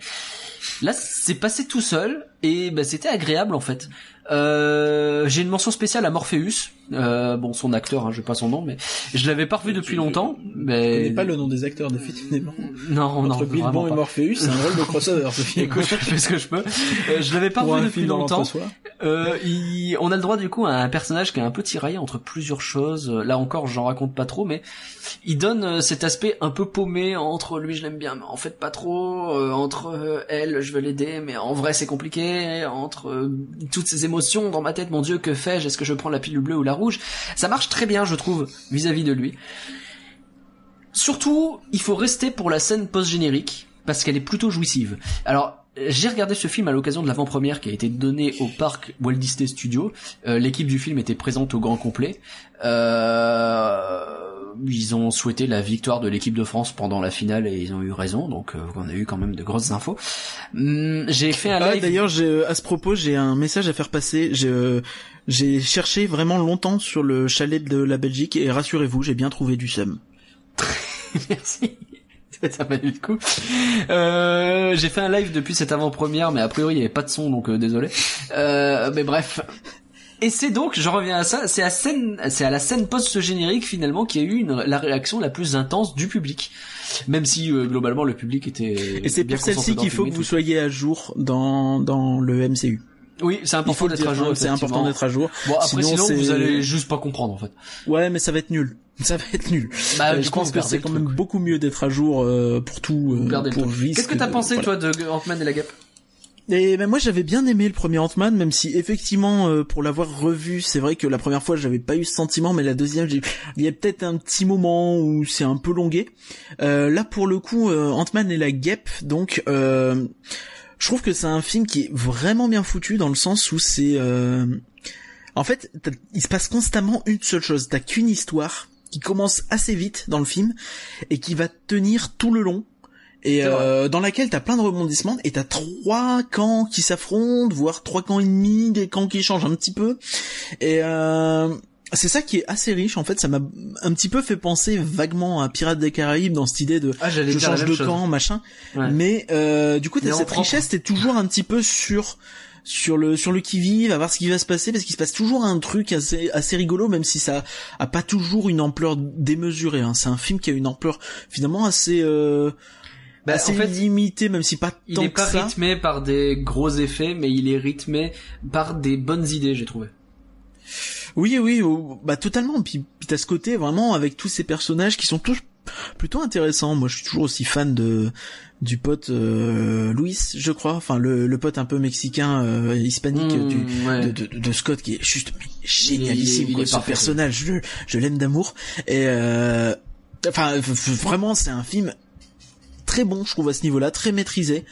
Là, c'est passé tout seul et bah, c'était agréable en fait. Euh, j'ai une mention spéciale à Morpheus, euh, bon son acteur, hein, je sais pas son nom, mais je l'avais pas revu depuis longtemps. Je Mais connais pas le nom des acteurs définitivement. non, non, Entre vraiment Bilbon et pas. Morpheus, c'est un rôle de crossover ce film. Écoute, je fais ce que je peux. Euh, je l'avais pas Pour revu depuis longtemps. Euh, il- on a le droit du coup à un personnage qui est un peu tiraillé entre plusieurs choses. Là encore, j'en raconte pas trop, mais il donne euh, cet aspect un peu paumé entre lui, je l'aime bien, mais en fait pas trop. euh, entre elle, je veux l'aider, mais en vrai c'est compliqué. Entre toutes ces émotions dans ma tête, mon Dieu, que fais-je? Est-ce que je prends la pilule bleue ou la rouge? Ça marche très bien, je trouve, vis-à-vis de lui. Surtout, il faut rester pour la scène post-générique parce qu'elle est plutôt jouissive. Alors, j'ai regardé ce film à l'occasion de l'avant-première qui a été donnée au parc Walt Disney Studios. Euh, L'équipe du film était présente au grand complet. Euh, ils ont souhaité la victoire de l'équipe de France pendant la finale et ils ont eu raison, donc euh, on a eu quand même de grosses infos. Hum, j'ai fait un Ah, live. d'ailleurs, j'ai- à ce propos, j'ai un message à faire passer. J'ai, euh, j'ai cherché vraiment longtemps sur le chalet de la Belgique et rassurez-vous, j'ai bien trouvé du seum. Merci. Ça m'a du coup. Euh, j'ai fait un live depuis cette avant-première, mais a priori il n'y avait pas de son, donc euh, désolé. Euh, mais bref. Et c'est donc, je reviens à ça, c'est à scène, c'est à la scène post-générique finalement qu'il y a eu une, la réaction la plus intense du public. Même si euh, globalement le public était. Et c'est bien pour celle-ci qu'il faut que vous soyez à jour dans, dans le MCU. Oui, c'est important d'être à jour. c'est important d'être à jour. Bon après Sinon, vous allez juste pas comprendre en fait. Ouais, mais ça va être nul. Ça va être nul. Bah, Euh, je pense que c'est quand truc. même beaucoup mieux d'être à jour euh, pour tout. Euh, Qu'est-ce que t'as pensé voilà. toi de Ant-Man et la Guêpe? Et ben moi j'avais bien aimé le premier Ant-Man, même si effectivement euh, pour l'avoir revu, c'est vrai que la première fois j'avais pas eu ce sentiment, mais la deuxième, j'ai... il y a peut-être un petit moment où c'est un peu longué. Euh, là pour le coup, euh, Ant-Man et la guêpe, donc euh, je trouve que c'est un film qui est vraiment bien foutu dans le sens où c'est, euh, en fait, il se passe constamment une seule chose. T'as qu'une histoire qui commence assez vite dans le film et qui va tenir tout le long et euh, dans laquelle t'as plein de rebondissements et t'as trois camps qui s'affrontent, voire trois camps ennemis, des camps qui changent un petit peu. Et euh, c'est ça qui est assez riche en fait ça m'a un petit peu fait penser vaguement à Pirates des Caraïbes dans cette idée de Ah, je change de chose. camp machin Ouais. mais euh, du coup t'as cette richesse t'es toujours un petit peu sur sur le sur le qui vive à voir ce qui va se passer parce qu'il se passe toujours un truc assez assez rigolo même si ça a pas toujours une ampleur démesurée hein. c'est un film qui a une ampleur finalement assez euh, Bah, assez en fait, limitée même si pas il tant est que pas ça rythmé par des gros effets, mais il est rythmé par des bonnes idées, j'ai trouvé. Oui, oui, bah totalement. Puis, puis t'as ce côté vraiment avec tous ces personnages qui sont tous plutôt intéressants. Moi, je suis toujours aussi fan de du pote euh, Luis, je crois. Enfin, le, le pote un peu mexicain, euh, hispanique Mmh, du, ouais. de, de, de Scott qui est juste Il est- génialissime. il est- il quoi. est ce personnage, je, je l'aime d'amour. Et euh, enfin, vraiment, c'est un film très bon, je trouve à ce niveau-là, très maîtrisé.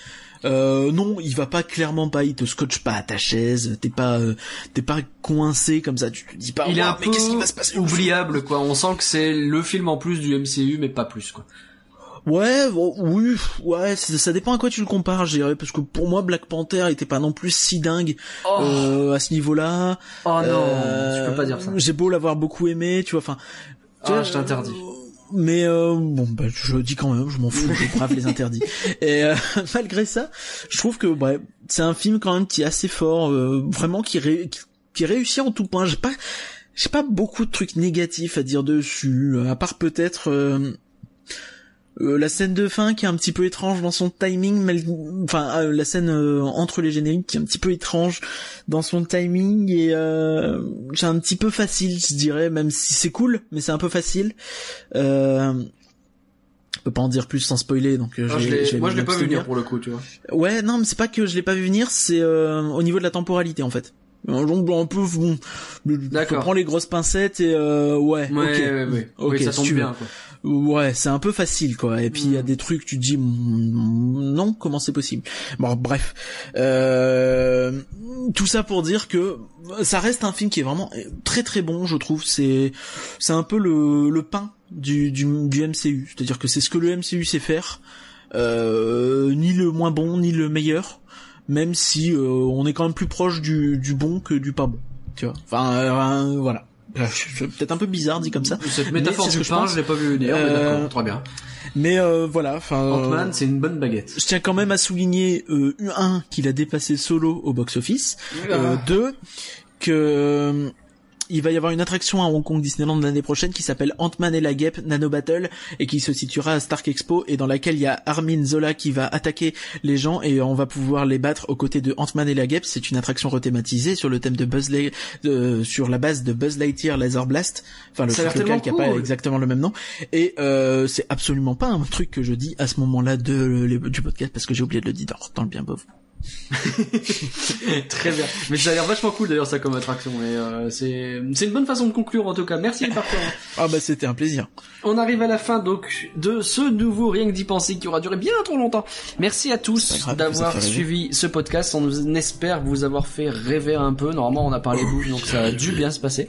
Euh, non, il va pas clairement pas, il te scotche pas à ta chaise, t'es pas, euh, t'es pas coincé comme ça, tu te dis pas, il est un mais peu qu'est-ce qui va se passer oubliable, quoi. On sent que c'est le film en plus du MCU, mais pas plus, quoi. Ouais, bon, oui, ouais, ça, dépend à quoi tu le compares, je dirais, parce que pour moi Black Panther était pas non plus si dingue Oh, euh, à ce niveau-là. oh non, Euh, tu peux pas dire ça. J'ai beau l'avoir beaucoup aimé, tu vois, enfin. Ah, je t'interdis. Mais euh, bon, bah, je le dis quand même, je m'en fous, je brave les interdits. Et euh, malgré ça, je trouve que ouais, c'est un film quand même qui est assez fort, euh, vraiment qui, ré- qui, qui réussit en tout point. J'ai pas, j'ai pas beaucoup de trucs négatifs à dire dessus, euh, à part peut-être euh, la scène de fin qui est un petit peu étrange dans son timing, mal- enfin euh, la scène euh, entre les génériques qui est un petit peu étrange dans son timing et euh, c'est un petit peu facile, je dirais, même si c'est cool, mais c'est un peu facile. Euh, je peux pas en dire plus sans spoiler, donc euh, Ah, je vais- je moi, je l'ai pas vu venir pour le coup, tu vois. Ouais, non, mais c'est pas que je l'ai pas vu venir, c'est euh, au niveau de la temporalité en fait. Genre, un peu, bon, D'accord. prends les grosses pincettes et euh, ouais, Ouais, ok, ouais, ouais. ok, oui, ça tombe bien, quoi. Ouais, c'est un peu facile quoi. Et puis il y a Mm. des trucs tu te dis mm, non, comment c'est possible? Bon, bref. Euh, tout ça pour dire que ça reste un film qui est vraiment très très bon, je trouve. C'est c'est un peu le le pain du du, du MCU, c'est-à-dire que c'est ce que le MCU sait faire. Euh, ni le moins bon ni le meilleur, même si euh, on est quand même plus proche du du bon que du pas bon. Tu vois? Enfin euh, voilà. Peut-être un peu bizarre dit comme ça. Cette métaphore ce que je pense. je l'ai pas vu venir, mais Euh, d'accord, très bien. Mais euh, voilà, enfin. euh, Ant-Man, c'est une bonne baguette. je tiens quand même à souligner euh, un qu'il a dépassé solo au box office, euh, Ah. deux que euh, il va y avoir une attraction à Hong Kong Disneyland l'année prochaine qui s'appelle Ant-Man et la Guêpe Nano Battle et qui se situera à Stark Expo et dans laquelle il y a Armin Zola qui va attaquer les gens et on va pouvoir les battre aux côtés de Ant-Man et la Guêpe. C'est une attraction rethématisée sur le thème de Buzz Light- euh, sur la base de Buzz Lightyear Laser Blast. Enfin le truc local qui a pas cool. exactement le même nom et euh, c'est absolument pas un truc que je dis à ce moment-là de le- du podcast parce que j'ai oublié de le dire dans, dans le bien bof. Très bien. Mais ça a l'air vachement cool d'ailleurs ça comme attraction. Et euh, c'est c'est une bonne façon de conclure en tout cas. Merci les partenaires. Ah bah c'était un plaisir. On arrive à la fin donc de ce nouveau Rien que d'y penser qui aura duré bien trop longtemps. Merci à tous d'avoir suivi ce podcast. On espère vous avoir fait rêver un peu. Normalement on a parlé bouche donc ça a dû bien se passer.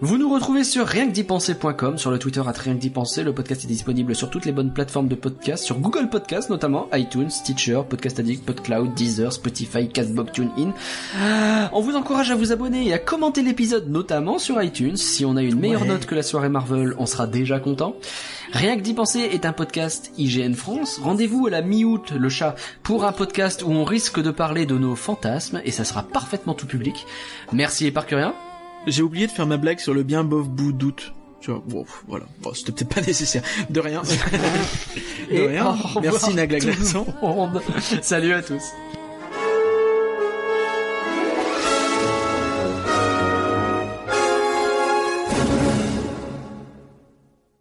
Vous nous retrouvez sur rienquedipenser.com, sur le Twitter à rien que d'y penser. Le podcast est disponible sur toutes les bonnes plateformes de podcast, sur Google Podcast notamment, iTunes, Stitcher, Podcast Addict, PodCloud, Deezer, Spotify, Castbox, TuneIn. Ah, On vous encourage à vous abonner et à commenter l'épisode notamment sur iTunes. Si on a une meilleure Ouais. note que la soirée Marvel, on sera déjà content. Rien que d'y penser est un podcast IGN France. Rendez-vous à la mi-août, le chat, pour un podcast où on risque de parler de nos fantasmes et ça sera parfaitement tout public. Merci et rien. J'ai oublié de faire ma blague sur le bien bof bout d'août. Tu vois, bon, voilà. Bon, c'était peut-être pas nécessaire. De rien. de rien. Merci Nagla. Salut à tous.